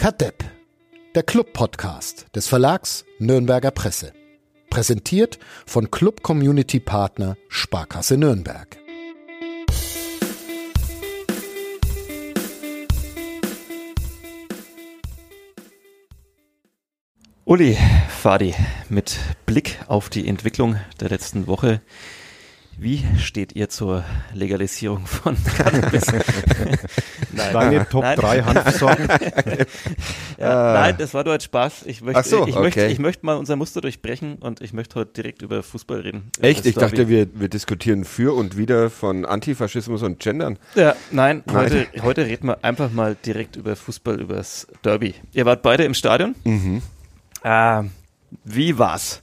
Kadepp, der Club-Podcast des Verlags Nürnberger Presse. Präsentiert von Club Community Partner Sparkasse Nürnberg. Uli, Fadi, mit Blick auf die Entwicklung der letzten Woche wie steht ihr zur Legalisierung von Cannabis? nein. Deine Top nein. 3 Hanfsorten? ja, nein, das war nur ein Spaß. Ich möchte, so, ich, okay. möchte, ich möchte mal unser Muster durchbrechen und ich möchte heute direkt über Fußball reden. Echt? Ich dachte, wir, wir diskutieren für und wieder von Antifaschismus und Gendern. Ja, nein, nein. Heute, heute reden wir einfach mal direkt über Fußball, über das Derby. Ihr wart beide im Stadion. Mhm. Äh, wie war's?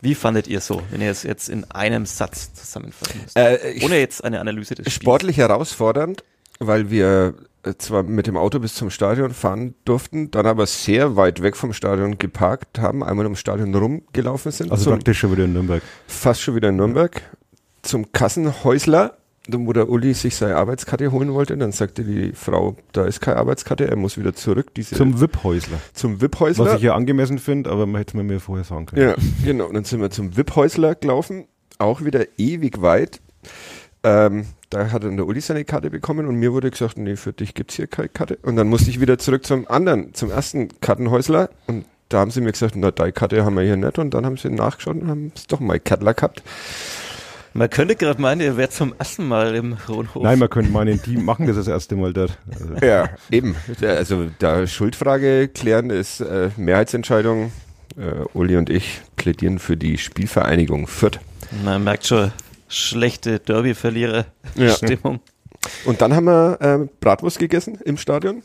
Wie fandet ihr so, wenn ihr es jetzt in einem Satz zusammenfassen müsst? Äh, Ohne jetzt eine Analyse des Sportlich Spiels. herausfordernd, weil wir äh, zwar mit dem Auto bis zum Stadion fahren durften, dann aber sehr weit weg vom Stadion geparkt haben, einmal ums Stadion rumgelaufen sind. Also praktisch schon wieder in Nürnberg. Fast schon wieder in Nürnberg. Zum Kassenhäusler wo der Uli sich seine Arbeitskarte holen wollte, dann sagte die Frau, da ist keine Arbeitskarte, er muss wieder zurück. Diese zum VIP-Häusler. Zum VIP-Häusler. Was ich ja angemessen finde, aber man hätte es mir vorher sagen können. Ja, genau. Und dann sind wir zum VIP-Häusler gelaufen, auch wieder ewig weit. Ähm, da hat dann der Uli seine Karte bekommen und mir wurde gesagt, nee, für dich gibt es hier keine Karte. Und dann musste ich wieder zurück zum anderen, zum ersten Kartenhäusler und da haben sie mir gesagt, na, deine Karte haben wir hier nicht und dann haben sie nachgeschaut und haben es doch mal Kattler gehabt. Man könnte gerade meinen, ihr wärt zum ersten Mal im Hohenhof. Nein, man könnte meinen, die machen das das erste Mal dort. Also. Ja, eben. Also da Schuldfrage klären ist äh, Mehrheitsentscheidung. Äh, Uli und ich plädieren für die Spielvereinigung Fürth. Man merkt schon, schlechte Derby-Verlierer-Stimmung. Ja. Und dann haben wir äh, Bratwurst gegessen im Stadion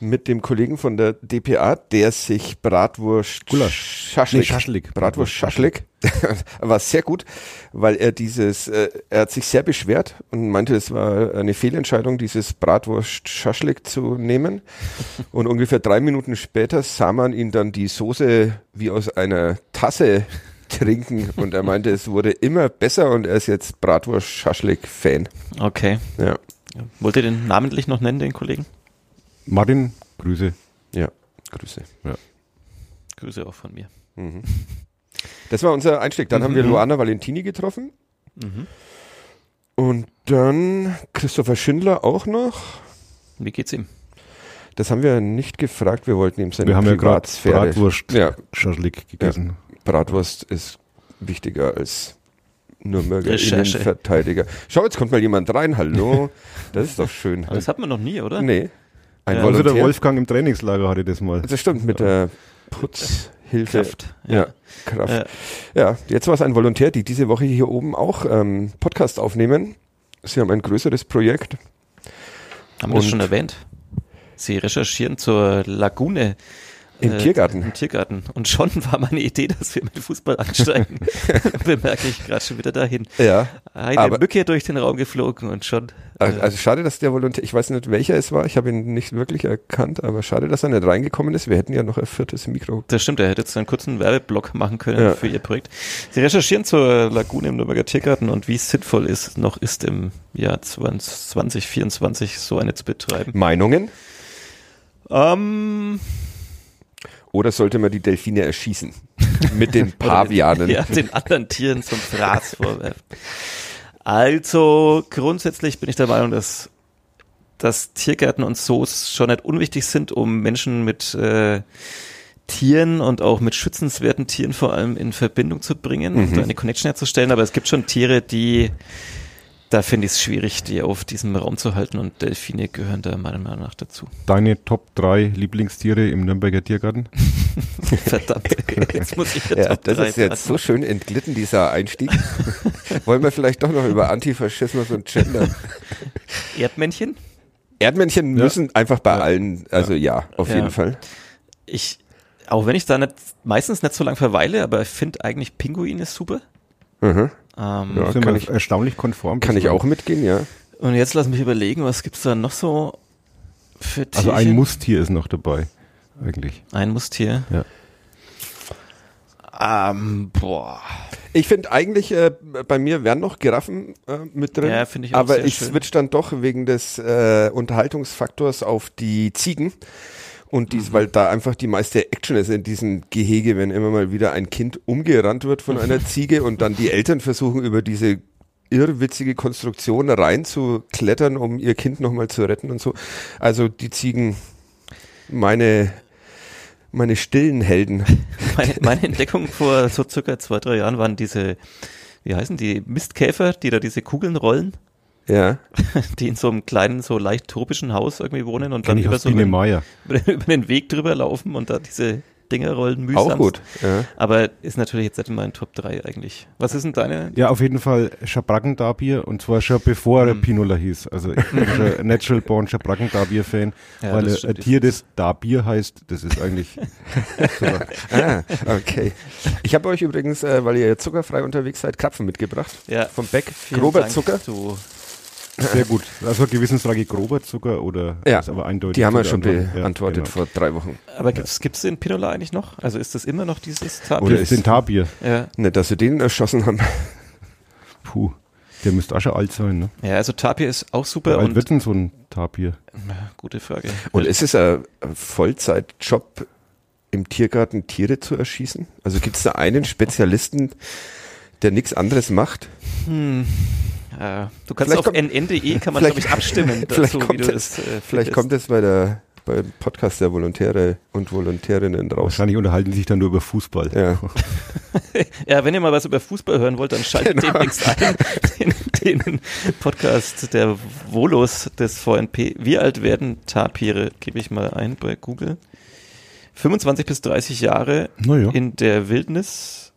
mit dem Kollegen von der DPA, der sich Bratwurst Gulasch. Schaschlik, nee, Schaschlik. Bratwurst Schaschlik war sehr gut, weil er dieses, äh, er hat sich sehr beschwert und meinte, es war eine Fehlentscheidung, dieses Bratwurst Schaschlik zu nehmen. Und ungefähr drei Minuten später sah man ihn dann die Soße wie aus einer Tasse trinken und er meinte, es wurde immer besser und er ist jetzt Bratwurst Schaschlik Fan. Okay. Ja. Wollt ihr den namentlich noch nennen, den Kollegen? Martin, Grüße. Ja, Grüße. Ja. Grüße auch von mir. Mhm. Das war unser Einstieg. Dann mhm. haben wir mhm. Luana Valentini getroffen. Mhm. Und dann Christopher Schindler auch noch. Wie geht's ihm? Das haben wir nicht gefragt. Wir wollten ihm seine Wir haben ja gerade Bratwurst ja. Schaschlik gegessen. Ja. Bratwurst ist wichtiger als Nürnberger Recherche. Innenverteidiger. Schau, jetzt kommt mal jemand rein. Hallo. Das ist doch schön. Aber das hat man noch nie, oder? Nee. Ein ja, also der Wolfgang im Trainingslager hatte das mal. Das stimmt, mit der Putzhilfe. Kraft. Ja, ja Kraft. Ja. ja, jetzt war es ein Volontär, die diese Woche hier oben auch ähm, Podcast aufnehmen. Sie haben ein größeres Projekt. Haben wir das schon erwähnt? Sie recherchieren zur Lagune im äh, Tiergarten. Im Tiergarten. Und schon war meine Idee, dass wir mit Fußball ansteigen. Bemerke ich gerade schon wieder dahin. Ja. Eine aber, Mücke durch den Raum geflogen und schon. Also, also schade, dass der Volontär, ich weiß nicht, welcher es war, ich habe ihn nicht wirklich erkannt, aber schade, dass er nicht reingekommen ist. Wir hätten ja noch ein viertes Mikro. Das stimmt, er hätte jetzt einen kurzen Werbeblock machen können ja. für ihr Projekt. Sie recherchieren zur Lagune im Nürnberger Tiergarten und wie es sinnvoll ist, noch ist im Jahr 2024 so eine zu betreiben. Meinungen? Ähm. Oder sollte man die Delfine erschießen? Mit den Pavianen. ja, den anderen Tieren zum Fraß vorwerfen. Also grundsätzlich bin ich der Meinung, dass, dass Tiergärten und Zoos schon nicht unwichtig sind, um Menschen mit äh, Tieren und auch mit schützenswerten Tieren vor allem in Verbindung zu bringen mhm. und eine Connection herzustellen. Aber es gibt schon Tiere, die da finde ich es schwierig, die auf diesem Raum zu halten und Delfine gehören da meiner Meinung nach dazu. Deine Top 3 Lieblingstiere im Nürnberger Tiergarten? Verdammt, jetzt muss ich ja, ja Das ist jetzt so schön entglitten, dieser Einstieg. Wollen wir vielleicht doch noch über Antifaschismus und Gender? Erdmännchen? Erdmännchen müssen ja. einfach bei ja. allen, also ja, auf jeden Fall. Ich, auch wenn ich da nicht, meistens nicht so lange verweile, aber ich finde eigentlich Pinguine super. Mhm. Ähm, ja, sind kann ich, erstaunlich konform. Kann ich auch mitgehen, ja. Und jetzt lass mich überlegen, was gibt's da noch so für Tierchen? Also ein Mustier ist noch dabei, eigentlich. Ein Mustier? Ja. Ähm, boah. Ich finde eigentlich, äh, bei mir wären noch Giraffen äh, mit drin. Ja, finde ich auch Aber sehr ich schön. switch dann doch wegen des äh, Unterhaltungsfaktors auf die Ziegen. Und Mhm. dies, weil da einfach die meiste Action ist in diesem Gehege, wenn immer mal wieder ein Kind umgerannt wird von einer Ziege und dann die Eltern versuchen über diese irrwitzige Konstruktion reinzuklettern, um ihr Kind nochmal zu retten und so. Also die Ziegen, meine, meine stillen Helden. Meine, meine Entdeckung vor so circa zwei, drei Jahren waren diese, wie heißen die, Mistkäfer, die da diese Kugeln rollen, Ja. die in so einem kleinen, so leicht tropischen Haus irgendwie wohnen und Kenn dann über so einen, Meier. über den- über den Weg drüber laufen und da diese Dinger rollen mühsam. Auch gut. Ja. Aber ist natürlich jetzt nicht in meinen Top 3 eigentlich. Was ist denn deine? Ja, auf jeden Fall Schabrackendarbier und zwar schon bevor er Mhm. Pinola hieß. Also ich bin schon ein Natural Born Schabrackendarbier-Fan, Ja, weil ein. Tier, das Darbier heißt, das ist eigentlich. Ah, okay. Ich habe euch übrigens, äh, weil ihr zuckerfrei unterwegs seid, Krapfen mitgebracht. Ja. Vom Beck. Grober Dank, Zucker. Du, Sehr gut. Also Gewissensfrage grober Zucker oder Ja, ist aber eindeutig. Die haben wir schon beantworten. Ja, beantwortet genau. vor drei Wochen. aber gibt's gibt's den Pinola eigentlich noch? Also ist das immer noch dieses Tab? Oder ist- den Tarbier. Ja. Nicht, dass sie den erschossen haben. Puh. Der müsste auch schon alt sein, ne? ja, also Tapir ist auch Wie super alt und wird denn so ein? Ja, gute Frage. Und ist es ein ein Vollzeitjob im Tiergarten, Tiere zu erschießen? Also gibt es da einen Spezialisten, der nichts anderes macht? Hm. Ja, du kannst Vielleicht auf nn.de kann man glaube ich abstimmen vielleicht dazu, wie kommt du es- das äh, Vielleicht kommt es bei der beim Podcast der Volontäre und Volontärinnen raus. Wahrscheinlich unterhalten die sich dann nur über Fußball. Ja. Ja, wenn ihr mal was über Fußball hören wollt, dann schaltet Genau. demnächst ein den, den Podcast der Volos des VNP. Wie alt werden Tapire? Gebe ich mal ein bei Google. 25 bis 30 Jahre Naja. in der Wildnis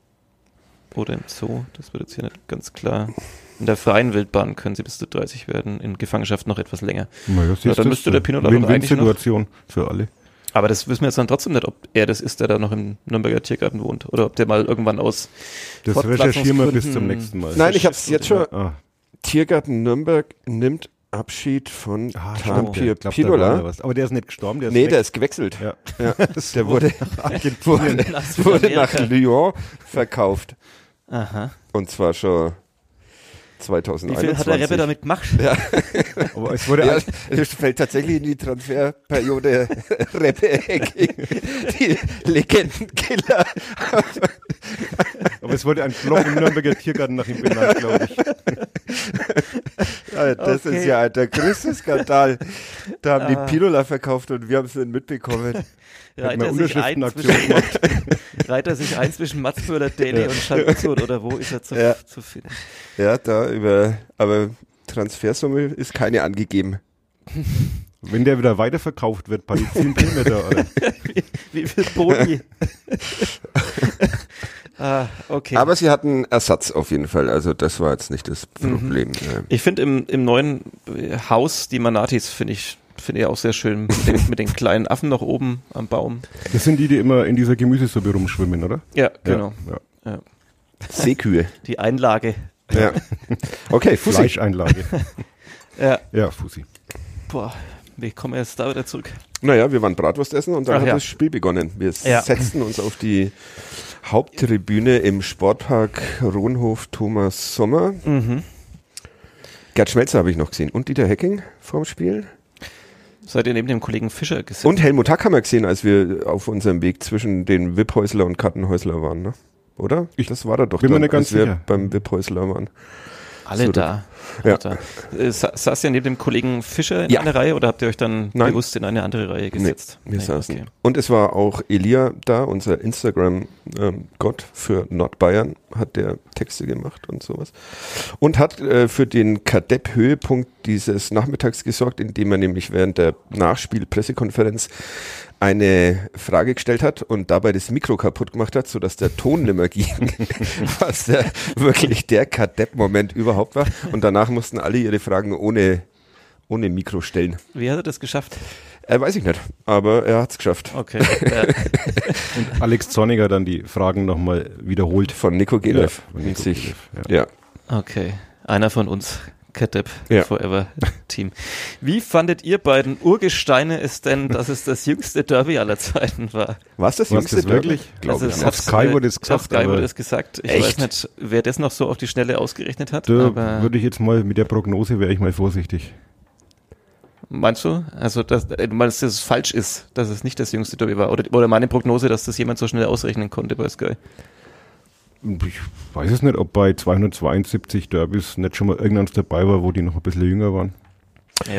oder im Zoo, das wird jetzt hier nicht ganz klar. In der freien Wildbahn können sie bis zu 30 werden, in Gefangenschaft noch etwas länger. Naja, siehst dann du, müsste der Pinola doch eigentlich Win-Win-Situation für alle. Aber das wissen wir jetzt dann trotzdem nicht, ob er das ist, der da noch im Nürnberger Tiergarten wohnt oder ob der mal irgendwann aus Das recherchieren wir bis zum nächsten Mal. Nein, ich habe es jetzt schon. Ah, Tiergarten Nürnberg nimmt Abschied von ah, da was. Aber der ist nicht gestorben, der ist Nee, weg. der ist gewechselt. Ja. Ja. Der wurde, wurde, nach wurde nach. Lyon verkauft. Aha. Und zwar schon Wie 2021. viel hat der Rapper damit gemacht? Aber es wurde Ja, ein- es fällt tatsächlich in die Transferperiode Reppe die Legendenkiller. aber es wurde ein Block im Nürnberger Tiergarten nach ihm benannt, glaube ich. Ja, das Okay. ist ja der größte Skandal. Da haben Ah. die Pinola verkauft und wir haben es nicht mitbekommen. Reiht er, sich ein zwischen, reiht er sich ein zwischen Matzmöller Daily und Schaluzot oder wo ist er zu, Ja. zu finden? Ja, da über, aber Transfersumme ist keine angegeben. Wenn der wieder weiterverkauft wird, Parizin Pilmer da, oder? Wie, wie viel Boni? ah, okay. Aber sie hatten Ersatz auf jeden Fall. Also das war jetzt nicht das Mhm. Problem. Ja. ich finde im, im neuen Haus die Manatis finde ich finde ich auch sehr schön mit den, mit den kleinen Affen noch oben am Baum. Das sind die, die immer in dieser Gemüsesuppe rumschwimmen, oder? Ja, genau. Ja. Seekühe. Die Einlage. Ja. Okay, Fussi. Fleischeinlage. Ja, ja, Fussi. boah, wie kommen wir jetzt da wieder zurück? Naja, wir waren Bratwurst essen und dann Ach hat ja. das Spiel begonnen. Wir Ja. setzten uns auf die Haupttribüne im Sportpark Rohnhof Thomas Sommer. Mhm. Gerd Schmelzer habe ich noch gesehen und Dieter Hecking vorm Spiel. Seid ihr neben dem Kollegen Fischer gesetzt? Und Helmut Hack haben wir gesehen, als wir auf unserem Weg zwischen den Wipphäusler und Kartenhäusler waren, ne? Oder? Ich das war da doch bin mir dann, nicht ganz als wir sicher. beim Wipphäusler waren. Alle So, da. Ja. Äh, sa saßt ihr neben dem Kollegen Fischer in Ja. einer Reihe oder habt ihr euch dann Nein. bewusst in eine andere Reihe gesetzt? Wir Nee, saßen. okay. Und es war auch Elia da, unser Instagram-Gott für Nordbayern, hat der Texte gemacht und sowas. Und hat äh, für den Kadepp-Höhepunkt dieses Nachmittags gesorgt, indem er nämlich während der Nachspiel-Pressekonferenz eine Frage gestellt hat und dabei das Mikro kaputt gemacht hat, sodass der Ton nimmer ging, was der, wirklich der Kadepp-Moment überhaupt war. Und danach mussten alle ihre Fragen ohne, ohne Mikro stellen. Wie hat er das geschafft? Äh, weiß ich nicht, aber er hat es geschafft. Okay. ja. Und Alex Zorniger dann die Fragen nochmal wiederholt. Von Nico Gelev. von und Nico sich, Gelev, ja. Okay. Einer von uns Kadepp Ja. Forever Team. Wie fandet ihr beiden Urgesteine es denn, dass es das jüngste Derby aller Zeiten war? War es das Was, jüngste das Derby? wirklich? Also ich. Auf Sky wurde es Auf gesagt, Sky aber- wurde es gesagt. Ich Echt? weiß nicht, wer das noch so auf die Schnelle ausgerechnet hat. Da aber würde ich jetzt mal mit der Prognose wäre ich mal vorsichtig. meinst du? Also, dass, äh, du meinst, dass es falsch ist, dass es nicht das jüngste Derby war? Oder, oder meine Prognose, dass das jemand so schnell ausrechnen konnte bei Sky? Ich weiß es nicht, ob bei 272 Derbys nicht schon mal irgendeins dabei war, wo die noch ein bisschen jünger waren.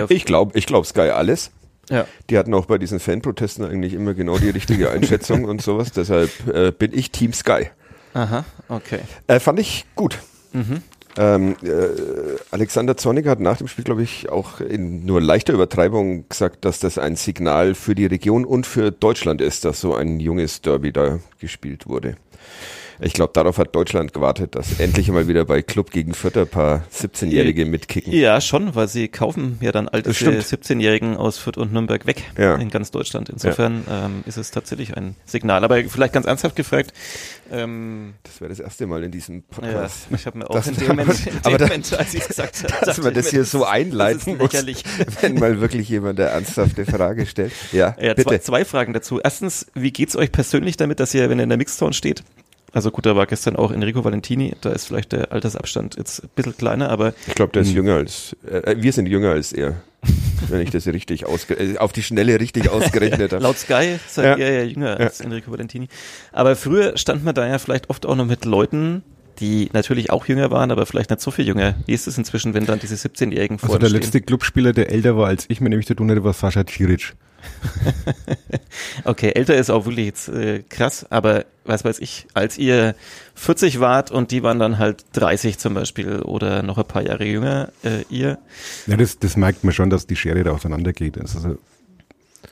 Ich glaube, ich glaube Sky alles. ja. Die hatten auch bei diesen Fanprotesten eigentlich immer genau die richtige Einschätzung und sowas. Deshalb äh, bin ich Team Sky. Aha, okay. Äh, fand ich gut. Mhm. Ähm, äh, Alexander Zornig hat nach dem Spiel, glaube ich, auch in nur leichter Übertreibung gesagt, dass das ein Signal für die Region und für Deutschland ist, dass so ein junges Derby da gespielt wurde. Ich glaube, darauf hat Deutschland gewartet, dass endlich mal wieder bei Club gegen Vierter paar 17-Jährige mitkicken. Ja, schon, weil sie kaufen ja dann alte Das stimmt. 17-Jährigen aus Fürth und Nürnberg weg Ja. in ganz Deutschland. Insofern ähm, ist es tatsächlich ein Signal. Aber vielleicht ganz ernsthaft gefragt, ähm, Das wäre das erste Mal in diesem ja, Podcast. ich habe mir auch Das- in dem Moment, in dem Moment als ich es gesagt habe, dass man das hier so einleiten muss. lächerlich. Wenn mal wirklich jemand eine ernsthafte Frage stellt. Ja, Ja, bitte. zwei, zwei Fragen dazu. Erstens, wie geht's euch persönlich damit, dass ihr, wenn ihr in der Mixzone steht, also gut, da war gestern auch Enrico Valentini, da ist vielleicht der Altersabstand jetzt ein bisschen kleiner, aber Ich glaube, der ist Hm. jünger als, äh, wir sind jünger als er. wenn ich das richtig ausge äh, auf die Schnelle richtig ausgerechnet habe. laut Sky seid Ja. ihr ja jünger als Enrico Valentini. Aber früher stand man da ja vielleicht oft auch noch mit Leuten, die natürlich auch jünger waren, aber vielleicht nicht so viel jünger. Wie ist es inzwischen, wenn dann diese 17-Jährigen vor Also der stehen? letzte Clubspieler, der älter war als ich, mit dem ich zu tun hatte, war Sascha Ciric. Okay, älter ist auch wirklich jetzt äh, krass, aber was weiß ich, als ihr 40 wart und die waren dann halt 30 zum Beispiel oder noch ein paar Jahre jünger, äh, ihr. Ja, das, das merkt man schon, dass die Schere da auseinandergeht. Das ist, also,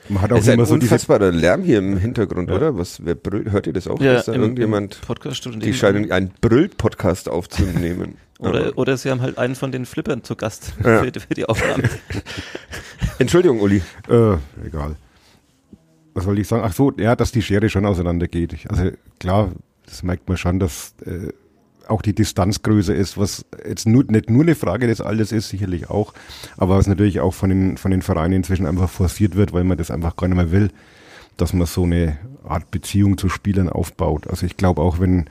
man hat auch Es ist ein immer so diese unfassbarer Lärm hier im Hintergrund, Ja. oder? Was, wer brüllt? Hört ihr das auch? Ja, Ist da im, irgendjemand, im Podcast-Studio. die scheinen einen Brüll-Podcast aufzunehmen. Oder, oder sie haben halt einen von den Flippern zu Gast Ja. für, für die Aufnahme. Entschuldigung, Uli. Äh, egal. Was soll ich sagen? Ach so, ja, dass die Schere schon auseinandergeht. Also klar, das merkt man schon, dass äh, auch die Distanz größer ist, was jetzt nur, nicht nur eine Frage des Alters ist, sicherlich auch, aber was natürlich auch von den, von den Vereinen inzwischen einfach forciert wird, weil man das einfach gar nicht mehr will, dass man so eine Art Beziehung zu Spielern aufbaut. Also ich glaube auch, wenn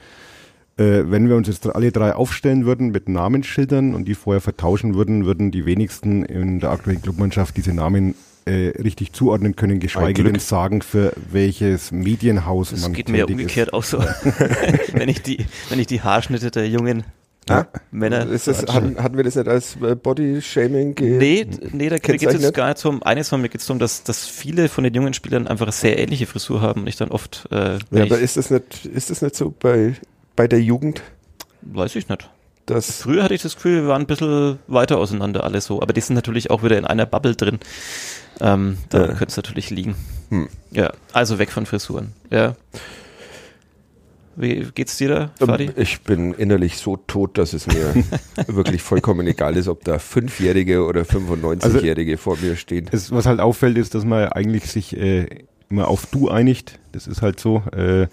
äh, wenn wir uns jetzt alle drei aufstellen würden mit Namensschildern und die vorher vertauschen würden, würden die wenigsten in der aktuellen Clubmannschaft diese Namen äh, richtig zuordnen können, geschweige denn sagen, für welches Medienhaus Das man geht mir ja umgekehrt auch so. wenn, ich die, wenn ich die Haarschnitte der jungen Ah, Männer. Ist das, hatten, hatten wir das nicht als äh, Body-Shaming? Nee, nee, da geht es gar nicht um eines, sondern mir geht es darum, dass, dass viele von den jungen Spielern einfach eine sehr ähnliche Frisur haben und ich dann oft, äh, Ja, aber ist das nicht, ist das nicht so bei, bei der Jugend, weiß ich nicht. dass Früher hatte ich das Gefühl, wir waren ein bisschen weiter auseinander alle so, aber die sind natürlich auch wieder in einer Bubble drin. Ähm, da Ja. könnte es natürlich liegen. Hm. Ja, also weg von Frisuren. Ja. Wie geht's dir da, Ähm, Fadi? Ich bin innerlich so tot, dass es mir wirklich vollkommen egal ist, ob da Fünfjährige oder 95-Jährige vor mir stehen. Es, was halt auffällt, ist, dass man eigentlich sich äh, immer auf Du einigt. Das ist halt so. Äh,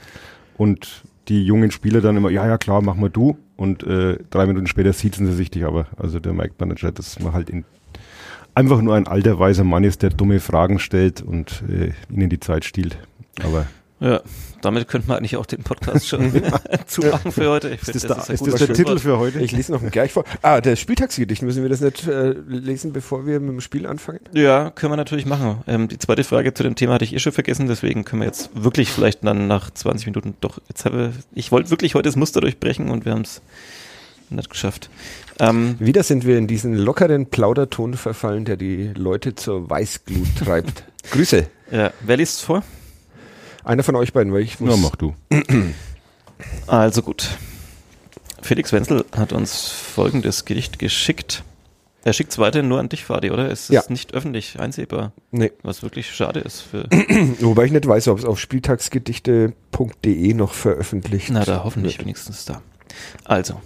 und die jungen Spieler dann immer, ja, ja, klar, mach mal du. Und äh, drei Minuten später siezen sie sich dich aber. Also der merkt man nicht, dass man halt in, einfach nur ein alter weiser Mann ist, der dumme Fragen stellt und äh, ihnen die Zeit stiehlt. Aber Ja, damit könnte man eigentlich auch den Podcast schon zumachen für heute. Ich ist das, da, ist ist das der Titel für heute? Ich lese noch gleich vor. Ah, das Spieltagsgedicht. Müssen wir das nicht äh, lesen, bevor wir mit dem Spiel anfangen? Ja, können wir natürlich machen. Ähm, die zweite Frage zu dem Thema hatte ich eh schon vergessen, deswegen können wir jetzt wirklich vielleicht dann nach 20 Minuten doch, jetzt habe ich wollte wirklich heute das Muster durchbrechen und wir haben es nicht geschafft. Ähm, Wieder sind wir in diesen lockeren Plauderton verfallen, der die Leute zur Weißglut treibt. Grüße. ja, wer liest vor? Einer von euch beiden, weil ich muss. ja, mach du. Also gut. Felix Wenzel hat uns folgendes Gedicht geschickt. Er schickt es weiterhin nur an dich, Fadi, oder? Es ist Ja. nicht öffentlich einsehbar, Nee. was wirklich schade ist für. Wobei ich nicht weiß, ob es auf spieltagsgedichte.de noch veröffentlicht Na, da hoffentlich wird. wenigstens da. Also.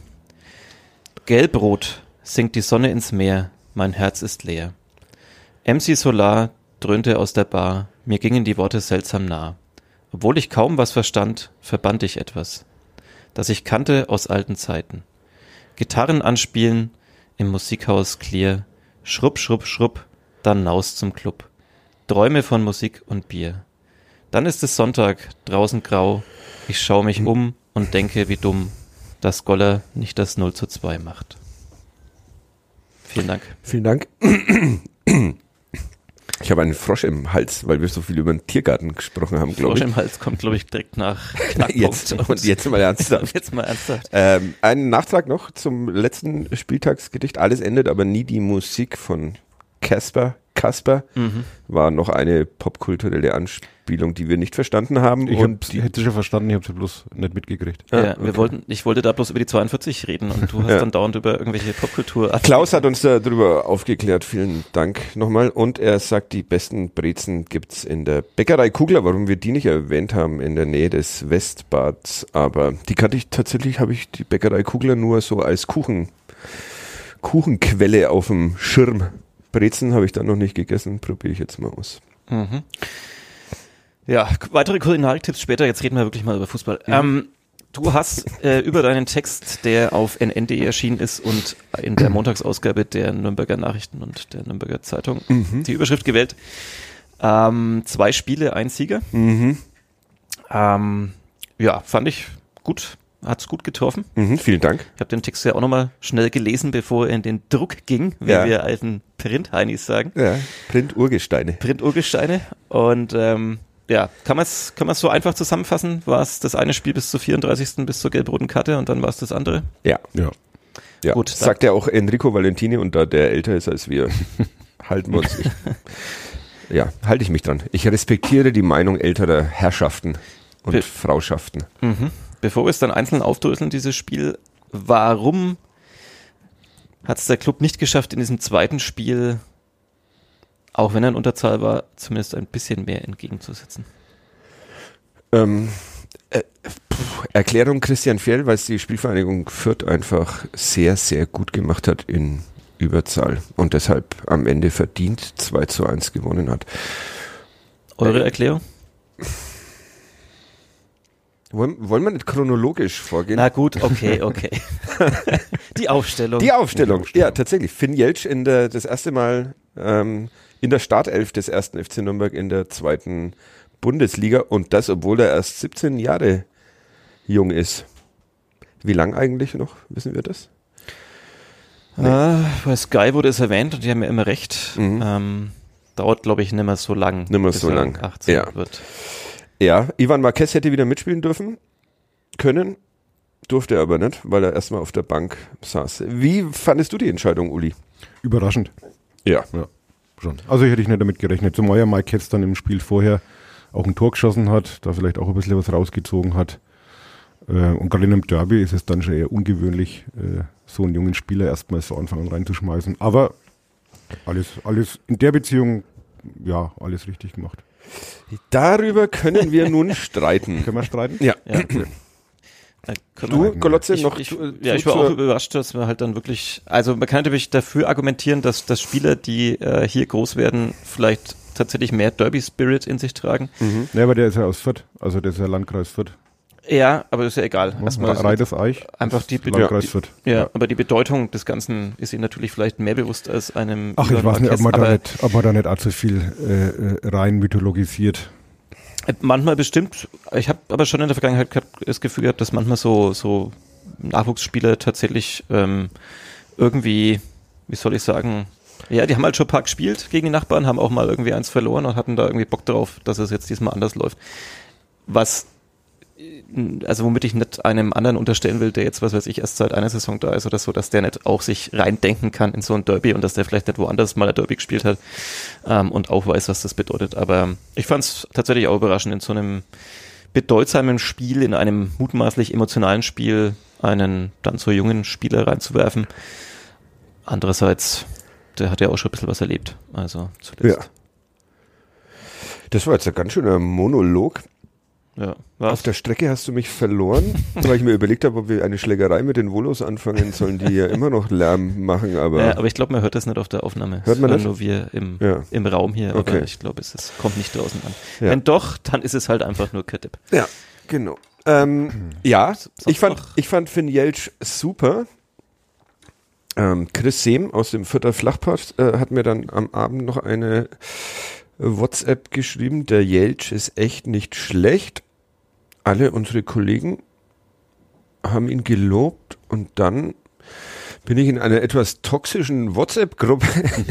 Gelbrot sinkt die Sonne ins Meer, mein Herz ist leer. MC Solar dröhnte aus der Bar, mir gingen die Worte seltsam nah. Obwohl ich kaum was verstand, verband ich etwas, das ich kannte aus alten Zeiten. Gitarren anspielen, im Musikhaus Clear. Schrupp, schrupp, schrupp, dann naus zum Club. Träume von Musik und Bier. Dann ist es Sonntag, draußen grau. Ich schaue mich um und denke, wie dumm, dass Goller nicht das 0 zu 2 macht. Vielen Dank. Vielen Dank. Ich habe einen Frosch im Hals, weil wir so viel über den Tiergarten gesprochen haben, glaube Frosch ich. im Hals kommt, glaube ich, direkt nach Knackpunkt. Jetzt, und jetzt mal ernsthaft. Jetzt mal ernsthaft. Ähm, ein Nachtrag noch zum letzten Spieltagsgedicht. Alles endet, aber nie die Musik von Casper. Casper Mhm. war noch eine popkulturelle Anspielung, die wir nicht verstanden haben. Ich und hab, die hätte sie schon verstanden, ich habe sie bloß nicht mitgekriegt. Ah, ja, wir okay. wollten, ich wollte da bloß über die 42 reden und du hast Ja. dann dauernd über irgendwelche Popkultur. Klaus hat uns darüber aufgeklärt. Vielen Dank nochmal. Und er sagt, die besten Brezen gibt's in der Bäckerei Kugler. Warum wir die nicht erwähnt haben, in der Nähe des Westbads. Aber die kannte ich tatsächlich, habe ich die Bäckerei Kugler nur so als Kuchen, Kuchenquelle auf dem Schirm. Brezen habe ich dann noch nicht gegessen. Probiere ich jetzt mal aus. Mhm. Ja, weitere Kulinarik-Tipps später. Jetzt reden wir wirklich mal über Fußball. Mhm. Ähm, du hast äh, über deinen Text, der auf nn.de erschienen ist und in der Montagsausgabe der Nürnberger Nachrichten und der Nürnberger Zeitung Mhm. die Überschrift gewählt. Ähm, zwei Spiele, ein Sieger. Mhm. Ähm, ja, fand ich gut. Hat's gut getroffen. Mhm, vielen Dank. Ich habe den Text ja auch nochmal schnell gelesen, bevor er in den Druck ging, wie Ja. wir alten Print-Heinis sagen. Ja, Print-Urgesteine. Print-Urgesteine. Und ähm, ja, kann man es kann man's so einfach zusammenfassen? War es das eine Spiel bis zur 34. bis zur gelb-roten Karte und dann war es das andere? Ja. Ja. Ja, Gut, sagt ja auch Enrico Valentini und da der älter ist als wir, halten wir uns. Ich, ja, halte ich mich dran. Ich respektiere die Meinung älterer Herrschaften und Be- Frauschaften. Mhm. Bevor wir es dann einzeln aufdröseln, dieses Spiel, warum hat es der Club nicht geschafft, in diesem zweiten Spiel, auch wenn er in Unterzahl war, zumindest ein bisschen mehr entgegenzusetzen? Ähm, äh, puh, Erklärung Christian Fjell, weil es die Spielvereinigung Fürth einfach sehr, sehr gut gemacht hat in Überzahl und deshalb am Ende verdient 2 zu 1 gewonnen hat. Eure Äh, Erklärung? Wollen, wollen wir nicht chronologisch vorgehen? Na gut, okay, okay. Die Aufstellung. Die Aufstellung. Ja, tatsächlich. Finn Jeltsch in der, das erste Mal ähm, in der Startelf des ersten FC Nürnberg in der zweiten Bundesliga und das, obwohl er erst 17 Jahre jung ist. Wie lang eigentlich noch? Wissen wir das? Ah, bei Sky wurde es erwähnt und die haben ja immer recht. Mhm. Ähm, dauert, glaube ich, nicht mehr so lang. Nicht mehr bis so er lang. 18 Ja. wird. Ja, Ivan Marquez hätte wieder mitspielen dürfen, können, durfte er aber nicht, weil er erstmal auf der Bank saß. Wie fandest du die Entscheidung, Uli? Überraschend. Ja. Schon. Also hätte ich nicht damit gerechnet. Zumal ja Mike Ketz dann im Spiel vorher auch ein Tor geschossen hat, da vielleicht auch ein bisschen was rausgezogen hat. Äh, und gerade in einem Derby ist es dann schon eher ungewöhnlich, äh, so einen jungen Spieler erstmal so anfangen reinzuschmeißen. Aber alles, alles in der Beziehung, ja, alles richtig gemacht. Darüber können wir nun streiten. Können wir streiten? Ja. Ja. Können Du, Golotze, ich, noch ich, zu- ja, ich war auch überrascht, dass wir halt dann wirklich, also man kann natürlich dafür argumentieren, dass, dass Spieler, die äh, hier groß werden, vielleicht tatsächlich mehr Derby-Spirit in sich tragen. Ja, aber der ist ja aus Fürth, also der ist ja Landkreis Fürth. Ja, aber ist ja egal. Erstmal ist Reides Eich, einfach die, ist Be- Landkreis die, Fürth. ja, aber die Bedeutung des Ganzen ist ihnen natürlich vielleicht mehr bewusst als einem Ach, ich weiß nicht, ob man, da aber nicht, ob man da nicht allzu viel äh, äh, rein mythologisiert. Manchmal bestimmt. Ich habe aber schon in der Vergangenheit das Gefühl gehabt, dass manchmal so, so Nachwuchsspieler tatsächlich ähm, irgendwie, wie soll ich sagen, ja, die haben halt schon ein paar gespielt gegen die Nachbarn, haben auch mal irgendwie eins verloren und hatten da irgendwie Bock drauf, dass es jetzt diesmal anders läuft. Was, äh, also womit ich nicht einem anderen unterstellen will, der jetzt, was weiß ich, erst seit einer Saison da ist oder so, dass der nicht auch sich reindenken kann in so ein Derby und dass der vielleicht nicht woanders mal ein Derby gespielt hat ähm, und auch weiß, was das bedeutet. Aber ich fand es tatsächlich auch überraschend, in so einem bedeutsamen Spiel, in einem mutmaßlich emotionalen Spiel, einen dann so jungen Spieler reinzuwerfen. Andererseits, der hat ja auch schon ein bisschen was erlebt. Also zuletzt. Ja. Das war jetzt ein ganz schöner Monolog. Ja. Auf der Strecke hast du mich verloren, weil ich mir überlegt habe, ob wir eine Schlägerei mit den Volos anfangen sollen, die ja immer noch Lärm machen, aber Ja, aber ich glaube, man hört das nicht auf der Aufnahme. Hört man das? Nur wir im, Ja. im Raum hier, Okay. aber ich glaube, es ist, kommt nicht draußen an. Ja. Wenn doch, dann ist es halt einfach nur Ketchup. Ja, genau. Ähm, ja, ich fand, noch? ich fand Finn Jeltsch super. Ähm, Chris Sehm aus dem Vierter Flachpart äh, hat mir dann am Abend noch eine WhatsApp geschrieben. Der Jeltsch ist echt nicht schlecht. Alle unsere Kollegen haben ihn gelobt und dann bin ich in einer etwas toxischen WhatsApp-Gruppe,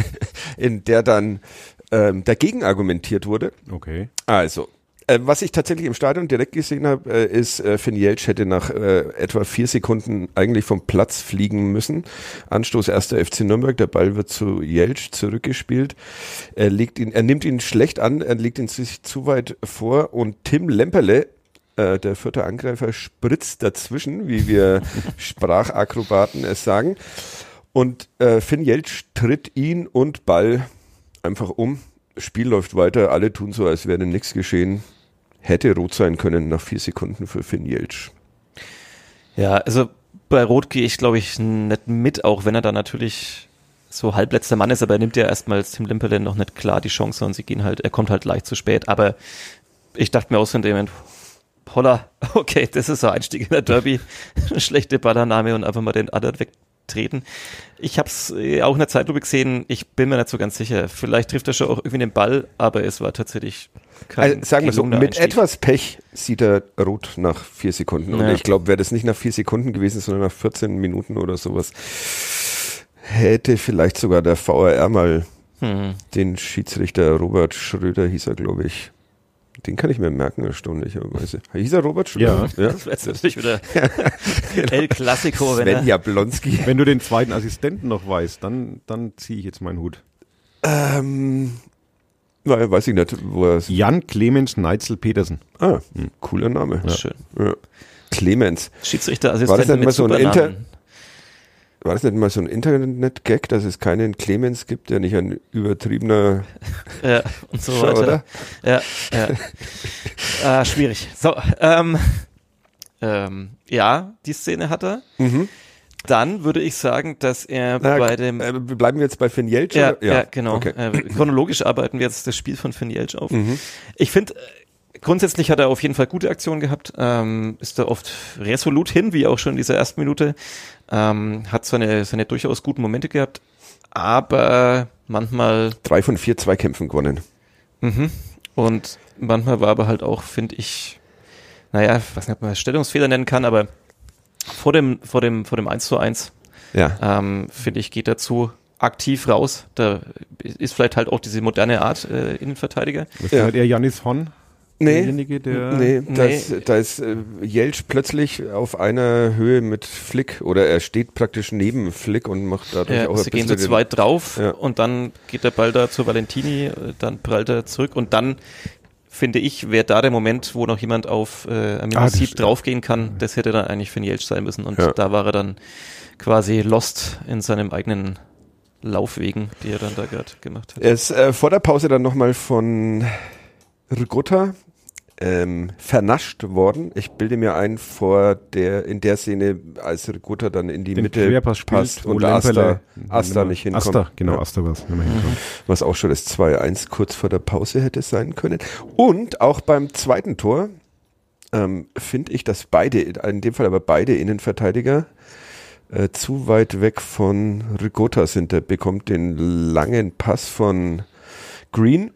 in der dann ähm, dagegen argumentiert wurde. Okay. Also, äh, was ich tatsächlich im Stadion direkt gesehen habe, äh, ist, äh, Finn Jeltsch hätte nach äh, etwa vier Sekunden eigentlich vom Platz fliegen müssen. Anstoß erster FC Nürnberg, der Ball wird zu Jeltsch zurückgespielt. Er, legt ihn, er nimmt ihn schlecht an, er legt ihn sich zu weit vor und Tim Lemperle äh, der vierte Angreifer spritzt dazwischen, wie wir Sprachakrobaten es sagen. Und äh, Finn Jeltsch tritt ihn und Ball einfach um. Spiel läuft weiter, alle tun so, als wäre nichts geschehen. Hätte rot sein können nach vier Sekunden für Finn Jeltsch. Ja, also bei Rot gehe ich, glaube ich, nicht mit, auch wenn er da natürlich so halbletzter Mann ist, aber er nimmt ja erstmal Tim Limperlen noch nicht klar die Chance und sie gehen halt, er kommt halt leicht zu spät. Aber ich dachte mir auch so in dem Moment, holla, okay, das ist so ein Einstieg in der Derby. Schlechte Ballername und einfach mal den anderen wegtreten. Ich habe es auch in der Zeitlupe gesehen, ich bin mir nicht so ganz sicher. Vielleicht trifft er schon auch irgendwie den Ball, aber es war tatsächlich kein Also, sagen wir so, mit Einstieg. etwas Pech sieht er rot nach vier Sekunden. Und Ja. ich glaube, wäre das nicht nach vier Sekunden gewesen, sondern nach 14 Minuten oder sowas, hätte vielleicht sogar der VRR mal Hm. den Schiedsrichter Robert Schröder, hieß er, glaube ich. Den kann ich mir merken, erstaunlicherweise. Hieß er Robert Schröder? Ja. Das wäre jetzt natürlich wieder El Clasico, wenn er, Sven Jablonski. Wenn du den zweiten Assistenten noch weißt, dann, dann ziehe ich jetzt meinen Hut. Ähm, na, weiß ich nicht, wo er ist. Jan Clemens Neitzel Petersen. Ah, hm, cooler Name. schön. Ja. Clemens. Schiedsrichterassistent War das nicht mit mal so ein. Inter- War das nicht mal so ein Internet-Gag, dass es keinen Clemens gibt, der nicht ein übertriebener Ja, und so weiter. oder? Ja, ja. ah, schwierig. So, ähm, ähm, ja, die Szene hat er. Mhm. Dann würde ich sagen, dass er Na, bei dem äh, bleiben wir jetzt bei Finn Jeltsch? ja, oder? ja, genau. Okay. Äh, chronologisch arbeiten wir jetzt das Spiel von Finn Jeltsch auf. Mhm. Ich finde, äh, grundsätzlich hat er auf jeden Fall gute Aktionen gehabt, ähm, ist da oft resolut hin, wie auch schon in dieser ersten Minute, ähm, hat seine, seine durchaus guten Momente gehabt, aber manchmal Drei von vier Zweikämpfen gewonnen. Mhm. Und manchmal war aber halt auch, finde ich, naja, ich weiß nicht, ob man das Stellungsfehler nennen kann, aber vor dem, vor dem, vor dem 1 zu 1, Ja. ähm, finde ich, geht er zu aktiv raus. Da ist vielleicht halt auch diese moderne Art äh, Innenverteidiger. Was Ja. ja. eher Janis Horn? Nee. Derjenige, der. Nee, da Nee. ist, da ist äh, Jeltsch plötzlich auf einer Höhe mit Flick oder er steht praktisch neben Flick und macht dadurch Ja, auch ein sie gehen bisschen so den- zweit drauf Ja. und dann geht der Ball da zu Valentini, äh, dann prallt er zurück und dann finde ich, wäre da der Moment, wo noch jemand auf äh, Amino Ah, Sieb draufgehen kann. Das hätte dann eigentlich für Jeltsch sein müssen und Ja. da war er dann quasi lost in seinem eigenen Laufwegen, die er dann da gerade gemacht hat. Er ist äh, vor der Pause dann nochmal von Rigotta ähm, vernascht worden. Ich bilde mir ein, vor der, in der Szene, als Rigotta dann in die den Mitte Querpass passt und Asta, Asta nicht hinkommt. Asta, genau, Ja. Asta was. Nicht mehr hinkommt. was auch schon das 2-1 kurz vor der Pause hätte sein können. Und auch beim zweiten Tor ähm, finde ich, dass beide, in dem Fall aber beide Innenverteidiger äh, zu weit weg von Rigotta sind. Der bekommt den langen Pass von Green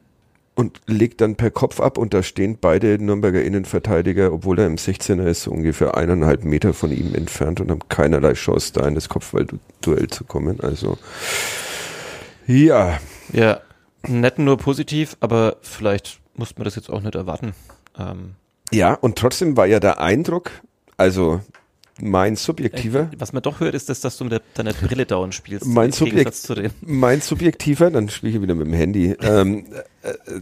und legt dann per Kopf ab und da stehen beide Nürnberger Innenverteidiger, obwohl er im 16er ist, so ungefähr eineinhalb Meter von ihm entfernt und haben keinerlei Chance, da in das Kopfballduell zu kommen. Also ja, Ja, nicht nur positiv, aber vielleicht muss man das jetzt auch nicht erwarten. Ähm, Ja, und trotzdem war ja der Eindruck, also mein subjektiver, was man doch hört, ist, dass, dass du mit deiner Brille dauernd spielst. Mein dem. mein subjektiver, dann spiele ich wieder mit dem Handy, ähm, äh,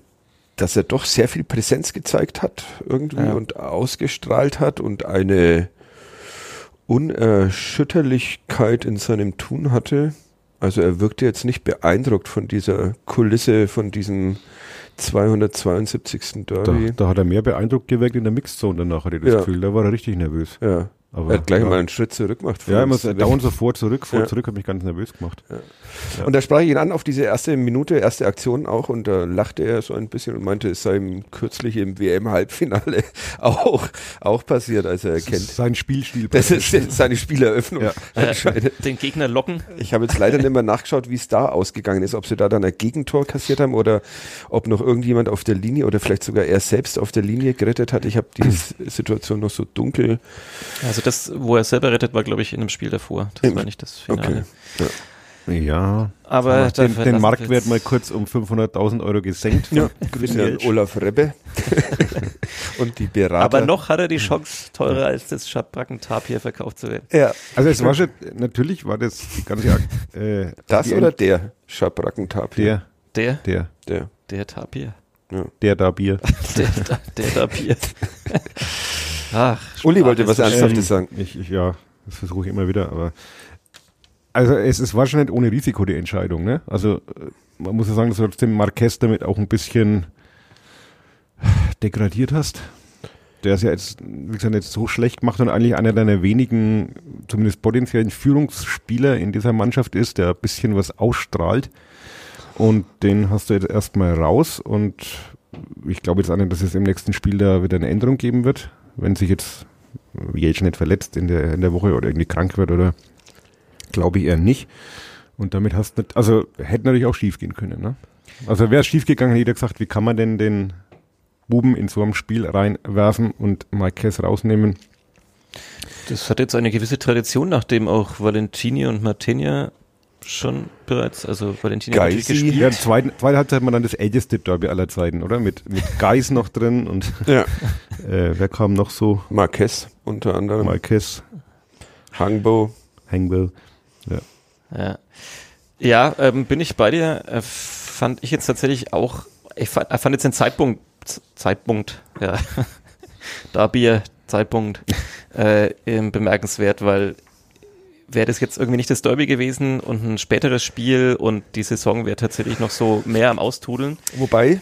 dass er doch sehr viel Präsenz gezeigt hat irgendwie Ja. und ausgestrahlt hat und eine Unerschütterlichkeit in seinem Tun hatte. Also er wirkte jetzt nicht beeindruckt von dieser Kulisse, von diesem 272. Da, Derby. da hat er mehr beeindruckt gewirkt in der Mixzone danach, hatte ich das Ja. Gefühl. Da war er richtig nervös. Ja, Aber, er hat gleich ja. mal einen Schritt zurück gemacht. Ja, immer so dauernd so vor, zurück, vor, Ja. zurück, hat mich ganz nervös gemacht. Und da sprach ich ihn an auf diese erste Minute, erste Aktion auch und da lachte er so ein bisschen und meinte, es sei ihm kürzlich im WM-Halbfinale auch, auch passiert, als er Das erkennt. ist sein Spielstil. Das ist seine Spieleröffnung. Ja. anscheinend. Den Gegner locken. Ich habe jetzt leider nicht mehr nachgeschaut, wie es da ausgegangen ist, ob sie da dann ein Gegentor kassiert haben oder ob noch irgendjemand auf der Linie oder vielleicht sogar er selbst auf der Linie gerettet hat. Ich habe die Situation noch so dunkel. Also das, wo er selber rettet, war, glaube ich, in einem Spiel davor. Das Im- war nicht das Finale. Okay. Ja. Aber den, den Marktwert mal kurz um 500.000 Euro gesenkt. Ja, Für Grüße an. Olaf Rebbe und die Berater. Aber noch hat er die Chance, teurer als das Schabracken Tapir verkauft zu werden. Ja, Also es war schon, natürlich war das die ganze äh, das die oder der Schabrackentapir? der, Der, der, Der. der Tapir. der da Bier. Der, der Tapir. Ach, Uli wollte was so Ernsthaftes sagen. Ich, ich, ja, das versuche ich immer wieder, aber also es, schon nicht ohne Risiko die Entscheidung, ne? Also äh, man muss ja sagen, dass du trotzdem Marquez damit auch ein bisschen degradiert hast. Der ist ja jetzt, wie gesagt, nicht so schlecht gemacht und eigentlich einer deiner wenigen, zumindest potenziellen Führungsspieler in dieser Mannschaft ist, der ein bisschen was ausstrahlt. Und den hast du jetzt erstmal raus und ich glaube jetzt auch nicht, dass es im nächsten Spiel da wieder eine Änderung geben wird, wenn sich jetzt Jeltsch nicht verletzt in der, in der Woche oder irgendwie krank wird oder glaube ich eher nicht. Und damit hast du nicht, also hätte natürlich auch schief gehen können, ne? Also wäre es schief gegangen, hätte jeder gesagt, wie kann man denn den Buben in so einem Spiel reinwerfen und Marquez rausnehmen? Das hat jetzt eine gewisse Tradition, nachdem auch Valentini und Martinia schon bereits, also Valentini hat natürlich Geisi. gespielt. Ja, zweiten, zweite Halbzeit hat man dann das älteste Derby aller Zeiten, oder? Mit, mit Geis noch drin und Ja. äh, wer kam noch so? Marquez unter anderem. Marquez, Hangbo. Hangwell. Ja, ja ähm, bin ich bei dir. Äh, fand ich jetzt tatsächlich auch, ich fand, ich fand jetzt den Zeitpunkt, Zeitpunkt, ja, Darbier, Zeitpunkt, äh, ähm, bemerkenswert, weil wäre das jetzt irgendwie nicht das Derby gewesen und ein späteres Spiel und die Saison wäre tatsächlich noch so mehr am Austudeln. Wobei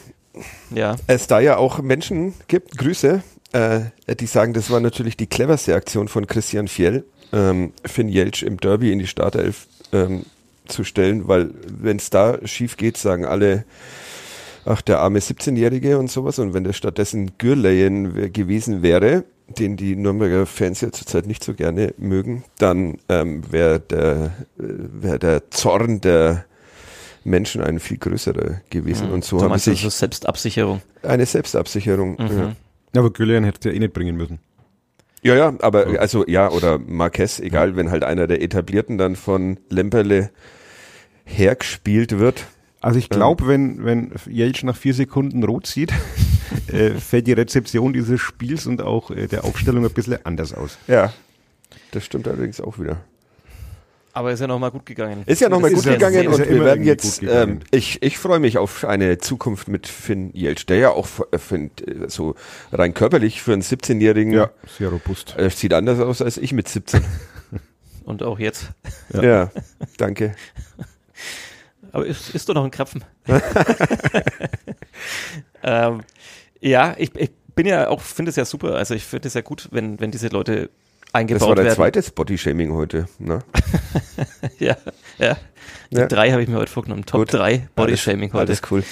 Ja, es da ja auch Menschen gibt, Grüße, äh, die sagen, das war natürlich die cleverste Aktion von Christian Fjell, ähm, Finn Jeltsch im Derby in die Startelf ähm, zu stellen, weil wenn es da schief geht, sagen alle, ach, der arme 17-Jährige und sowas. Und wenn das stattdessen Gürleyen gewesen wäre, den die Nürnberger Fans ja zurzeit nicht so gerne mögen, dann ähm, wäre der, äh, wär der Zorn der Menschen ein viel größerer gewesen. Und so du haben sich also Selbstabsicherung. eine Selbstabsicherung. Mhm. Ja, aber Güllern hätte es ja eh nicht bringen müssen. Ja, ja, aber also ja, oder Marquez, egal, wenn halt einer der Etablierten dann von Lemperle hergespielt wird. Also ich glaube, wenn, wenn Jeltsch nach vier Sekunden rot sieht, äh, fällt die Rezeption dieses Spiels und auch äh, der Aufstellung ein bisschen anders aus. Ja, das stimmt allerdings auch wieder. Aber ist ja nochmal gut gegangen. Ist ja nochmal gut ja gegangen sehr- und ist ja wir werden jetzt, gut gegangen. ähm, ich, ich freue mich auf eine Zukunft mit Finn Jeltsch, der ja auch äh, find, äh, so rein körperlich für einen 17-Jährigen Ja, sehr robust. äh, sieht anders aus als ich mit 17. Und auch jetzt. Ja. ja, danke. Aber ist, ist doch noch ein Krapfen. ähm, ja, ich, ich bin ja auch, finde es ja super. Also ich finde es ja gut, wenn, wenn diese Leute eingebaut Das war der werden. zweite Body-Shaming heute. Ne? Ja, ja. Die Ja. drei habe ich mir heute vorgenommen. Top Gut. drei Bodyshaming heute. Alles cool.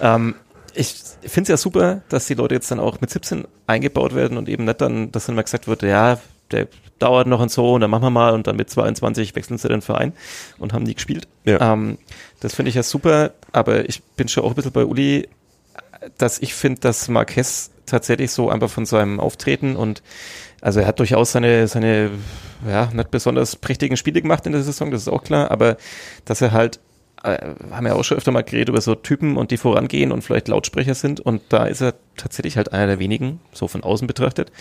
Ähm, ich finde es ja super, dass die Leute jetzt dann auch mit 17 eingebaut werden und eben nicht dann, dass dann mal gesagt wird, ja, der dauert noch und so und dann machen wir mal und dann mit 22 wechseln sie den Verein und haben nie gespielt. Ja. Ähm, das finde ich ja super, aber ich bin schon auch ein bisschen bei Uli, dass ich finde, dass Marquez tatsächlich so einfach von seinem Auftreten und also er hat durchaus seine, seine ja, nicht besonders prächtigen Spiele gemacht in der Saison, das ist auch klar, aber dass er halt, äh, haben wir auch schon öfter mal geredet über so Typen und die vorangehen und vielleicht Lautsprecher sind und da ist er tatsächlich halt einer der wenigen, so von außen betrachtet.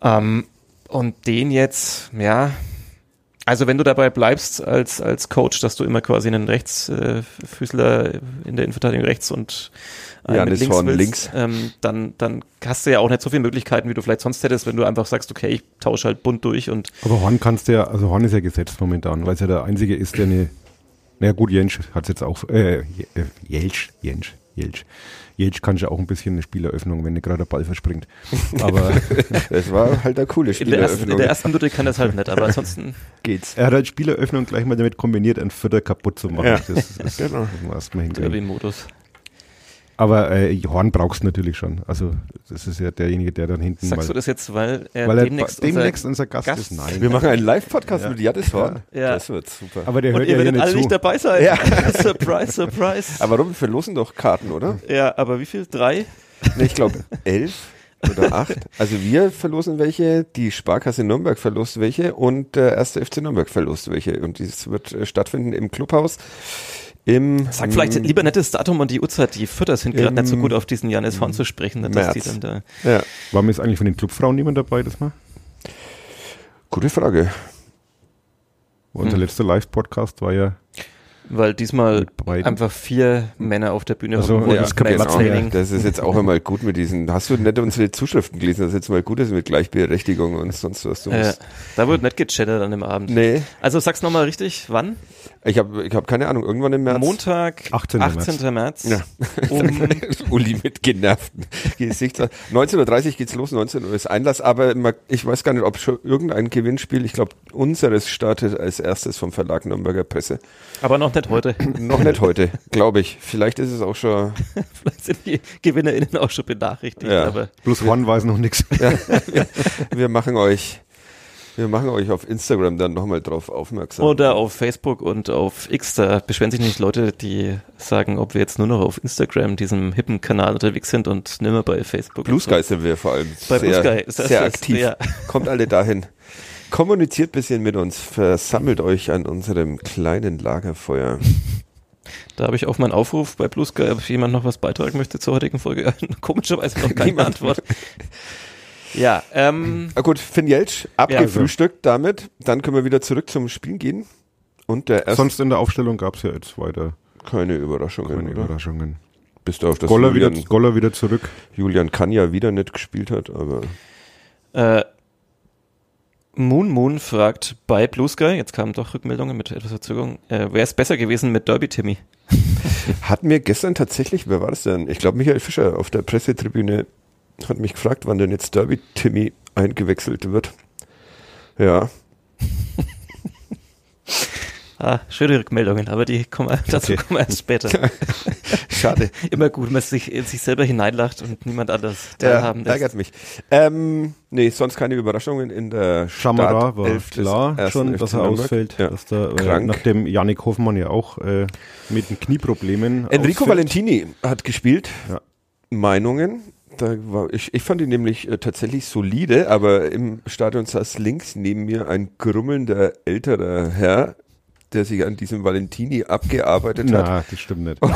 Ähm, und den jetzt, ja, also wenn du dabei bleibst als, als Coach, dass du immer quasi einen Rechtsfüßler in der Innenverteidigung rechts und einen mit links willst, links. Ähm, dann, dann hast du ja auch nicht so viele Möglichkeiten, wie du vielleicht sonst hättest, wenn du einfach sagst, okay, ich tausche halt bunt durch und Aber Horn kannst du ja, also Horn ist ja gesetzt momentan, weil es ja der einzige ist, der eine, na ja gut, Jensch hat es jetzt auch, äh, äh, Jeltsch, Jensch, Jeltsch. Jeltsch kann ja auch ein bisschen eine Spieleröffnung, wenn gerade der Ball verspringt. Aber Das war halt eine coole der, ersten, in Spieleröffnung. der ersten Minute kann das halt nicht, aber ansonsten geht's. er hat halt Spieleröffnung gleich mal damit kombiniert, einen Vierter kaputt zu machen. Ja. Das, das, das Genau. muss man erstmal hinkriegen. Derby-Modus. Aber äh, Horn brauchst du natürlich schon. Also das ist ja derjenige, der dann hinten Sagst du mal, das jetzt, weil er weil er demnächst, demnächst, unser unser Gast, Gast- ist. Nein. Wir machen einen Live-Podcast mit Janis Horn. Ja. Das wird super. Aber der und hört ihr ja werdet nicht alle zu. nicht dabei sein. Ja. surprise, surprise. Aber warum? Wir verlosen doch Karten, oder? ja, aber wie viel? Drei? Ne, ich glaube elf oder acht. Also wir verlosen welche, die Sparkasse Nürnberg verlost welche und der erste FC Nürnberg verlost welche. Und dieses wird äh, stattfinden im Clubhaus. Im Sag vielleicht lieber das Datum und die Uhrzeit. Die Fütter sind gerade Im nicht so gut auf diesen Janis Horn zu sprechen, dass März. die dann da. Ja, Warum ist eigentlich von den Clubfrauen niemand dabei das Mal? gute Frage. Unser Hm. letzter Live-Podcast war ja Weil diesmal einfach vier Männer auf der Bühne Also, wo ja, das das Genau, jetzt das ist jetzt auch einmal gut mit diesen. Hast du nicht unsere Zuschriften gelesen, dass jetzt mal gut ist mit Gleichberechtigung und sonst was? Du Äh, musst- da wird nicht gechattert an dem Abend. nee, Also sag's nochmal richtig, wann? Ich habe ich hab keine Ahnung, irgendwann im März. Montag, 18. 18. März. Ja. Um, Uli mit genervten Gesichtsausdruck. 19.30 Uhr geht's los, 19 Uhr ist Einlass, aber ich weiß gar nicht, ob schon irgendein Gewinnspiel, ich glaube, unseres startet als erstes vom Verlag Nürnberger Presse. aber noch nicht heute. Noch nicht heute, glaube ich. Vielleicht ist es auch schon, Vielleicht sind die GewinnerInnen auch schon benachrichtigt, Ja. aber Plus Horn weiß noch nichts. wir machen euch, wir machen euch auf Instagram dann nochmal drauf aufmerksam. Oder auf Facebook und auf X, da beschweren sich nicht Leute, die sagen, ob wir jetzt nur noch auf Instagram, diesem hippen Kanal unterwegs sind und nicht mehr bei Facebook. Blue und so. Sky sind wir vor allem Bei sehr, Blue Sky ist das sehr aktiv. ja. Kommt alle dahin. Kommuniziert bisschen mit uns, versammelt euch an unserem kleinen Lagerfeuer. Da habe ich auf meinen Aufruf bei Blue Sky, ob jemand noch was beitragen möchte zur heutigen Folge, komischerweise noch keine. Antwort. Ja, ähm, Ah gut, Finn Jeltsch, abgefrühstückt damit. Dann können wir wieder zurück zum Spielen gehen. Und der erste, Sonst in der Aufstellung gab es ja jetzt weiter keine Überraschungen, keine oder? Überraschungen. Bis da auf das Goller wieder, Julian, Goller wieder zurück. Julian Kanja wieder nicht gespielt hat, aber äh, Moon Moon fragt bei Blue Sky, jetzt kamen doch Rückmeldungen mit etwas Verzögerung, äh, wäre es besser gewesen mit Derby Timmy? hat mir gestern tatsächlich, wer war das denn? Ich glaube Michael Fischer auf der Pressetribüne hat mich gefragt, wann denn jetzt Derby Timmy eingewechselt wird. Ja, Ah, schöne Rückmeldungen, aber die kommen, dazu Okay. kommen wir erst später. schade. Immer gut, wenn man sich in sich selber hineinlacht und niemand anders Ja, teilhaben lässt. ärgert mich. Ähm, nee, sonst keine Überraschungen in der Schamara war klar schon, dass er ausfällt. Ja. Dass der, äh, Krank. nachdem Yannick Hoffmann ja auch äh, mit den Knieproblemen Enrico ausfällt. Valentini hat gespielt. Ja. Meinungen. Da war, ich, ich fand ihn nämlich äh, tatsächlich solide, aber im Stadion saß links neben mir ein grummelnder älterer Herr, der sich an diesem Valentini abgearbeitet hat. Na, das stimmt nicht.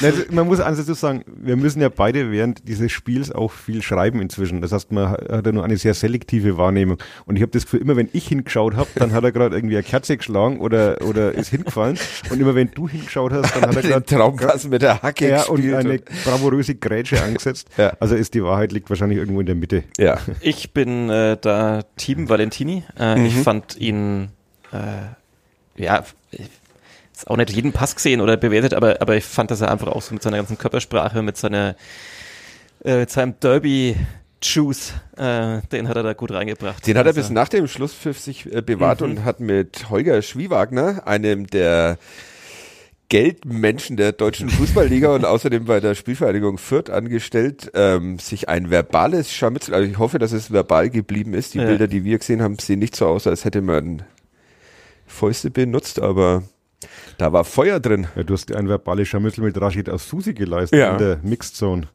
Na, also, man muss also so sagen, wir müssen ja beide während dieses Spiels auch viel schreiben inzwischen. Das heißt, man hat ja nur eine sehr selektive Wahrnehmung. Und ich habe das Gefühl, immer wenn ich hingeschaut habe, dann hat er gerade irgendwie eine Kerze geschlagen oder, oder ist hingefallen. Und immer wenn du hingeschaut hast, dann hat er gerade Traumpass mit der Hacke ja, und eine bravouröse Grätsche angesetzt. Ja. Also ist die Wahrheit liegt wahrscheinlich irgendwo in der Mitte. ja. Ich bin äh, da Team Valentini. Äh, Ich fand ihn, äh, ja, ist auch nicht jeden Pass gesehen oder bewertet, aber, aber ich fand, dass er einfach auch so mit seiner ganzen Körpersprache, mit seiner, äh, mit seinem Derby Juice, äh, den hat er da gut reingebracht. Den hat er Also, bis nach dem Schlusspfiff sich äh, bewahrt Mhm. und hat mit Holger Schwiewagner, einem der Geldmenschen der deutschen Fußballliga und außerdem bei der Spielvereinigung Fürth angestellt, ähm, sich ein verbales Scharmützel, also ich hoffe, dass es verbal geblieben ist. Die Ja. Bilder, die wir gesehen haben, sehen nicht so aus, als hätte man Fäuste benutzt, aber da war Feuer drin. Ja, du hast ein verbales Scharmützel mit Rashid aus Susi geleistet Ja. in der Mixed Zone.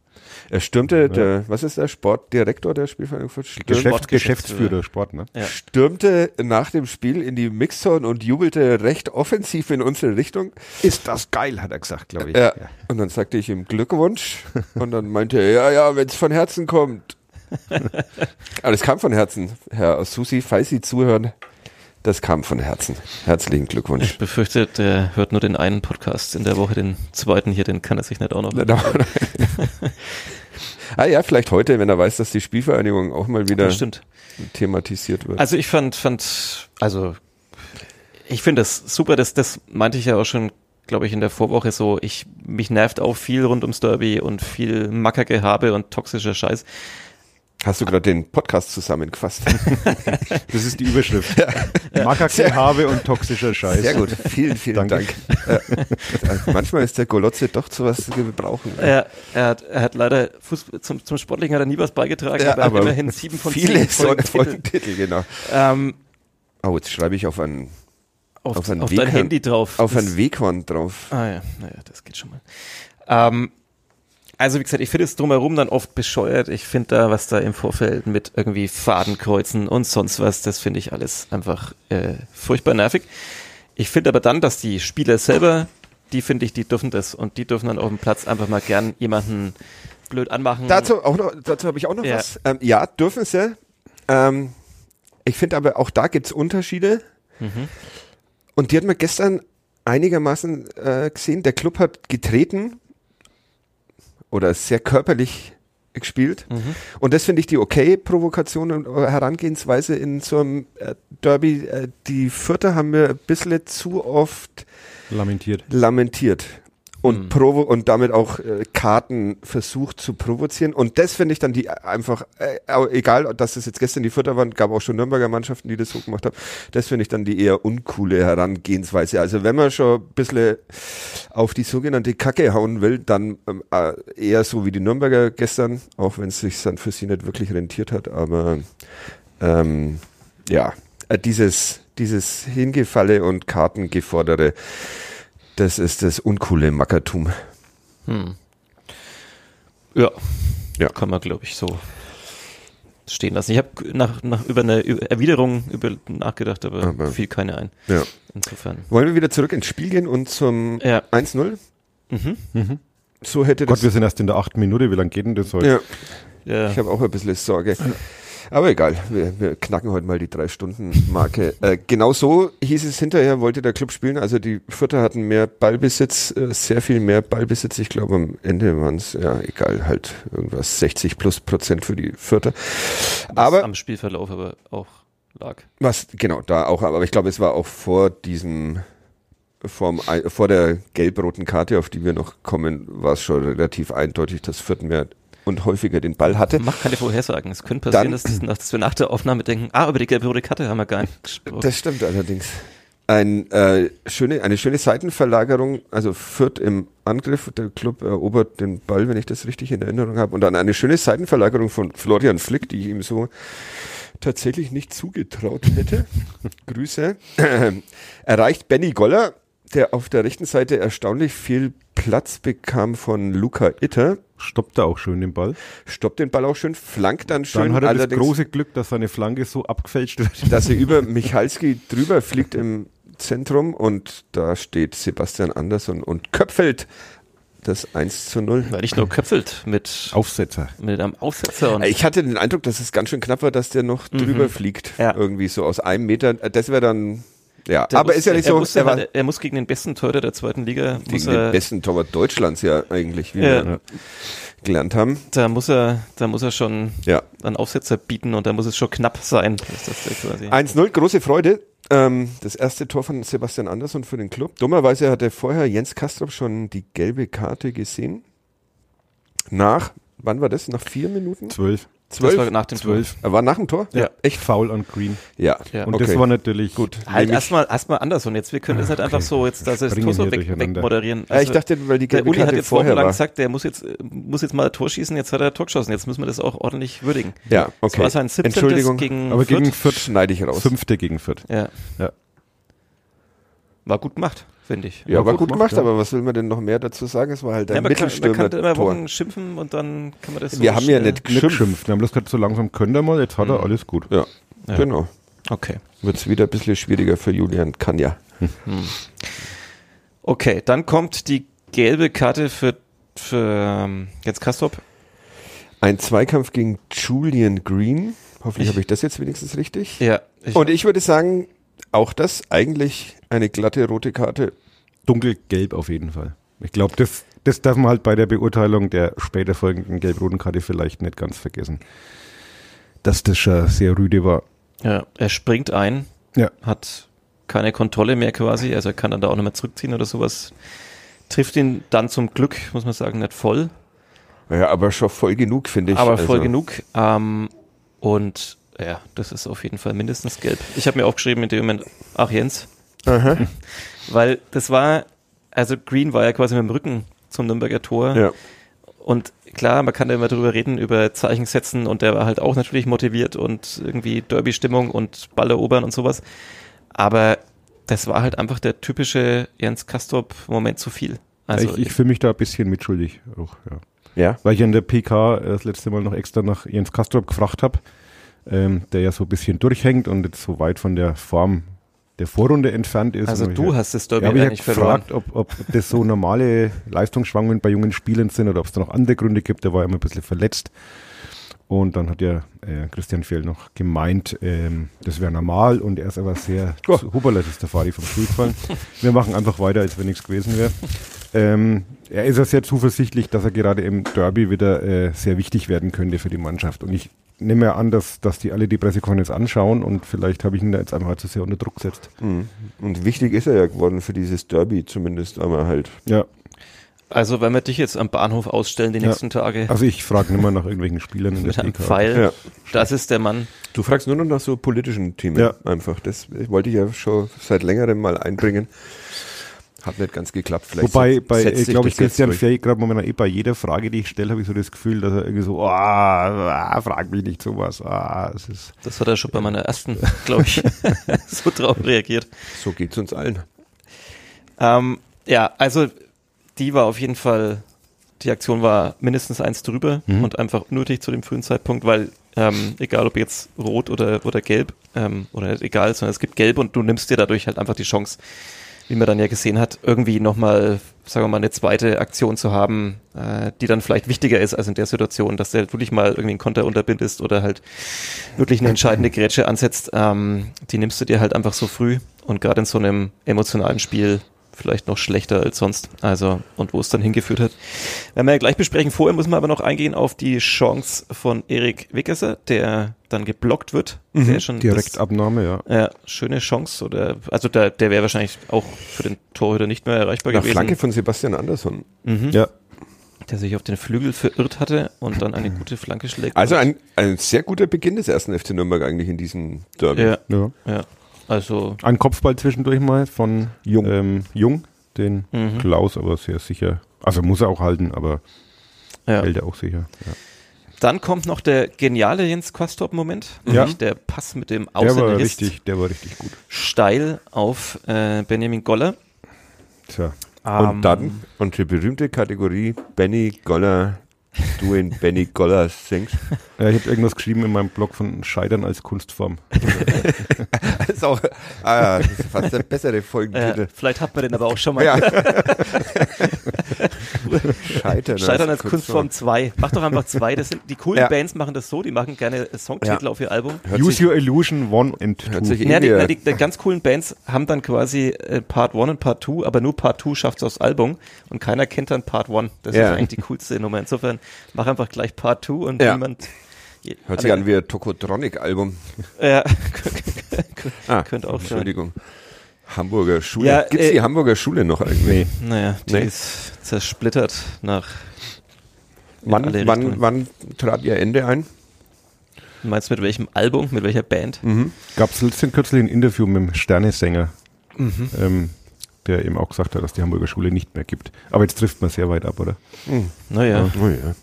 Er stürmte, der, was ist der Sportdirektor der Spielvereinigung Fürth? Geschäft. Geschäftsführer, Sport, ne? Ja. stürmte nach dem Spiel in die Mixzone und jubelte recht offensiv in unsere Richtung. Ist das geil, hat er gesagt, glaube ich. Ja. Und dann sagte ich ihm Glückwunsch und dann meinte er, ja, ja, wenn es von Herzen kommt. Aber das kam von Herzen, Herr Susi, falls Sie zuhören, das kam von Herzen. Herzlichen Glückwunsch. Ich befürchte, der hört nur den einen Podcast in der Woche, den zweiten hier, den kann er sich nicht auch noch. ah ja, vielleicht heute, wenn er weiß, dass die Spielvereinigung auch mal wieder thematisiert wird. Also ich fand, fand, also ich finde das super, das, das meinte ich ja auch schon glaube ich, in der Vorwoche so, ich, mich nervt auch viel rund ums Derby und viel Mackergehabe und toxischer Scheiß. Hast du gerade den Podcast zusammengefasst? Das ist die Überschrift. Mackergehabe und toxischer Scheiß. Sehr gut, vielen, vielen Danke. Dank. Ja. Manchmal ist der Golotze doch zu was zu gebrauchen. Er, er, hat, er hat leider Fußball, zum, zum Sportlichen hat er nie was beigetragen, Ja, aber, er aber immerhin sieben von Viele zehn Folgen Folgentitel, genau. ähm, Oh, jetzt schreibe ich auf ein, auf, Auf ein auf dein Weghorn- Handy drauf. auf ein Weghorn drauf. Ah ja, naja, das geht schon mal. Ähm, also wie gesagt, ich finde es drumherum dann oft bescheuert. Ich finde da, was da im Vorfeld mit irgendwie Fadenkreuzen und sonst was, das finde ich alles einfach äh, furchtbar nervig. Ich finde aber dann, dass die Spieler selber, die finde ich, die dürfen das und die dürfen dann auf dem Platz einfach mal gern jemanden blöd anmachen. Dazu auch noch, dazu habe ich auch noch Ja. was. Ähm, ja, dürfen sie. Ähm, ich finde aber auch da gibt's Unterschiede. Mhm. Und die hat man gestern einigermaßen äh, gesehen. Der Club hat getreten oder sehr körperlich gespielt. Mhm. Und das finde ich die okay Provokation und Herangehensweise in so einem äh, Derby. Äh, die Vierter haben mir ein bisschen zu oft Lamentiert. lamentiert und Mhm. provo und damit auch äh, Karten versucht zu provozieren. Und das finde ich dann die einfach äh, egal dass es jetzt gestern die Vierter waren gab auch schon Nürnberger Mannschaften die das so gemacht haben. Das finde ich dann die eher uncoole Herangehensweise. Also wenn man schon ein bisschen auf die sogenannte Kacke hauen will dann ähm, äh, eher so wie die Nürnberger gestern auch wenn es sich dann für sie nicht wirklich rentiert hat. Aber ähm, ja äh, dieses dieses Hingefalle und Kartengefordere das ist das uncoole Mackertum. Hm. Ja. Ja. Kann man, glaube ich, so stehen lassen. Ich habe nach, nach über eine Erwiderung über, nachgedacht, aber, Aber- fiel keine ein. Ja. Insofern. Wollen wir wieder zurück ins Spiel gehen und zum Ja. 1-0? Mhm. So hätte Gott, das. wir sind erst in der achten Minute. Wie lange geht denn das heute? ja, Ja. ich habe auch ein bisschen Sorge. Aber egal, wir, wir knacken heute mal die Drei-Stunden-Marke. Äh, genau so hieß es hinterher, wollte der Club spielen. Also die Vierter hatten mehr Ballbesitz, äh, sehr viel mehr Ballbesitz. Ich glaube, am Ende waren es, ja, egal, halt irgendwas 60 plus Prozent für die Vierter. was Aber am Spielverlauf aber auch lag. Was, genau, da auch, aber ich glaube, es war auch vor diesem, vorm, Ei- vor der gelb-roten Karte, auf die wir noch kommen, war es schon relativ eindeutig, dass Fürth mehr und häufiger den Ball hatte. Mach keine Vorhersagen. Es könnte passieren, dass, dass wir nach der Aufnahme denken, ah, über die gelbe Karte haben wir gar nicht gesprochen. Das stimmt allerdings. Ein, äh, schöne, eine schöne Seitenverlagerung, also Fürth im Angriff, der Club erobert den Ball, wenn ich das richtig in Erinnerung habe, und dann eine schöne Seitenverlagerung von Florian Flick, die ich ihm so tatsächlich nicht zugetraut hätte. Grüße. Erreicht Benny Goller, der auf der rechten Seite erstaunlich viel Platz bekam von Luca Itter, Stoppt er auch schön den Ball. stoppt den Ball auch schön, flankt dann schön, Dann hat er das große Glück, dass seine Flanke so abgefälscht wird. dass er über Michalski drüber fliegt im Zentrum und da steht Sebastian Andersson und köpfelt das 1 zu 0. Weil nicht nur köpfelt mit, Aufsetzer. mit einem Aufsetzer und Ich hatte den Eindruck, dass es ganz schön knapp war, dass der noch drüber fliegt. Ja. Irgendwie so aus einem Meter. Das wäre dann, ja, Der aber muss, ist ja nicht er so, Muss er ja, war halt- er muss gegen den besten Torhüter der zweiten Liga, muss gegen den besten Torwart Deutschlands ja eigentlich, wie Ja. wir gelernt haben. da muss er, da muss er schon Ja. einen Aufsetzer bieten und da muss es schon knapp sein. Ist das der quasi. 1-0, große Freude. Ähm, das erste Tor von Sebastian Andersson für den Club. Dummerweise hatte vorher Jens Kastrop schon die gelbe Karte gesehen. Nach, wann war das? Nach vier Minuten? Zwölf. Das war Zwölf? nach dem Zwölf. Er war nach dem Tor? Ja. Echt? Foul on Green. Ja. Ja. Und okay. das war natürlich Gut. Halt erstmal erstmal anders und jetzt wir können das halt einfach so jetzt das, das Springen Tor so weg, wegmoderieren. ja, ich dachte, weil die der Uli hat jetzt vorher wochenlang gesagt, der muss jetzt äh, muss jetzt mal ein Tor schießen, jetzt hat er ein Tor geschossen, jetzt müssen wir das auch ordentlich würdigen. Ja, Das okay. war sein 17. Entschuldigung, gegen aber Fürth. gegen Fürth schneide ich raus. fünfte gegen Fürth. Ja. Ja. War gut gemacht, finde ich. Ja, war gut gemacht, gemacht, ja. aber was will man denn noch mehr dazu sagen? Es war halt Ja, ein man, kann, man kann immer Mittelstürmer-Tor. Wochen schimpfen und dann kann man das so Wir haben ja nicht geschimpft. Wir haben bloß gesagt, so langsam könnt ihr mal, jetzt hat er Mhm. alles gut. Ja, Ja. genau. Okay. Wird es wieder ein bisschen schwieriger für Julian Kanja. Okay, dann kommt die gelbe Karte für, für ähm, Jens Kastrop. Ein Zweikampf gegen Julian Green. Hoffentlich Ich- habe ich das jetzt wenigstens richtig. Ja. Ich, Und ich würde sagen, auch das eigentlich eine glatte rote Karte. Dunkelgelb auf jeden Fall. Ich glaube, das, das darf man halt bei der Beurteilung der später folgenden gelb-roten Karte vielleicht nicht ganz vergessen. Dass das schon sehr rüde war. ja, er springt ein, Ja. hat keine Kontrolle mehr quasi, also er kann dann da auch nicht mehr zurückziehen oder sowas. Trifft ihn dann zum Glück, muss man sagen, nicht voll, Ja, aber schon voll genug, finde ich. aber voll Also, genug. Ähm, und ja, das ist auf jeden Fall mindestens gelb. Ich habe mir aufgeschrieben in dem Moment, ach Jens, weil das war, also Green war ja quasi mit dem Rücken zum Nürnberger Tor. Ja. Und klar, man kann da immer drüber reden, über Zeichen setzen und der war halt auch natürlich motiviert und irgendwie Derby-Stimmung und Ball erobern und sowas. Aber das war halt einfach der typische Jens Kastrop-Moment zu viel. Also ich ich fühle mich da ein bisschen mitschuldig auch, ja. Ja. Weil ich an der PK äh, das letzte Mal noch extra nach Jens Kastrop gefragt habe, ähm, der ja so ein bisschen durchhängt und jetzt so weit von der Form der Vorrunde entfernt ist. Also du hast das ja, Derby habe ich ja eigentlich verloren. gefragt, ob, ob das so normale Leistungsschwankungen bei jungen Spielern sind oder ob es da noch andere Gründe gibt. Der war immer ein bisschen verletzt. Und dann hat ja äh, Christian Fehl noch gemeint, ähm, das wäre normal und er ist aber sehr, Oh. Das ist der Fari vom Stuhl gefallen. Wir machen einfach weiter, als wenn nichts gewesen wäre. Ähm, er ist ja sehr zuversichtlich, dass er gerade im Derby wieder äh, sehr wichtig werden könnte für die Mannschaft. Und ich nehme an, dass, dass die alle die Pressekonferenz anschauen und vielleicht habe ich ihn da jetzt einfach zu sehr unter Druck gesetzt. Mhm. Und wichtig ist er ja geworden für dieses Derby zumindest, aber halt. Ja, Also wenn wir dich jetzt am Bahnhof ausstellen die Ja. nächsten Tage also ich frage nicht mehr nach irgendwelchen Spielern in der mit einem PK. Pfeil, Ja. das ist der Mann. Du fragst nur noch nach so politischen Themen Ja. einfach. Das wollte ich ja schon seit längerem mal einbringen. Hat nicht ganz geklappt. Vielleicht Wobei, bei, äh, glaube ich, das jetzt Christian. Fähig gerade momentan eh bei jeder Frage, die ich stelle, habe ich so das Gefühl, dass er irgendwie so, oh, ah, frag mich nicht sowas. Ah, es ist Das hat er schon bei meiner ersten, glaube ich, so drauf reagiert. So geht's uns allen. Ähm, ja, also die war auf jeden Fall, die Aktion war mindestens eins drüber Mhm. und einfach nötig zu dem frühen Zeitpunkt, weil ähm, egal ob jetzt rot oder, oder gelb, ähm, oder nicht egal, sondern es gibt gelb und du nimmst dir dadurch halt einfach die Chance, wie man dann ja gesehen hat, irgendwie nochmal, sagen wir mal, eine zweite Aktion zu haben, äh, die dann vielleicht wichtiger ist als in der Situation, dass der wirklich mal irgendwie einen Konter unterbindest oder halt wirklich eine entscheidende Grätsche ansetzt. Ähm, die nimmst du dir halt einfach so früh und gerade in so einem emotionalen Spiel vielleicht noch schlechter als sonst. Also, und wo es dann hingeführt hat. Werden wir ja gleich besprechen. Vorher müssen wir aber noch eingehen auf die Chance von Erik Wickerser, der dann geblockt wird. Der schon Direktabnahme, ja. ja, schöne Chance. Oder also der, der wäre wahrscheinlich auch für den Torhüter nicht mehr erreichbar Nach gewesen. Flanke von Sebastian Andersson. Mhm. Ja, Der sich auf den Flügel verirrt hatte und dann eine gute Flanke schlägt. Also ein, ein sehr guter Beginn des ersten FC Nürnberg eigentlich in diesem Derby. ja, ja. ja. Also Ein Kopfball zwischendurch mal von Jung. ähm, Jung, den Mhm. Klaus aber sehr sicher. Also muss er auch halten, aber ja. hält er auch sicher. Ja. Dann kommt noch der geniale Jens Quastorp-Moment. Ja. Nämlich Der Pass mit dem Der war Außenriss richtig, der war richtig gut. steil auf äh, Benjamin Goller. Tja. Ähm, Und dann unsere berühmte Kategorie Benny Goller, du in Benny Goller singst. Ja, ich habe irgendwas geschrieben in meinem Blog von Scheitern als Kunstform. Das ist auch ah, das ist fast der bessere Folgentitel. vielleicht hat man den aber auch schon mal. Ja. Scheitern. Scheitern als Kunstform 2. Mach doch einfach zwei. Das sind, die coolen Ja. Bands machen das so, die machen gerne Songtitel Ja. auf ihr Album. Hört Use sich, Your Illusion One and Two. hört sich Ja, die, die, die ganz coolen Bands haben dann quasi äh, Part 1 und Part 2, aber nur Part 2 schafft es aufs Album und keiner kennt dann Part 1. Das Ja. ist eigentlich die coolste Nummer. Insofern mach einfach gleich Part 2 und Ja. niemand. hört sich an wie ein Tokotronic-Album. Ja, Ah, Könnte auch sein. Hamburger Schule. Ja, Gibt's äh, die Hamburger Schule noch eigentlich? Nee. naja, die Nee. ist zersplittert nach. Wann, alle wann, wann trat ihr Ende ein? Du meinst mit welchem Album, mit welcher Band? Gab es letztens kürzlich ein Interview mit dem Sternesänger, Mhm. ähm, der eben auch gesagt hat, dass die Hamburger Schule nicht mehr gibt. Aber jetzt trifft man sehr weit ab, oder? Naja. Oh ja.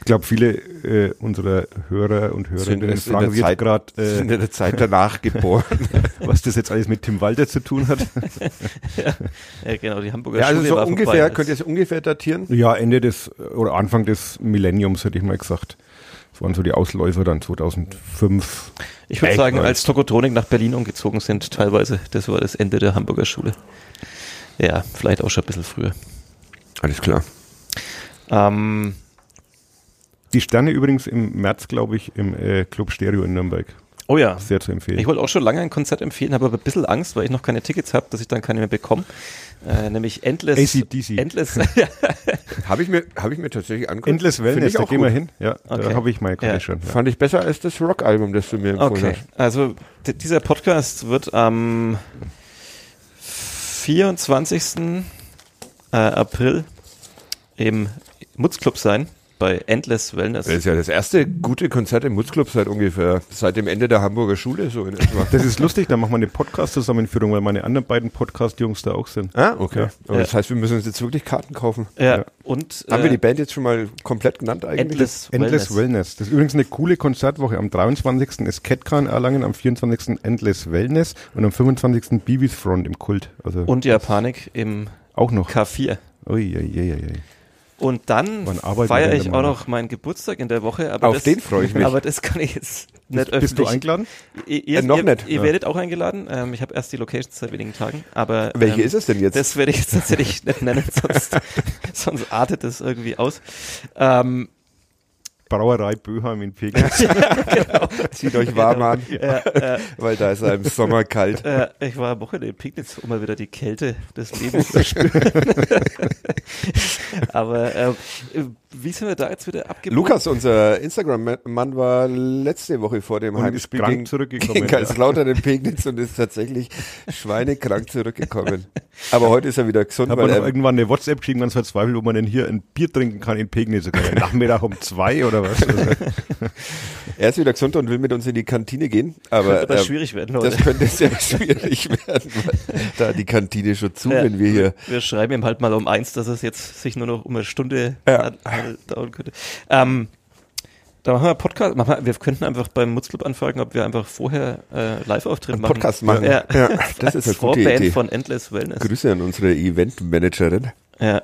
Ich glaube, viele äh, unserer Hörer und Sind Hörerinnen fragen der sich gerade, Sind äh, in der Zeit danach geboren. was das jetzt alles mit Tim Walter zu tun hat. ja, genau, die Hamburger ja, also Schule so ungefähr, könnt ihr es ungefähr datieren? Ja, Ende des oder Anfang des Millenniums hätte ich mal gesagt. Das waren so die Ausläufer dann 2005. Ich würde sagen, als Tokotronik nach Berlin umgezogen sind, teilweise, das war das Ende der Hamburger Schule. Ja, vielleicht auch schon ein bisschen früher. Alles klar. Ähm, Die Sterne übrigens im März, glaube ich, im äh, Club Stereo in Nürnberg. oh ja, Sehr zu empfehlen. ich wollte auch schon lange ein Konzert empfehlen, habe aber ein bisschen Angst, weil ich noch keine Tickets habe, dass ich dann keine mehr bekomme. Äh, nämlich Endless. AC/DC. Endless. Habe ich, mir, hab ich mir tatsächlich angeguckt. Endless Finde Wellness, ich da auch gehen wir hin. Ja, da Okay. habe ich meine Ja. schon. Ja. Fand ich besser als das Rock-Album, das du mir empfohlen Okay, hast. also dieser Podcast wird am 24. Äh, April im Mutzclub sein, bei Endless Wellness. Das ist ja das erste gute Konzert im Mutzclub seit ungefähr, seit dem Ende der Hamburger Schule, so in etwa. Das ist lustig, da machen wir eine Podcast-Zusammenführung, weil meine anderen beiden Podcast-Jungs da auch sind. ah, okay. Ja. Aber Ja. das heißt, wir müssen uns jetzt wirklich Karten kaufen. Ja, Ja. und Haben äh, wir die Band jetzt schon mal komplett genannt eigentlich? Endless, Endless Wellness. Wellness. Das ist übrigens eine coole Konzertwoche. Am 23. ist Catcan Erlangen, am 24. Endless Wellness und am 25. Beavis Front im Kult. Also Und Japanik im auch noch. K4. Ui, ui, ui, ui. Und dann feiere ich auch noch meinen Geburtstag in der Woche. Aber Auf das, den freue ich mich. Aber das kann ich jetzt nicht öffentlich. Bist du eingeladen? Ihr, ihr, Äh, noch ihr, nicht. Ihr Ja. werdet auch eingeladen. Ähm, ich habe erst die Location seit wenigen Tagen. Aber Welche ähm, ist es denn jetzt? Das werde ich jetzt tatsächlich nicht nennen, sonst, sonst artet es irgendwie aus. Ähm, Brauerei Böheim in Pegnitz. Zieht euch warm an, äh, äh, weil da ist er im Sommer kalt. ich war am Wochenende in Pignitz, um mal wieder die Kälte des Lebens zu spüren. Aber äh, wie sind wir da jetzt wieder abgebogen? Lukas, unser Instagram-Mann, war letzte Woche vor dem Und ist Heimspiel krank gegen, zurückgekommen, gegen ja. Kaiserslautern in Pegnitz und ist tatsächlich schweinekrank zurückgekommen. Aber heute ist er wieder gesund, Hat weil man noch er, irgendwann eine WhatsApp geschrieben, ganz verzweifelt, wo man denn hier ein Bier trinken kann in Pegnitz. Sogar Nachmittag um zwei oder was? Also, er ist wieder gesund und will mit uns in die Kantine gehen. Aber Könnte das ähm, schwierig werden heute. das könnte sehr schwierig werden, da die Kantine schon zu, Ja. wenn wir hier Wir schreiben ihm halt mal um eins, dass es jetzt sich nur noch um eine Stunde Ja. an- dauern könnte. Ähm, da machen wir Podcast. Machen wir, wir könnten einfach beim Mutzclub anfragen, ob wir einfach vorher äh, Live-Auftritt einen machen. Podcast machen. Ja, Ja, das ist eine gute Vorband Idee. von Endless Wellness. Grüße an unsere Eventmanagerin. Ja.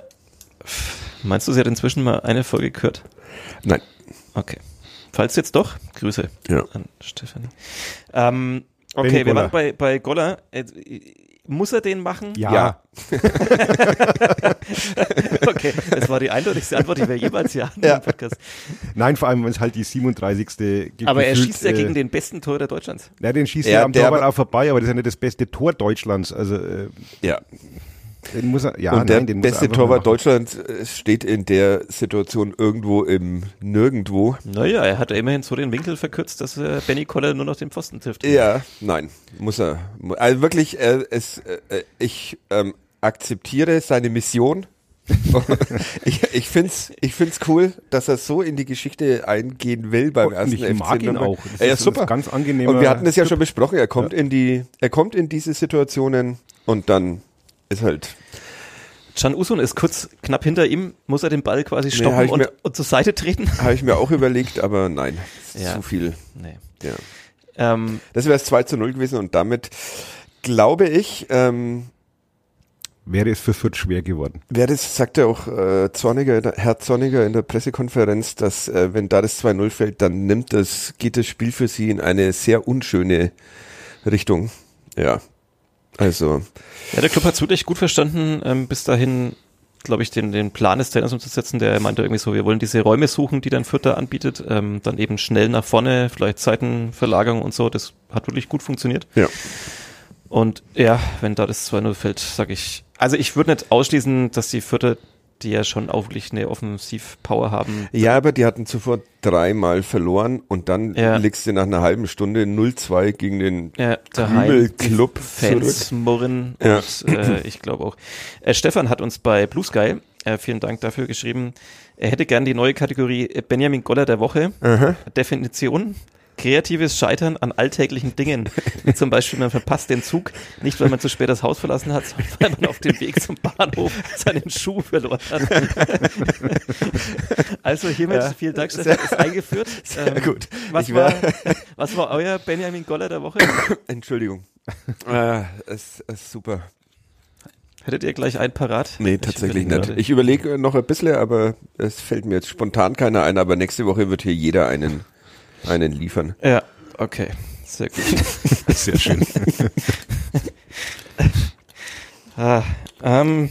Meinst du, sie hat inzwischen mal eine Folge gehört? Nein. Okay. Falls jetzt doch, Grüße Ja. an Stefanie. Ähm, okay, wir waren bei, bei Goller. Muss er den machen? ja. Ja. Okay, das war die eindeutigste Antwort, die wir jemals hier hatten Ja. im Podcast. Nein, vor allem, wenn es halt die 37. ge- Aber er gefühlt, schießt ja äh, gegen den besten Torhüter Deutschlands. Ja, den schießt Ja, er am Torwart aber- auch vorbei, aber das ist ja nicht das beste Tor Deutschlands. Also, äh, Ja. Den muss er, ja, und der nein, den muss er beste Torwart. Deutschlands äh, steht in der Situation irgendwo im Nirgendwo. Naja, er hat ja immerhin so den Winkel verkürzt, dass äh, Benny Koller nur noch den Pfosten trifft. Ja, nein, muss er. Also wirklich, äh, es, äh, ich ähm, akzeptiere seine Mission. ich ich finde es ich find's cool, dass er so in die Geschichte eingehen will beim Und ersten ich FC mag ihn Nürnberg. auch. Das Er ist ist super. ganz angenehmer Und wir hatten es ja Typ. schon besprochen, er kommt in die, er kommt in diese Situationen und dann ist halt, Can Usun ist kurz knapp hinter ihm, muss er den Ball quasi stoppen ich und, mir- und zur Seite treten? habe ich mir auch überlegt, aber nein, ist Ja. zu viel. Nee. Ja. Ähm, Das wäre es 2 zu 0 gewesen und damit glaube ich, ähm, Wäre es für Fürth schwer geworden. Wer das sagte auch äh, Zorniger, Herr Zorniger in der Pressekonferenz, dass äh, wenn da das 2-0 fällt, dann nimmt das, geht das Spiel für sie in eine sehr unschöne Richtung. Ja. Also, ja, der Club hat es wirklich gut verstanden, ähm, bis dahin, glaube ich, den, den Plan des Trainers umzusetzen. Der meinte irgendwie so, wir wollen diese Räume suchen, die dann Fürth da anbietet, ähm, dann eben schnell nach vorne, vielleicht Seitenverlagerung und so. Das hat wirklich gut funktioniert. ja. Und ja, wenn da das 2-0 fällt, sage ich, also ich würde nicht ausschließen, dass die Vierter, die ja schon auch wirklich eine Offensivpower haben, Ja, aber die hatten zuvor dreimal verloren und dann Ja. liegst du nach einer halben Stunde 0-2 gegen den ja, Krümelclub Fans zurück. murren Ja. und äh, ich glaube auch. Äh, Stefan hat uns bei Blue Sky, äh, vielen Dank dafür geschrieben, er hätte gern die neue Kategorie Benjamin Goller der Woche. Definition. Kreatives Scheitern an alltäglichen Dingen. Wie zum Beispiel, man verpasst den Zug, nicht weil man zu spät das Haus verlassen hat, sondern weil man auf dem Weg zum Bahnhof seinen Schuh verloren hat. Also hiermit Ja. vielen Dank, Stefan, ist eingeführt. Sehr Ähm, gut. Was war, was war euer Benjamin Goller der Woche? Entschuldigung. äh, es ist super. Hättet ihr gleich einen parat? Nee, Ich tatsächlich nicht. Ich überlege noch ein bisschen, aber es fällt mir jetzt spontan keiner ein, aber nächste Woche wird hier jeder einen, einen liefern. Ja, okay. Sehr gut. Sehr schön. ah, ähm,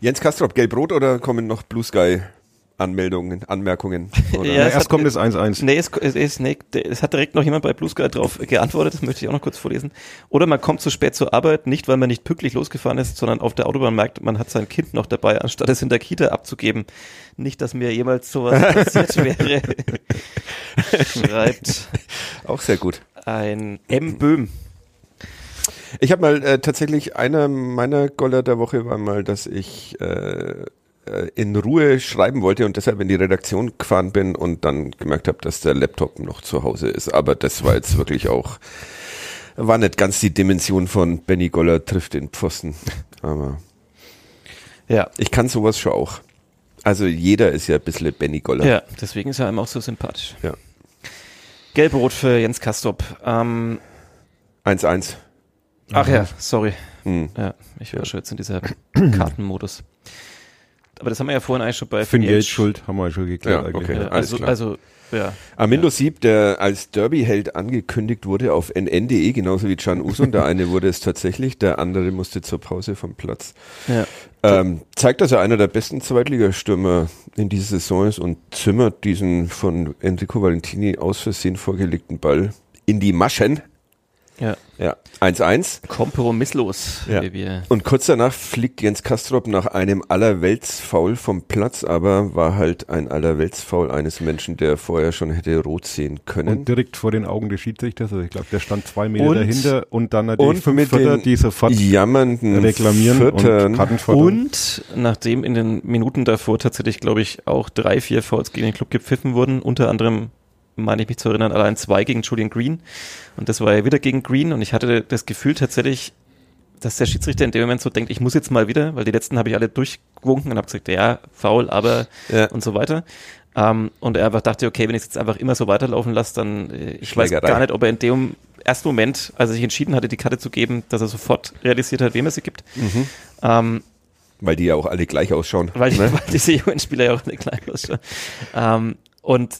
Jens Kastrop, Gelb-Rot oder kommen noch Blue Sky Anmeldungen, Anmerkungen. Oder? Ja, es erst hat- kommt das 1-1. Nee, es, es, es, nee, es hat direkt noch jemand bei Blue Sky drauf geantwortet, das möchte ich auch noch kurz vorlesen. Oder man kommt zu spät zur Arbeit, nicht weil man nicht pünktlich losgefahren ist, sondern auf der Autobahn merkt, man hat sein Kind noch dabei, anstatt es in der Kita abzugeben. Nicht, dass mir jemals sowas passiert wäre. Schreibt Auch sehr gut. ein M. Böhm. Ich habe mal äh, tatsächlich einer meiner Goller der Woche war mal, dass ich äh, in Ruhe schreiben wollte und deshalb in die Redaktion gefahren bin und dann gemerkt habe, dass der Laptop noch zu Hause ist. Aber das war jetzt wirklich auch, war nicht ganz die Dimension von Benny Goller trifft den Pfosten. Aber Ja. ich kann sowas schon auch. Also jeder ist ja ein bisschen Benny Goller. Ja, deswegen ist er einem auch so sympathisch. Ja. Gelbrot für Jens Kastrop. Ähm, 1-1. ach ja, sorry. Hm. Ja, ich war schon jetzt in dieser Kartenmodus. Aber das haben wir ja vorhin eigentlich schon bei Finn Finn Geld Yates- schuld, haben wir schon geklärt Ja, okay. Ja, alles also, klar. also, ja. Armindo Sieb, der als Derby-Held angekündigt wurde auf nn.de, genauso wie Can Usun. Der eine wurde es tatsächlich, der andere musste zur Pause vom Platz. ja. Ähm, zeigt, dass er einer der besten Zweitligastürmer in dieser Saison ist und zimmert diesen von Enrico Valentini aus Versehen vorgelegten Ball in die Maschen. Ja. Ja, 1-1. Kompromisslos, Ja. wie wir. Und kurz danach fliegt Jens Kastrop nach einem Allerweltsfoul vom Platz, aber war halt ein Allerweltsfoul eines Menschen, der vorher schon hätte rot sehen können. Und direkt vor den Augen des Schiedsrichters, also ich glaube, der stand zwei Meter Und- dahinter und dann natürlich und fünf mit Vierter, den die sofort jammernden reklamieren Viertern. und Karten fordern. Und nachdem in den Minuten davor tatsächlich, glaube ich, auch drei, vier Fouls gegen den Club gepfiffen wurden, unter anderem, meine ich mich zu erinnern, allein zwei gegen Julian Green. Und das war ja wieder gegen Green. Und ich hatte das Gefühl tatsächlich, dass der Schiedsrichter in dem Moment so denkt, ich muss jetzt mal wieder, weil die letzten habe ich alle durchgewunken und habe gesagt, ja, faul, aber Ja. und so weiter. Ähm, und er einfach dachte, okay, wenn ich es jetzt einfach immer so weiterlaufen lasse, dann äh, ich weiß gar nicht, ob er in dem ersten Moment, als er sich entschieden hatte, die Karte zu geben, dass er sofort realisiert hat, wem er sie gibt. Ähm, Weil die ja auch alle gleich ausschauen. weil, die, ne? weil diese jungen Spieler ja auch nicht klein ausschauen. Ähm, und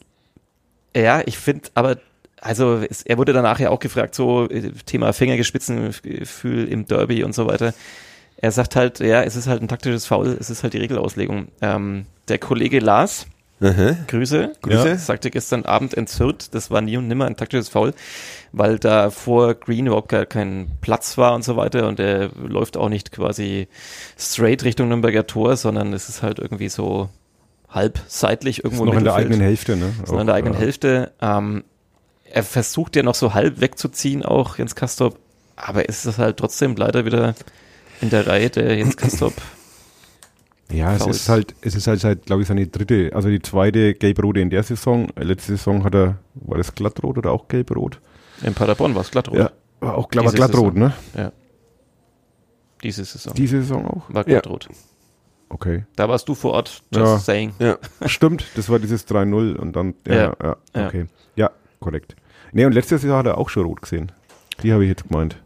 ja, ich finde, aber also es, er wurde danach ja auch gefragt, so äh, Thema Fingergespitzengefühl im Derby und so weiter. Er sagt halt, ja, es ist halt ein taktisches Foul, es ist halt die Regelauslegung. Ähm, der Kollege Lars, Aha. Grüße, Grüße. Ja, sagte gestern Abend entzürnt, das war nie und nimmer ein taktisches Foul, weil da vor Green überhaupt gar kein Platz war und so weiter und er läuft auch nicht quasi straight Richtung Nürnberger Tor, sondern es ist halt irgendwie so halb seitlich irgendwo noch im in der eigenen Hälfte, ne? Ist noch in der eigenen ja. Hälfte. Ähm, er versucht ja noch so halb wegzuziehen, auch Jens Kastrop, aber es ist halt trotzdem leider wieder in der Reihe der Jens Kastrop. Ja, es Fouls. ist halt, es ist halt seit, glaube ich, seine dritte, also die zweite Gelb-Rote in der Saison. Letzte Saison hat er, war das glattrot oder auch Gelb-Rot? In Paderborn war es glatt rot. Ja, war auch glatt, glattrot, Saison. ne? Diese Saison. Diese Saison auch? war Ja. Okay. Da warst du vor Ort, just Ja. saying. Ja. Stimmt, das war dieses 3-0 und dann, ja, Ja, ja, ja. okay. Ja, korrekt. Nee, und letztes Jahr hat er auch schon rot gesehen. Die habe ich jetzt gemeint.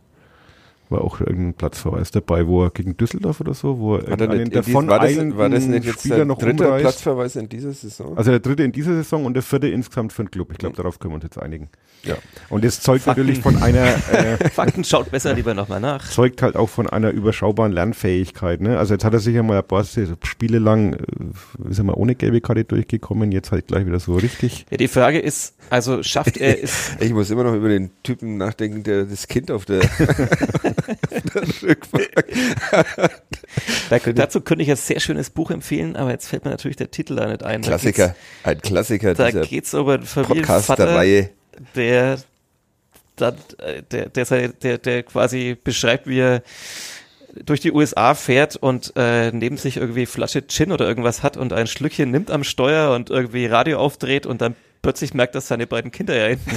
War auch irgendein Platzverweis dabei, wo er gegen Düsseldorf oder so, wo er diesem- davon war, das, war das nicht jetzt Spieler der noch dritte umreißt. Platzverweis in dieser Saison? Also der dritte in dieser Saison und der vierte insgesamt für den Club. Ich glaube, darauf können wir uns jetzt einigen. Ja. Und das zeugt Fakten. natürlich von einer, äh, Fakten schaut besser lieber nochmal nach. zeugt halt auch von einer überschaubaren Lernfähigkeit. Ne? Also jetzt hat er sich ja mal ein paar Spiele lang, äh, ist er mal ohne gelbe Karte durchgekommen, jetzt halt gleich wieder so richtig. Ja, die Frage ist, also schafft er es, Ich muss immer noch über den Typen nachdenken, der das Kind auf der, dazu könnte ich ein sehr schönes Buch empfehlen, aber jetzt fällt mir natürlich der Titel da nicht ein. Klassiker, ein Klassiker Da dieser geht's um einen Familienvater, der, dann, äh, der, der, der, der quasi beschreibt, wie er durch die USA fährt und äh, neben sich irgendwie Flasche Gin oder irgendwas hat und ein Schlückchen nimmt am Steuer und irgendwie Radio aufdreht und dann plötzlich merkt, dass seine beiden Kinder ja hinten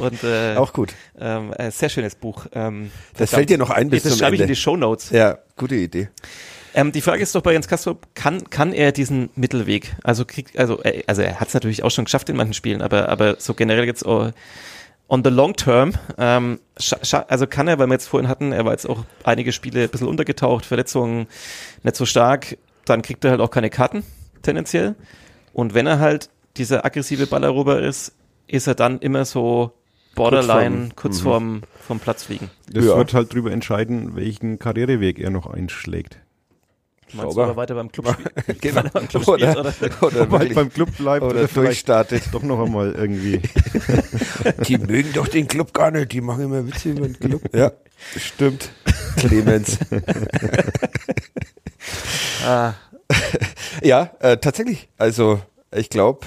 und äh, Auch gut. ähm, äh, sehr schönes Buch. Ähm, Das fällt dir noch ein bis das schreibe ich in die Show Notes. Ja, gute Idee. Ähm, die Frage ist doch bei Jens Kastrop, kann, kann er diesen Mittelweg, also kriegt, also, äh, also er hat es natürlich auch schon geschafft in manchen Spielen, aber, aber so generell jetzt oh, on the long term, ähm, scha- scha- also kann er, weil wir jetzt vorhin hatten, er war jetzt auch einige Spiele ein bisschen untergetaucht, Verletzungen nicht so stark, dann kriegt er halt auch keine Karten, tendenziell. Und wenn er halt dieser aggressive Ballerober ist, ist er dann immer so borderline, kurz vorm, vom Platz fliegen. Das Ja. wird halt drüber entscheiden, welchen Karriereweg er noch einschlägt. Meinst Sauber. du aber weiter beim Club spielen? Genau. Beim Club Oder, spielt, oder? oder, Ob er halt beim Club bleibt oder oder durchstartet. doch noch einmal irgendwie. Die mögen doch den Club gar nicht, die machen immer Witze über den Club. Ja, stimmt. Clemens. Ah, Ja, äh, tatsächlich. Also, ich glaube,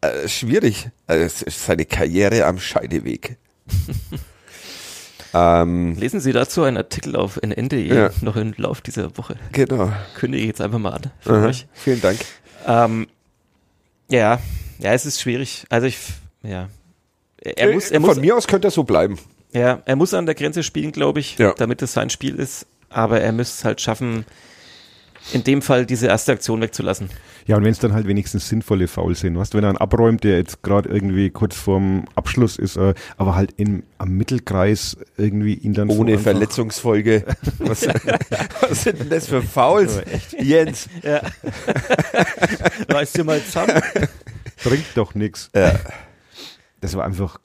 äh, schwierig. Also, es ist seine Karriere am Scheideweg. ähm, lesen Sie dazu einen Artikel auf nn.de Ja. noch im Lauf dieser Woche. genau. Kündige ich jetzt einfach mal an für Aha, euch. vielen Dank. Ähm, ja, ja, es ist schwierig. Also ich, ja. Er muss, er Äh, Von muss, mir aus könnte er so bleiben. ja, er muss an der Grenze spielen, glaube ich, Ja. damit es sein Spiel ist. Aber er müsste es halt schaffen, in dem Fall diese erste Aktion wegzulassen. Ja, und wenn es dann halt wenigstens sinnvolle Fouls sind, weißt du, wenn er einen abräumt, der jetzt gerade irgendwie kurz vorm Abschluss ist, äh, aber halt in, am Mittelkreis irgendwie ihn dann so Ohne einfach- Verletzungsfolge. Was, was sind denn das für Fouls? Jens. Ja. Reiß dir mal zusammen. bringt doch nichts. Ja. Das war einfach,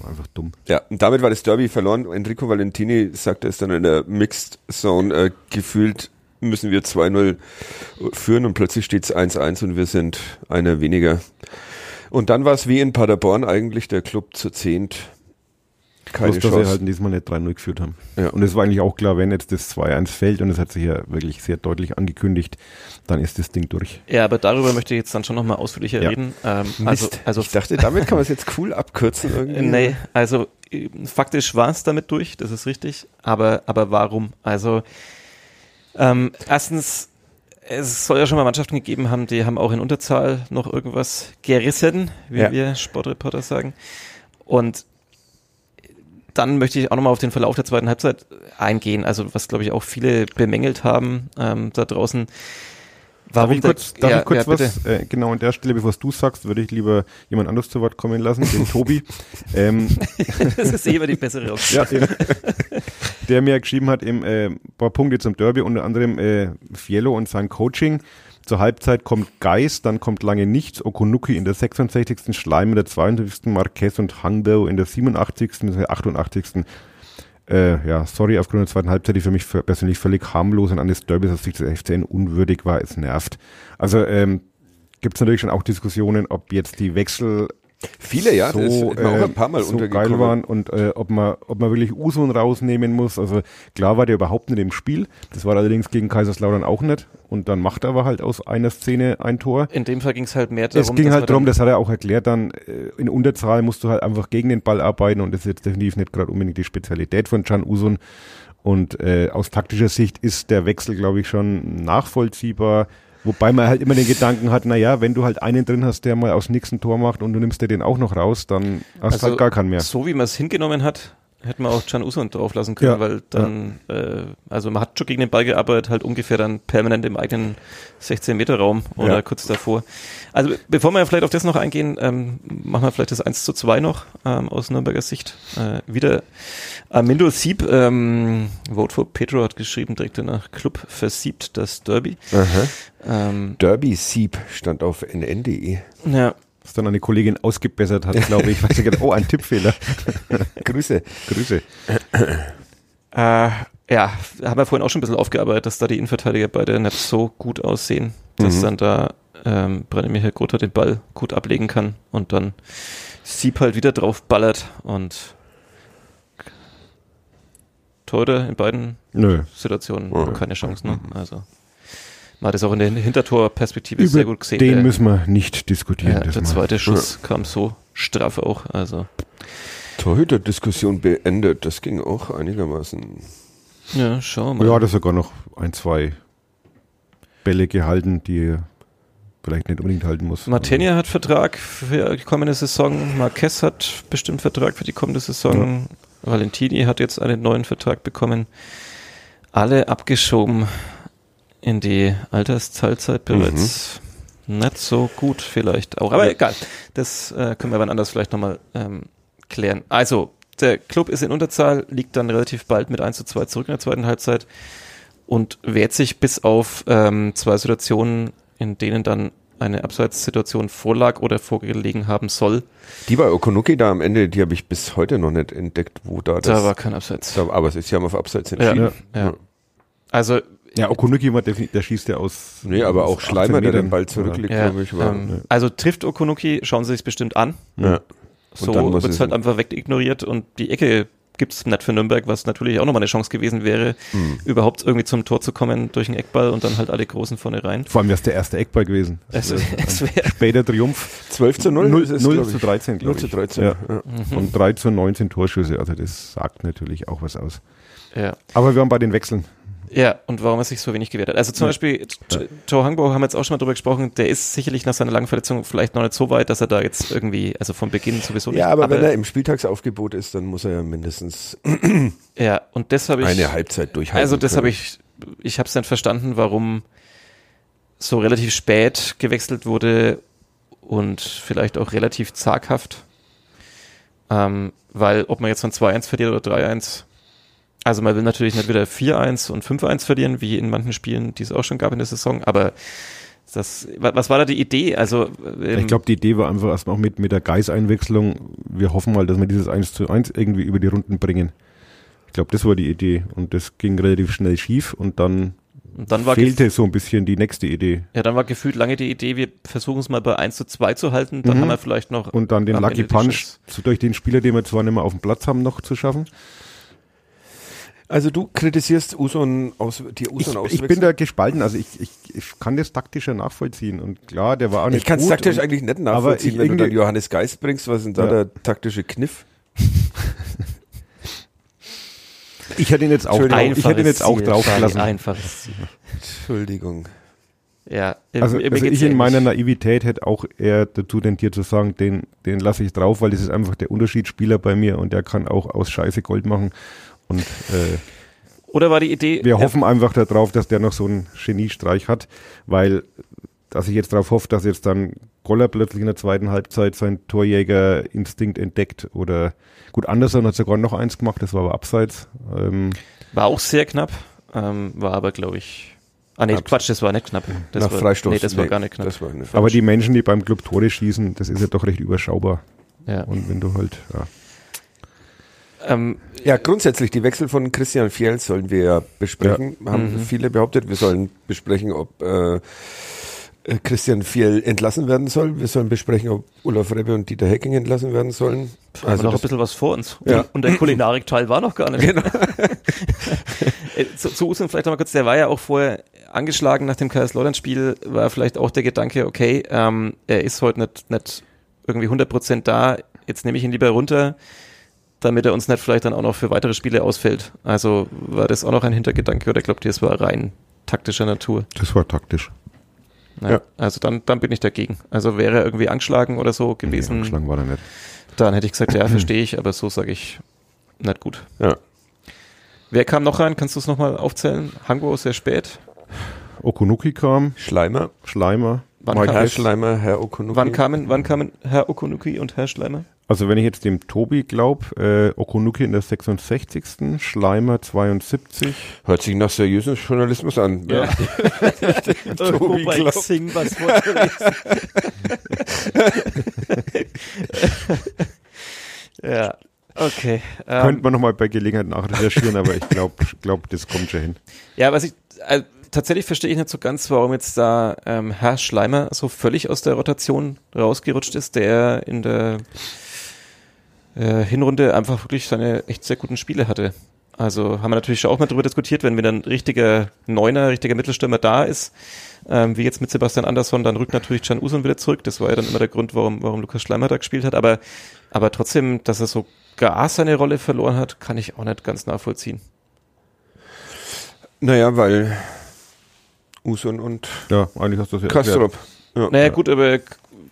war einfach dumm. Ja, und damit war das Derby verloren. Enrico Valentini sagte es dann in der Mixed Zone, äh, gefühlt müssen wir 2-0 führen und plötzlich steht es 1-1 und wir sind einer weniger. Und dann war es wie in Paderborn eigentlich der Club zu zehnt. Keine Bloß, dass Chance. sie halt diesmal nicht 3-0 geführt haben. Ja. Und es war eigentlich auch klar, wenn jetzt das 2-1 fällt, und es hat sich ja wirklich sehr deutlich angekündigt, dann ist das Ding durch. Ja, aber darüber möchte ich jetzt dann schon nochmal ausführlicher Ja. reden. Ähm, also, Mist. also ich dachte, damit kann man es jetzt cool abkürzen irgendwie. Nee, also äh, faktisch war es damit durch, das ist richtig. Aber, aber warum? Also ähm, erstens, es soll ja schon mal Mannschaften gegeben haben, die haben auch in Unterzahl noch irgendwas gerissen, wie Ja. wir Sportreporter sagen. Und dann möchte ich auch nochmal auf den Verlauf der zweiten Halbzeit eingehen, also was glaube ich auch viele bemängelt haben ähm, da draußen. Darf ich kurz, darf ja, ich kurz ja, was, äh, genau an der Stelle, bevor du sagst, würde ich lieber jemand anderes zu Wort kommen lassen, den Tobi, ähm, Das ist eh immer die bessere Option. ja, der mir geschrieben hat, eben, äh, ein paar Punkte zum Derby, unter anderem äh, Fiello und sein Coaching. Zur Halbzeit kommt Geis, dann kommt lange nichts, Okunuki in der 66. Schleim in der 52. Marquez und Hangbo in der 87. bis der 88. Äh, ja, sorry, aufgrund der zweiten Halbzeit, die für mich persönlich völlig harmlos und eines Derbys aus Sicht des FCN unwürdig war, es nervt. Also ähm, gibt es natürlich schon auch Diskussionen, ob jetzt die Wechsel Viele, ja, so, das ist mir auch äh, ein paar Mal so untergekommen. geil waren und äh, ob man ob man wirklich Usun rausnehmen muss. Also klar war der überhaupt nicht im Spiel. Das war allerdings gegen Kaiserslautern auch nicht. Und dann macht er aber halt aus einer Szene ein Tor. In dem Fall ging es halt mehr darum, es ging halt darum, das hat er auch erklärt, dann äh, in Unterzahl musst du halt einfach gegen den Ball arbeiten und das ist jetzt definitiv nicht gerade unbedingt die Spezialität von Can Usun. Und äh, aus taktischer Sicht ist der Wechsel, glaube ich, schon nachvollziehbar. Wobei man halt immer den Gedanken hat, na ja, wenn du halt einen drin hast, der mal aus nix ein Tor macht und du nimmst dir den auch noch raus, dann hast du Also, halt gar keinen mehr. So wie man es hingenommen hat, hätte man auch Can Usun drauflassen können, Ja, weil dann, äh, also man hat schon gegen den Ball gearbeitet, halt ungefähr dann permanent im eigenen 16-Meter-Raum oder Ja. kurz davor. Also bevor wir vielleicht auf das noch eingehen, ähm, machen wir vielleicht das 1 zu 2 noch ähm, aus Nürnberger Sicht. Äh, wieder Armindo Sieb, ähm, Vote for Pedro hat geschrieben, direkt danach Club versiebt das Derby. Ähm, Derby Sieb stand auf nn.de. ja, Was dann eine Kollegin ausgebessert hat, glaube ich. Weiß ich gedacht, oh, ein Tippfehler. Grüße. Grüße. Äh, ja, haben wir vorhin auch schon ein bisschen aufgearbeitet, dass da die Innenverteidiger beide nicht so gut aussehen, dass Mhm. dann da ähm, Brené Michael Grother den Ball gut ablegen kann und dann Sieb halt wieder drauf ballert und Tore in beiden Nö. Situationen Mhm. keine Chance, ne? Also man hat es auch in der Hintertorperspektive Über sehr gut gesehen. den der, müssen wir nicht diskutieren. ja, das der zweite Schuss kam so straff auch, also Torhüter-Diskussion beendet. Das ging auch einigermaßen. ja, schau mal. Ja, hat er sogar noch ein, zwei Bälle gehalten, die er vielleicht nicht unbedingt halten muss. Martinia hat Vertrag für die kommende Saison. Marquez hat bestimmt Vertrag für die kommende Saison. Valentini hat jetzt einen neuen Vertrag bekommen. Alle abgeschoben in die Altersteilzeit bereits. Nicht so gut vielleicht auch. Aber egal. Das äh, können wir wann anders vielleicht nochmal ähm, klären. Also, der Club ist in Unterzahl, liegt dann relativ bald mit 1 zu 2 zurück in der zweiten Halbzeit und wehrt sich bis auf ähm, zwei Situationen, in denen dann eine Abseitssituation vorlag oder vorgelegen haben soll. Die bei Okonuki da am Ende, die habe ich bis heute noch nicht entdeckt, wo da das. Da war kein Abseits. da, aber es ist ja mal auf Abseits Ja, entschieden. ja. Also Ja, Okunuki war definitiv, der schießt ja aus. Nee, aber aus auch Schleimer, 18 der den. Ball zurücklegt, Ja, glaube ich. War, ähm, Also trifft Okunuki, schauen Sie sich bestimmt an. ja. So wird es es- halt einfach wegignoriert und die Ecke gibt's nicht für Nürnberg, was natürlich auch nochmal eine Chance gewesen wäre, Hm. überhaupt irgendwie zum Tor zu kommen durch einen Eckball und dann halt alle Großen vorne rein. Vor allem wäre es der erste Eckball gewesen. Es, Also, es wäre Später Triumph. 12 zu 0, 0, ist es, 0 glaub zu ich. 13, glaube 0 zu ich. 13. Ja. Ja. Und 3 zu 19 Torschüsse. Also das sagt natürlich auch was aus. ja. Aber wir haben bei den Wechseln. Ja, und warum er sich so wenig gewehrt hat. Also zum Beispiel, J- Joe Hangbo haben wir jetzt auch schon mal drüber gesprochen, der ist sicherlich nach seiner langen Verletzung vielleicht noch nicht so weit, dass er da jetzt irgendwie, also vom Beginn sowieso nicht. ja, aber, wenn er im Spieltagsaufgebot ist, dann muss er ja mindestens ja, und das habe ich. eine Halbzeit durchhalten. Also das habe ich, ich habe es nicht verstanden, warum so relativ spät gewechselt wurde und vielleicht auch relativ zaghaft. Ähm, weil ob man jetzt von 2-1 verliert oder 3-1, also man will natürlich nicht wieder 4-1 und 5-1 verlieren, wie in manchen Spielen, die es auch schon gab in der Saison, aber das, wa- was war da die Idee? Also ähm, Ich glaube, die Idee war einfach erstmal auch mit, mit der Geis-Einwechslung. Wir hoffen mal, dass wir dieses 1 zu 1 irgendwie über die Runden bringen. Ich glaube, das war die Idee. Und das ging relativ schnell schief und dann, und dann fehlte so ein bisschen die nächste Idee. ja, dann war gefühlt lange die Idee, wir versuchen es mal bei 1 zu 2 zu halten, dann Mhm. haben wir vielleicht noch Und dann den Lucky Punch zu, durch den Spieler, den wir zwar nicht mehr auf dem Platz haben, noch zu schaffen. Also du kritisierst Uson aus, die Ich, Uson ich bin da gespalten. Also ich, ich, ich kann das taktischer nachvollziehen. Und klar, der war auch nicht Ich kann es taktisch und- eigentlich nicht aber nachvollziehen, ich wenn du dann Johannes Geist bringst. Was ist denn da Ja. der taktische Kniff? Ich hätte ihn jetzt auch, ich hätte ihn jetzt auch Ziel, Einfaches Ziel. Entschuldigung. Ja, Also, mir also ich in meiner Naivität hätte auch eher dazu tendiert zu sagen, den, den lasse ich drauf, weil das ist einfach der Unterschiedsspieler bei mir und der kann auch aus Scheiße Gold machen. Und äh, Oder war die Idee, wir ja, hoffen einfach darauf, dass der noch so einen Geniestreich hat, weil dass ich jetzt darauf hoffe, dass jetzt dann Goller plötzlich in der zweiten Halbzeit sein Torjägerinstinkt entdeckt oder gut, Anderson hat sogar noch eins gemacht, das war aber abseits. Ähm, war auch sehr knapp, ähm, war aber, glaube ich, ah nee, Abs- Quatsch, das war nicht knapp. Das Nach war, Freistoß. Nee, das war Nee, gar nicht knapp. Das war eine aber die Menschen, die beim Club Tore schießen, das ist ja doch recht überschaubar. ja. Und wenn du halt, ja. Ähm, Ja, grundsätzlich, die Wechsel von Christian Fjell sollen wir ja besprechen. Haben Mhm. viele behauptet, wir sollen besprechen, ob äh, äh, Christian Fjell entlassen werden soll. Wir sollen besprechen, ob Olaf Rebbe und Dieter Hecking entlassen werden sollen. also Also noch ein das, bisschen was vor uns. Ja. Und der Kulinarikteil war noch gar nicht. Genau. Äh, zu, zu Usun vielleicht noch mal kurz, der war ja auch vorher angeschlagen nach dem Kaiserslautern-Spiel, war vielleicht auch der Gedanke, okay, ähm, er ist heute nicht, nicht irgendwie 100% da, jetzt nehme ich ihn lieber runter, damit er uns nicht vielleicht dann auch noch für weitere Spiele ausfällt. Also war das auch noch ein Hintergedanke oder glaubt ihr, es war rein taktischer Natur? Das war taktisch. Ja. Ja. Also dann, dann bin ich dagegen. Also wäre er irgendwie angeschlagen oder so Nee, gewesen, angeschlagen war er nicht. dann hätte ich gesagt, ja, verstehe ich, aber so sage ich nicht gut. ja. Wer kam noch rein? Kannst du es nochmal aufzählen? Hango sehr spät. Okunuki kam, Schleimer, Schleimer. Wann, Herr kam, Schleimer, Herr Okunuki. wann, kamen, wann kamen Herr Okunuki und Herr Schleimer? Also wenn ich jetzt dem Tobi glaube, äh, Okunuki in der 66. Schleimer 72. Hört sich nach seriösem Journalismus an. Ja. Tobi glaubt- Xing was ja, okay. Ähm, Könnte man nochmal bei Gelegenheit nachrecherchieren, aber ich glaube, glaub, das kommt schon hin. Ja, was ich äh, tatsächlich verstehe ich nicht so ganz, warum jetzt da ähm, Herr Schleimer so völlig aus der Rotation rausgerutscht ist, der in der äh, Hinrunde einfach wirklich seine echt sehr guten Spiele hatte. Also haben wir natürlich schon auch mal darüber diskutiert, wenn wieder ein richtiger Neuner, richtiger Mittelstürmer da ist, ähm, wie jetzt mit Sebastian Andersson, dann rückt natürlich Can Usun wieder zurück. Das war ja dann immer der Grund, warum, warum Lukas Schleimer da gespielt hat. Aber, aber trotzdem, dass er so gar seine Rolle verloren hat, kann ich auch nicht ganz nachvollziehen. Naja, weil Usun und Ja, eigentlich hast du das ja. Ja. Naja, gut, aber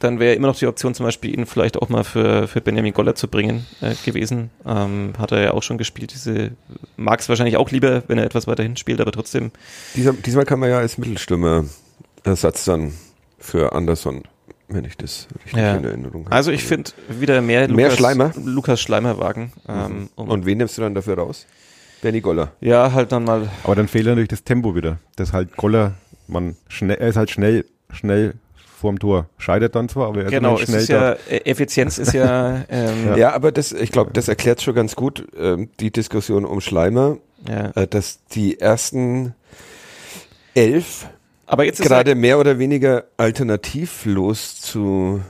dann wäre immer noch die Option, zum Beispiel ihn vielleicht auch mal für, für Benjamin Goller zu bringen äh, gewesen. Ähm, hat er ja auch schon gespielt. Diese mag es wahrscheinlich auch lieber, wenn er etwas weiter hinten spielt, aber trotzdem. Dieser, diesmal kann man ja als Mittelstürmer Ersatz dann für Anderson, wenn ich das richtig Ja. in Erinnerung habe. Also ich finde wieder mehr, Mehr Lukas, Schleimer? Lukas Schleimer wagen. Ähm, um, Und wen nimmst du dann dafür raus? Benny Goller. ja, halt dann mal. Aber dann fehlt natürlich das Tempo wieder. Das halt Goller, man schnell, er ist halt schnell, schnell vorm Tor. Scheitert dann zwar, aber er ist Genau, immerhin es schnell ist ja, äh, Effizienz ist ja, ähm, Ja, aber das, ich glaube, das erklärt schon ganz gut ähm, die Diskussion um Schleimer, ja. äh, dass die ersten elf Aber jetzt ist gerade mehr oder weniger alternativlos zu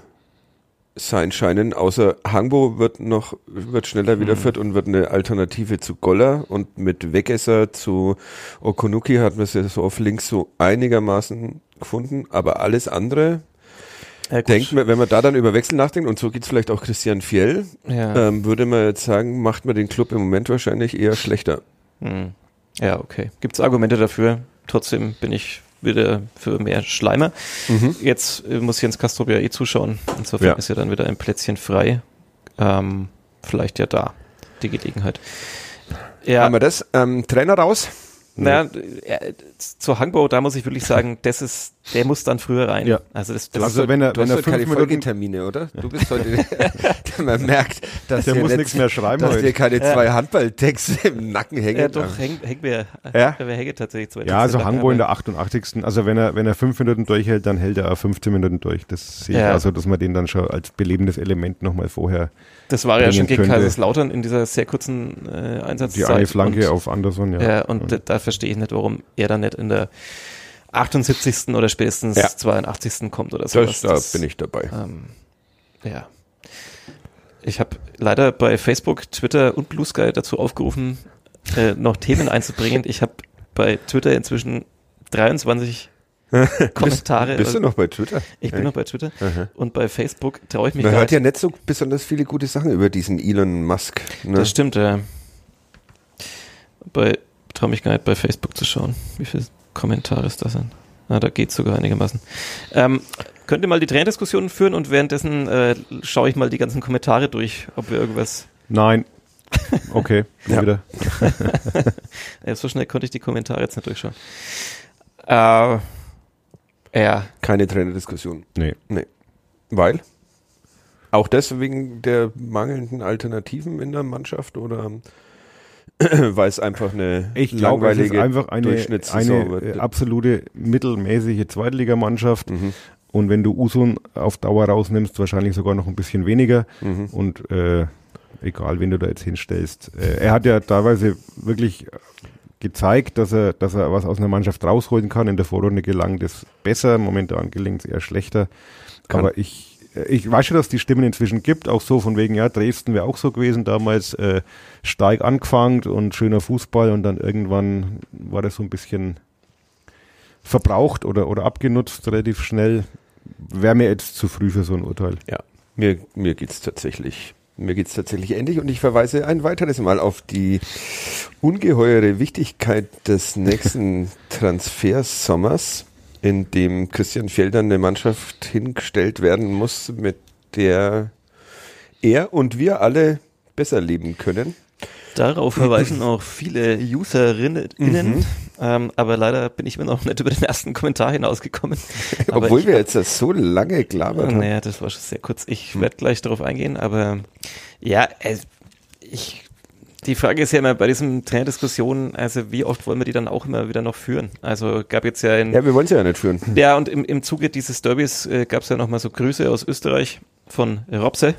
sein scheinen, außer Hangbo wird noch, wird schneller wieder fit und wird eine Alternative zu Goller und mit Wegesser zu Okunuki hat man es ja so auf links so einigermaßen gefunden, aber alles andere, ja, denkt man, wenn man da dann über Wechsel nachdenkt und so geht's vielleicht auch Christian Fjell, ja. ähm, würde man jetzt sagen, macht man den Club im Moment wahrscheinlich eher schlechter. Hm. ja, okay. Gibt es Argumente dafür? Trotzdem bin ich wieder für mehr Schleimer. Mhm. Jetzt äh, muss Jens Kastrop ja eh zuschauen. Insofern Ja. ist ja dann wieder ein Plätzchen frei. Ähm, vielleicht ja da die Gelegenheit. Ja, Haben wir das? Ähm, Trainer raus? Naja, äh, zur Hangbo, da muss ich wirklich sagen, das ist, der muss dann früher rein. Ja. Also das, das Also wenn er, Du wenn hast er heute fünf keine Minuten, Folgetermine, oder? Du bist heute, man merkt, dass der dir muss nicht- nichts mehr schreiben dass dir heute. keine Ja. zwei Handballtexte im Nacken hängen. ja, doch, hängt häng mir, Ja? wer hängt tatsächlich zwei Ja, also Hangbo in der 88. Also wenn er, wenn er fünf Minuten durchhält, dann hält er auch 15 Minuten durch. Das sehe ich Ja. also, dass man den dann schon als belebendes Element nochmal vorher Das war ja schon gegen könnte. Kaiserslautern in dieser sehr kurzen äh, Einsatzzeit. die eine Flanke und, auf Anderson, ja. Ja, und da, da verstehe ich nicht, warum er dann nicht in der 78. oder spätestens Ja. 82. kommt oder das, da bin ich dabei. Ähm, ja. Ich habe leider bei Facebook, Twitter und Blue Sky dazu aufgerufen, äh, noch Themen einzubringen. Ich habe bei Twitter inzwischen 23 Kommentare. Bist du noch bei Twitter? Ich bin noch bei Twitter Aha. und bei Facebook traue ich mich Man gar hört ja nicht so besonders viele gute Sachen über diesen Elon Musk. Ne? Das stimmt, ja. Bei, traue mich gar nicht bei Facebook zu schauen. Wie viele Kommentare ist das denn? Ah, da geht sogar einigermaßen. Ähm, könnt ihr mal die Trainerdiskussionen führen und währenddessen äh, schaue ich mal die ganzen Kommentare durch, ob wir irgendwas. Nein. Okay, Ja. wieder. Äh, so schnell konnte ich die Kommentare jetzt nicht durchschauen. Äh, ja, Keine Trainerdiskussion. Nee. Weil? Auch das wegen der mangelnden Alternativen in der Mannschaft oder weil es einfach eine Ich glaube, es ist einfach eine, eine äh, absolute mittelmäßige Zweitligamannschaft. Mhm. Und wenn du Usun auf Dauer rausnimmst, wahrscheinlich sogar noch ein bisschen weniger. Mhm. Und äh, egal, wen du da jetzt hinstellst. Äh, er hat ja teilweise wirklich gezeigt, dass er, dass er was aus einer Mannschaft rausholen kann. In der Vorrunde gelang das besser, momentan gelingt es eher schlechter. Kann. Aber ich, ich weiß schon, dass die Stimmen inzwischen gibt, auch so von wegen, ja, Dresden wäre auch so gewesen damals, äh, steig angefangen und schöner Fußball und dann irgendwann war das so ein bisschen verbraucht oder, oder abgenutzt relativ schnell. Wäre mir jetzt zu früh für so ein Urteil. Ja, mir, mir geht's tatsächlich, mir geht's tatsächlich ähnlich und ich verweise ein weiteres Mal auf die ungeheure Wichtigkeit des nächsten Transfersommers, in dem Christian Felder eine Mannschaft hingestellt werden muss, mit der er und wir alle besser leben können. darauf verweisen auch viele Userinnen, Mhm. ähm, aber leider bin ich mir noch nicht über den ersten Kommentar hinausgekommen. Aber Obwohl ich, wir jetzt das so lange gelabert haben. Naja, das war schon sehr kurz. Ich werde gleich darauf eingehen, aber ja, ich, die Frage ist ja immer bei diesen Trainerdiskussionen, also wie oft wollen wir die dann auch immer wieder noch führen? Also gab jetzt ja in, ja, Ja, wir wollen es ja nicht führen. und im, im Zuge dieses Derbys äh, gab es ja nochmal so Grüße aus Österreich von Robse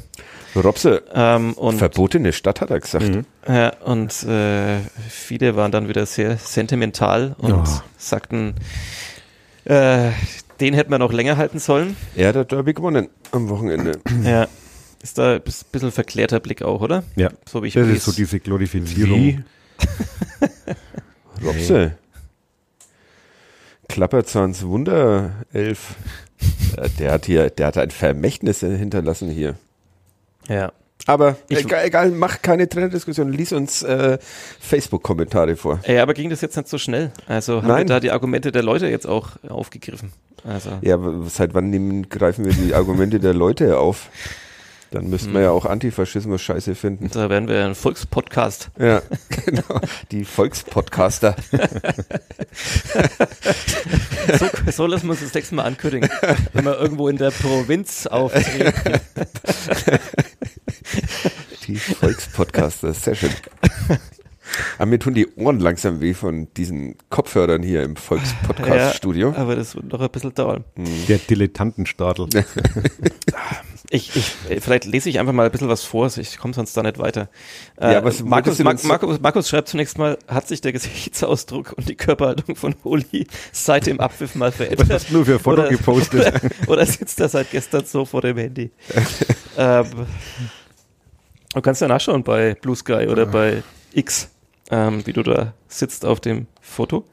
Robse, ähm, und verbotene Stadt, hat er gesagt. ja, und äh, viele waren dann wieder sehr sentimental und Ja. sagten, äh, den hätten wir noch länger halten sollen. Er hat das Derby gewonnen am Wochenende. Ja. Ist da ein bisschen verklärter Blick auch, oder? Ja, So wie ich das ist so diese Glorifizierung. Robse. Klapperzahns Wunderelf. Äh, Der hat hier, der hat ein Vermächtnis hinterlassen hier. Ja. Aber Ich- egal, egal, mach keine Trainerdiskussion, lies uns äh, Facebook-Kommentare vor. Ey, aber ging das jetzt nicht so schnell? Also haben Nein. wir da die Argumente der Leute jetzt auch aufgegriffen? Also, Ja, seit wann nehmen, greifen wir die Argumente der Leute auf? Dann müssten wir ja auch Antifaschismus scheiße finden. da werden wir ein Volkspodcast. Ja, genau. Die Volkspodcaster. So, so lassen wir uns das nächste Mal ankündigen. Wenn wir irgendwo in der Provinz auftreten. Die Volkspodcaster, sehr schön. Aber mir tun die Ohren langsam weh von diesen Kopfhörern hier im Volkspodcast-Studio. aber das wird noch ein bisschen dauern. Der Dilettantenstadel. Ich, ich, äh, vielleicht lese ich einfach mal ein bisschen was vor, ich komme sonst da nicht weiter. Ja, was Äh, Markus, Mar Markus, Markus schreibt zunächst mal, hat sich der Gesichtsausdruck und die Körperhaltung von Uli seit dem Abpfiff mal verändert? Was hast du nur für Foto Oder- gepostet? Oder sitzt er seit gestern so vor dem Handy? ähm, du kannst ja nachschauen bei Blue Sky oder bei X, ähm, wie du da sitzt auf dem Foto.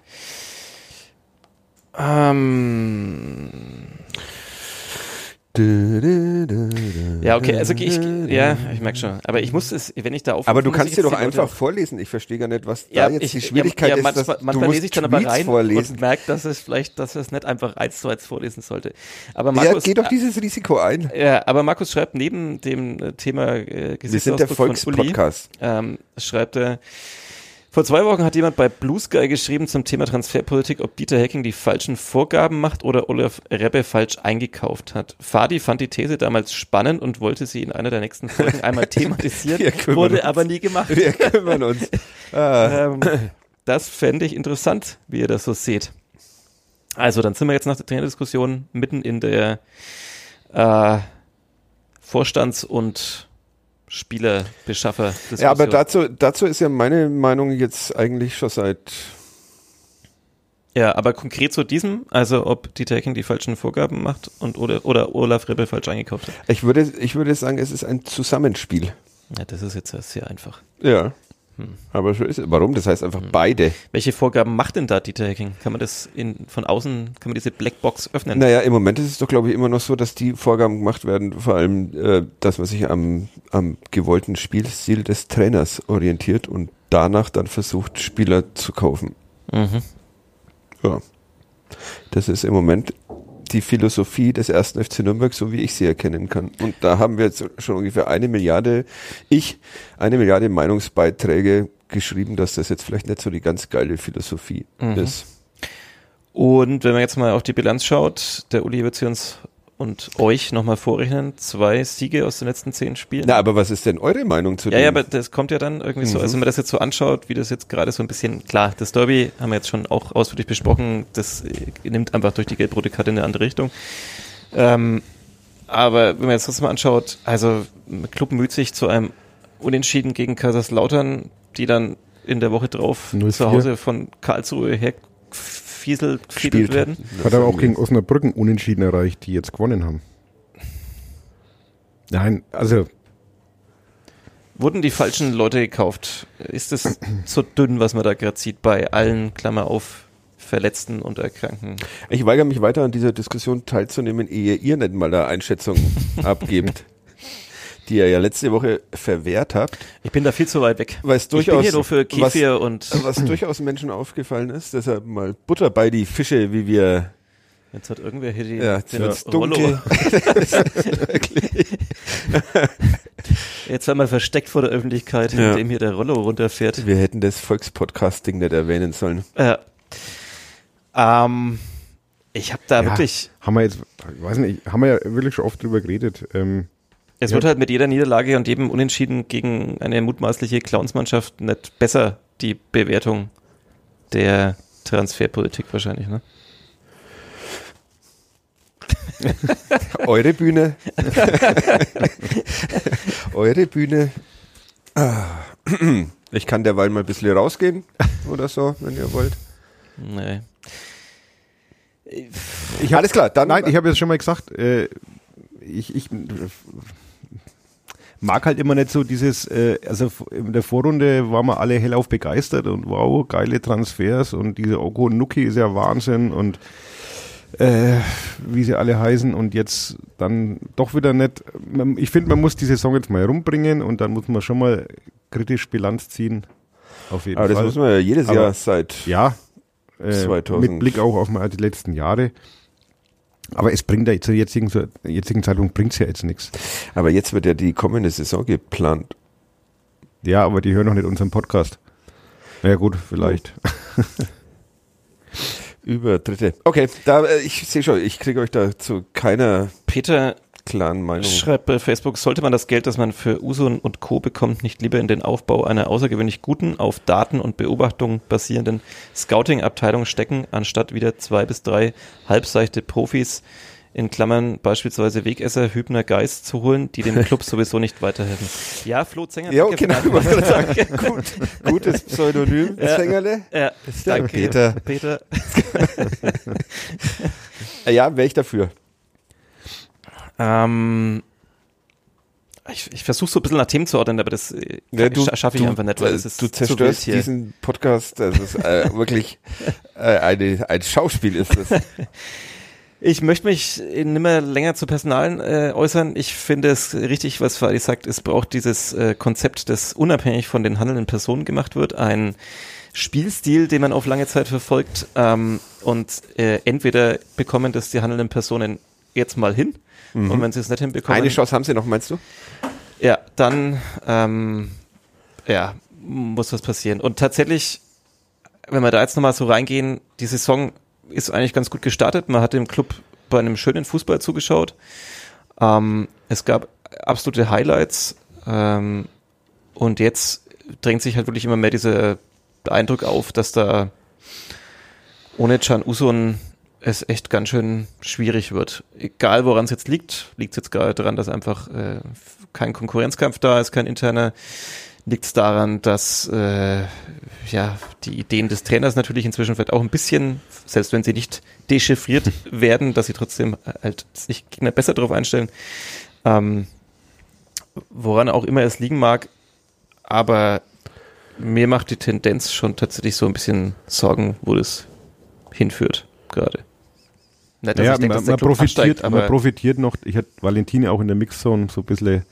Ähm, ja, okay, also ich, ja, ich merke schon. Aber ich muss es, wenn ich da auf. Aber du kannst dir doch einfach vorlesen. Ich verstehe gar nicht, was ja, da jetzt ich, die Schwierigkeit ja, ja, ist. dass manchmal, du lese ich dann aber Tweets rein vorlesen. und merke, dass es vielleicht, dass es nicht einfach eins zu eins vorlesen sollte. Aber ja, Markus, geh doch dieses Risiko ein. ja, aber Markus schreibt neben dem äh, Thema äh, Wir sind der Gesichtsausdruck Volkspodcast. ähm, schreibt er, vor zwei Wochen hat jemand bei Blue Sky geschrieben zum Thema Transferpolitik, ob Dieter Hecking die falschen Vorgaben macht oder Olaf Rebbe falsch eingekauft hat. Fadi fand die These damals spannend und wollte sie in einer der nächsten Folgen einmal thematisieren, wurde uns. aber nie gemacht. Wir kümmern uns. Ah, Ähm, das fände ich interessant, wie ihr das so seht. Also, dann sind wir jetzt nach der Trainerdiskussion mitten in der äh, Vorstands- und Spielerbeschaffer ja, aber dazu, dazu ist ja meine Meinung jetzt eigentlich schon seit. Ja, aber konkret zu diesem, also ob Dieter Hecking die falschen Vorgaben macht und oder, oder Olaf Rebbe falsch eingekauft hat. Ich würde, ich würde sagen, es ist ein Zusammenspiel. Ja, das ist jetzt sehr einfach. Ja. Hm. Aber so ist es. Warum? Das heißt einfach beide. Welche Vorgaben macht denn da Dieter Hecking? Kann man das in, von außen, kann man diese Blackbox öffnen? Naja, im Moment ist es doch, glaube ich, immer noch so, dass die Vorgaben gemacht werden, vor allem, äh, dass man sich am, am gewollten Spielstil des Trainers orientiert und danach dann versucht, Spieler zu kaufen. Mhm. Ja. Das ist im Moment die Philosophie des ersten FC Nürnberg, so wie ich sie erkennen kann. Und da haben wir jetzt schon ungefähr eine Milliarde, ich, eine Milliarde Meinungsbeiträge geschrieben, dass das jetzt vielleicht nicht so die ganz geile Philosophie Mhm. ist. Und wenn man jetzt mal auf die Bilanz schaut, der Uli wird sie uns und euch nochmal vorrechnen. Zwei Siege aus den letzten zehn Spielen. Na, aber was ist denn eure Meinung zu ja, dem? ja, aber das kommt ja dann irgendwie so, Mhm. also wenn man das jetzt so anschaut, wie das jetzt gerade so ein bisschen, klar, das Derby haben wir jetzt schon auch ausführlich besprochen, das äh, nimmt einfach durch die gelb-rote Karte in eine andere Richtung. Ähm, aber wenn man jetzt das mal anschaut, also Club müht sich zu einem Unentschieden gegen Kaiserslautern, die dann in der Woche drauf 0-4. zu Hause von Karlsruhe her gefieselt, gefiedelt Spielt. werden. Hat aber auch gegen Osnabrücken Unentschieden erreicht, die jetzt gewonnen haben. Nein, also Wurden die falschen Leute gekauft? Ist es so dünn, was man da gerade sieht bei allen, Klammer auf, Verletzten und Erkrankten? Ich weigere mich weiter an dieser Diskussion teilzunehmen, ehe ihr nicht mal eine Einschätzung abgebt, die ihr ja letzte Woche verwehrt habt, Ich bin da viel zu weit weg. weil es ich bin durchaus, hier nur für Kefir und was durchaus Menschen aufgefallen ist, deshalb mal Butter bei die Fische, wie wir jetzt hat irgendwer hier die, Ja, jetzt den dunkel. Jetzt einmal versteckt vor der Öffentlichkeit, Ja. indem hier der Rollo runterfährt. Wir hätten das Volkspodcasting nicht erwähnen sollen. Ja. Ähm, ich habe da ja, wirklich, haben wir jetzt, ich weiß nicht, haben wir ja wirklich schon oft drüber geredet. Ähm, es Ja. wird halt mit jeder Niederlage und jedem Unentschieden gegen eine mutmaßliche Clownsmannschaft nicht besser, die Bewertung der Transferpolitik wahrscheinlich, ne? Eure Bühne. Eure Bühne. Ich kann derweil mal ein bisschen rausgehen oder so, wenn ihr wollt. Nee. ich hab, Alles klar, dann. Nein, ich habe jetzt schon mal gesagt, äh, ich, ich mag halt immer nicht so dieses, äh, also in der Vorrunde waren wir alle hellauf begeistert und wow, geile Transfers und diese Oko Nuki ist ja Wahnsinn und äh, wie sie alle heißen und jetzt dann doch wieder nicht. Ich finde, man muss die Saison jetzt mal rumbringen und dann muss man schon mal kritisch Bilanz ziehen. Auf jeden aber das Fall. müssen wir ja jedes Aber- Jahr seit. Ja, äh, 2000. mit Blick auch auf mal die letzten Jahre. Aber es bringt ja zur jetzigen, zur jetzigen Zeitpunkt bringt's ja jetzt nichts. Aber jetzt wird ja die kommende Saison geplant. Ja, aber die hören noch nicht unseren Podcast. Na ja gut, vielleicht. Über Dritte. Okay, da, äh, ich sehe schon, ich kriege euch da zu keiner Peter klaren Meinung. schreibt bei Facebook, sollte man das Geld, das man für Usun und Co. bekommt, nicht lieber in den Aufbau einer außergewöhnlich guten, auf Daten und Beobachtungen basierenden Scouting-Abteilung stecken, anstatt wieder zwei bis drei halbseichte Profis in Klammern beispielsweise Wegesser, Hübner, Geist zu holen, die dem Club sowieso nicht weiterhelfen. Ja, Flo Zenger. Ja, danke genau. Gut, gutes Pseudonym, Ja. Sängerle. Ja, danke. Peter. Peter. Ja, wäre ich dafür. Ähm, ich ich versuche so ein bisschen nach Themen zu ordnen, aber das äh, Ja, scha- schaffe ich du- einfach nicht, weil äh, es ist du zerstörst diesen Podcast. Das ist äh, wirklich äh, eine, ein Schauspiel ist das. Ich möchte mich nicht mehr länger zu Personalen äh, äußern. Ich finde es richtig, was Fadi sagt. Es braucht dieses äh, Konzept, das unabhängig von den handelnden Personen gemacht wird. Ein Spielstil, den man auf lange Zeit verfolgt. Ähm, und äh, entweder bekommen das die handelnden Personen jetzt mal hin. Und wenn sie es nicht hinbekommen, Eine Chance haben sie noch, meinst du? ja, dann ähm, ja, muss was passieren. Und tatsächlich, wenn wir da jetzt nochmal so reingehen, die Saison ist eigentlich ganz gut gestartet. Man hat dem Club bei einem schönen Fußball zugeschaut. Ähm, es gab absolute Highlights. Ähm, und jetzt drängt sich halt wirklich immer mehr dieser Eindruck auf, dass da ohne Can Usun es echt ganz schön schwierig wird. Egal woran es jetzt liegt, liegt es jetzt gerade daran, dass einfach äh, kein Konkurrenzkampf da ist, kein interner. Liegt es daran, dass äh, ja die Ideen des Trainers natürlich inzwischen vielleicht auch ein bisschen, selbst wenn sie nicht dechiffriert werden, dass sie trotzdem halt sich Gegner besser darauf einstellen. Ähm, woran auch immer es liegen mag, aber mir macht die Tendenz schon tatsächlich so ein bisschen Sorgen, wo das hinführt gerade. Nicht, Naja, denke, man, man, profitiert, man profitiert noch. Ich hatte Valentine auch in der Mixzone so ein bisschen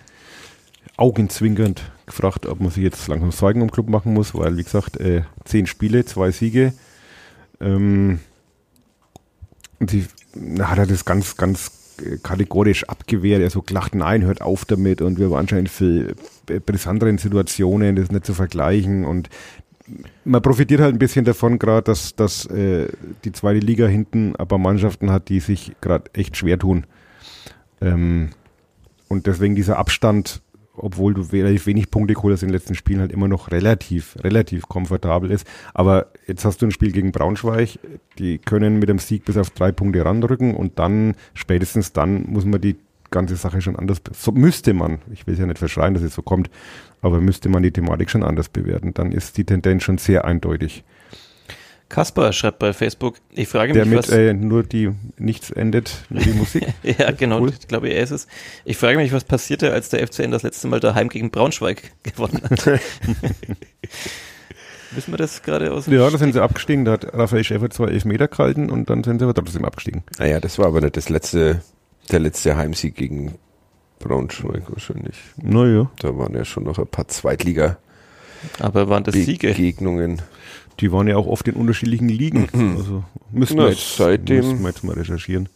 augenzwinkernd gefragt, ob man sich jetzt langsam Sorgen um Club machen muss, weil, wie gesagt, äh, zehn Spiele, zwei Siege. Ähm, und sie na, hat er das ganz, ganz äh, kategorisch abgewehrt. Er so gelacht, nein, hört auf damit. Und wir waren anscheinend für äh, brisanteren Situationen, das nicht zu vergleichen. Und man profitiert halt ein bisschen davon gerade, dass, dass äh, die zweite Liga hinten aber Mannschaften hat, die sich gerade echt schwer tun. Ähm, und deswegen dieser Abstand, obwohl du relativ wenig Punkte geholt hast in den letzten Spielen, halt immer noch relativ, relativ komfortabel ist. Aber jetzt hast du ein Spiel gegen Braunschweig, die können mit dem Sieg bis auf drei Punkte ranrücken und dann, spätestens dann, muss man die ganze Sache schon anders, so müsste man, ich will es ja nicht verschreien, dass es so kommt, aber müsste man die Thematik schon anders bewerten. Dann ist die Tendenz schon sehr eindeutig. Kaspar schreibt bei Facebook, ich frage mich, mit was, äh, nur die nichts endet, nur die Musik. ja genau, cool. ich glaube, er ist es. Ich frage mich, was passierte, als der FCN das letzte Mal daheim gegen Braunschweig gewonnen hat. Wissen wir das gerade aus dem Ja, da sind sie abgestiegen. Da hat Raphael Schäfer zwei Elfmeter gehalten und dann sind sie aber trotzdem abgestiegen. Naja, das war aber nicht das letzte, der letzte Heimsieg gegen Braunschweig wahrscheinlich. Naja, Da waren ja schon noch ein paar Zweitliga-Begegnungen. Aber waren das Siege? die waren ja auch oft in unterschiedlichen Ligen. Also müssen Na, wir, jetzt, seitdem- müssen wir jetzt mal recherchieren.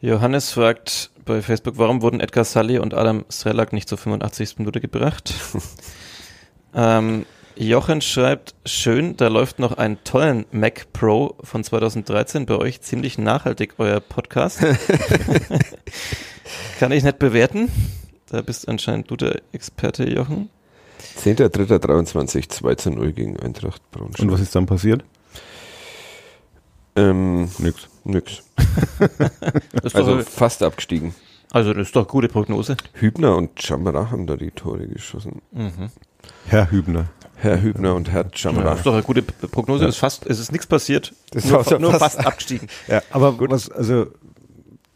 Johannes fragt bei Facebook, warum wurden Edgar Sully und Adam Strelak nicht zur 85. Minute gebracht? ähm, Jochen schreibt, schön, da läuft noch ein tollen Mac Pro von 2013 bei euch, ziemlich nachhaltig euer Podcast. Kann ich nicht bewerten. Da bist anscheinend du der Experte, Jochen. 10.3.23, 2 zu 0 gegen Eintracht Braunschweig. Und was ist dann passiert? Ähm, Nix. nix. Also doch, fast abgestiegen. also das ist doch gute Prognose. Hübner und Chamara haben da die Tore geschossen. Mhm. Herr Hübner. Herr Hübner und Herr Das Chamara. ist doch eine gute Prognose. Es ist fast, es ist nichts passiert. Das nur so nur fast- fast abgestiegen. Ja, aber was, also,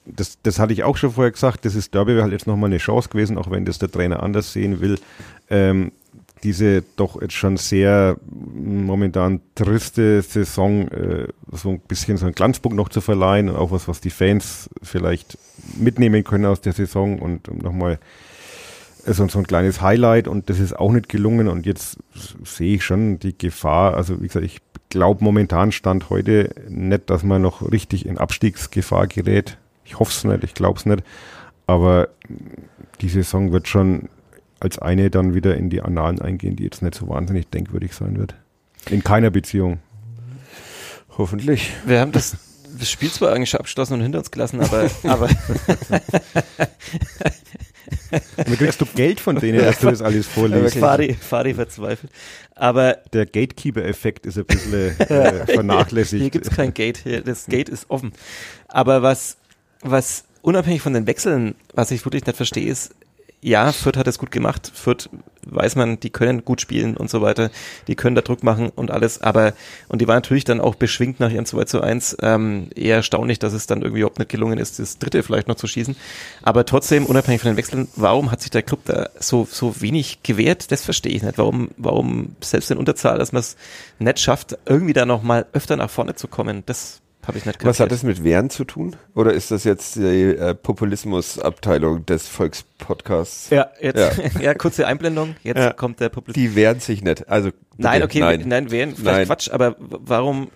das, das hatte ich auch schon vorher gesagt, das ist Derby wäre halt jetzt nochmal eine Chance gewesen, auch wenn das der Trainer anders sehen will. Ähm, diese doch jetzt schon sehr momentan triste Saison äh, so ein bisschen so einen Glanzpunkt noch zu verleihen und auch was, was die Fans vielleicht mitnehmen können aus der Saison und um nochmal so, so ein kleines Highlight und das ist auch nicht gelungen und jetzt sehe ich schon die Gefahr, also wie gesagt, ich glaube momentan stand heute nicht, dass man noch richtig in Abstiegsgefahr gerät. Ich hoffe es nicht, ich glaube es nicht, aber die Saison wird schon als eine dann wieder in die Annalen eingehen, die jetzt nicht so wahnsinnig denkwürdig sein wird. In keiner Beziehung. Hoffentlich. Wir haben das, das Spiel zwar eigentlich schon abgeschlossen und hinter uns gelassen, aber, aber Und kriegst du Geld von denen, dass du das alles vorliest. Fadi, Fadi verzweifelt. Aber Der Gatekeeper-Effekt ist ein bisschen äh, hier vernachlässigt. gibt's kein Gate, hier, das Gate ist offen. Aber was was unabhängig von den Wechseln, was ich wirklich nicht verstehe, ist, ja, Fürth hat es gut gemacht. Fürth weiß man, die können gut spielen und so weiter. Die können da Druck machen und alles. Aber, und die war natürlich dann auch beschwingt nach ihrem 2 zu 1. Ähm, eher erstaunlich, dass es dann irgendwie überhaupt nicht gelungen ist, das dritte vielleicht noch zu schießen. Aber trotzdem, unabhängig von den Wechseln, warum hat sich der Club da so, so wenig gewehrt? Das verstehe ich nicht. Warum, warum selbst in Unterzahl, dass man es nicht schafft, irgendwie da nochmal öfter nach vorne zu kommen? Das habe ich nicht Was hat kapiert. das mit Wehren zu tun? Oder ist das jetzt die äh, Populismusabteilung des Volkspodcasts? Ja, jetzt, ja. kurze Einblendung. Jetzt Ja. kommt der Publikum. Die wehren sich nicht. Also bitte, Nein, okay, nein, nein. wären vielleicht Nein. Quatsch, aber warum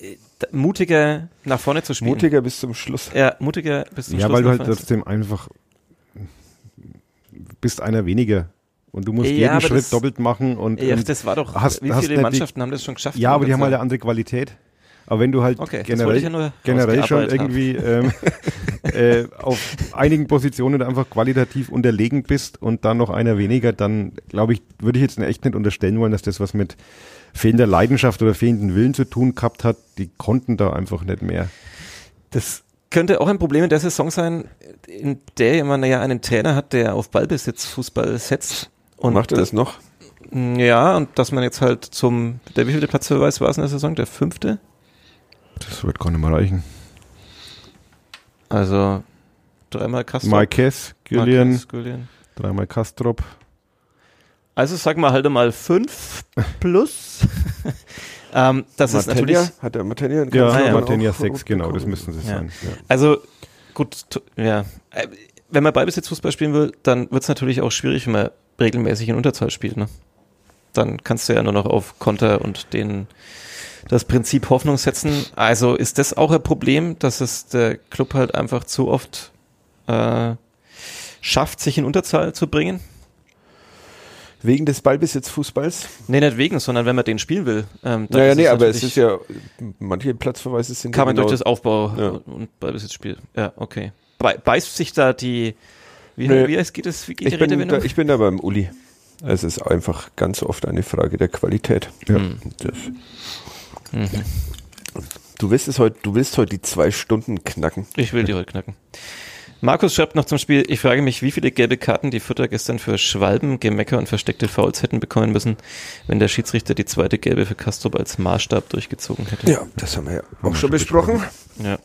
äh, mutiger nach vorne zu spielen? Mutiger bis zum Schluss. Ja, mutiger bis zum Ja, Schluss weil du halt trotzdem einfach bist einer weniger. Und du musst Ja, jeden Schritt das- doppelt machen und, Ja, und das war doch, hast- wie hast viele die- Mannschaften haben das schon geschafft? ja, aber die haben halt eine andere Qualität. Aber wenn du halt Okay, generell, ja generell schon irgendwie ähm, äh, auf einigen Positionen einfach qualitativ unterlegen bist und dann noch einer weniger, dann glaube ich, würde ich jetzt echt nicht unterstellen wollen, dass das was mit fehlender Leidenschaft oder fehlenden Willen zu tun gehabt hat. Die konnten da einfach nicht mehr. Das könnte auch ein Problem in der Saison sein, in der man ja einen Trainer hat, der auf Ballbesitz Fußball setzt. Und Macht er das noch? Ja, und dass man jetzt halt zum, der wievielte Platzverweis war es in der Saison? Der fünfte? Das wird gar nicht mehr reichen. Also dreimal Kastrop. Marquez, Gillian, Marquez, Gillian. dreimal Kastrop. Also sagen wir halt mal fünf plus. ähm, das ist natürlich? Hat der Matenja einen Ja, Ah, ja. Martinia auch 6, genau, das müssen sie Ja. sein. Ja. also gut, ja. Äh, Wenn man Ballbesitz Fußball spielen will, dann wird es natürlich auch schwierig, wenn man regelmäßig in Unterzahl spielt. Ne? Dann kannst du ja nur noch auf Konter und den das Prinzip Hoffnung setzen. Also ist das auch ein Problem, dass es der Club halt einfach zu oft äh, schafft, sich in Unterzahl zu bringen? Wegen des Ballbesitzfußballs? Nee, nicht wegen, sondern wenn man den spielen will. Ähm, Naja, nee, aber es ist ja, manche Platzverweise sind Kann man genau, durch das Aufbau Ja. und Ballbesitzspiel. Ja, okay. Be beißt sich da die, wie, Nee. wie heißt- geht es, wie geht die ich bin, da, ich bin da beim Uli. Es ist einfach ganz oft eine Frage der Qualität. Ja. Hm. Das, Mhm. du willst es heute, du willst heute die zwei Stunden knacken. Ich will die heute knacken. Markus schreibt noch zum Spiel, ich frage mich, wie viele gelbe Karten die Futter gestern für Schwalben, Gemecker und versteckte Fouls hätten bekommen müssen, wenn der Schiedsrichter die zweite gelbe für Kastrup als Maßstab durchgezogen hätte. Ja, das haben wir ja auch schon besprochen. Ja.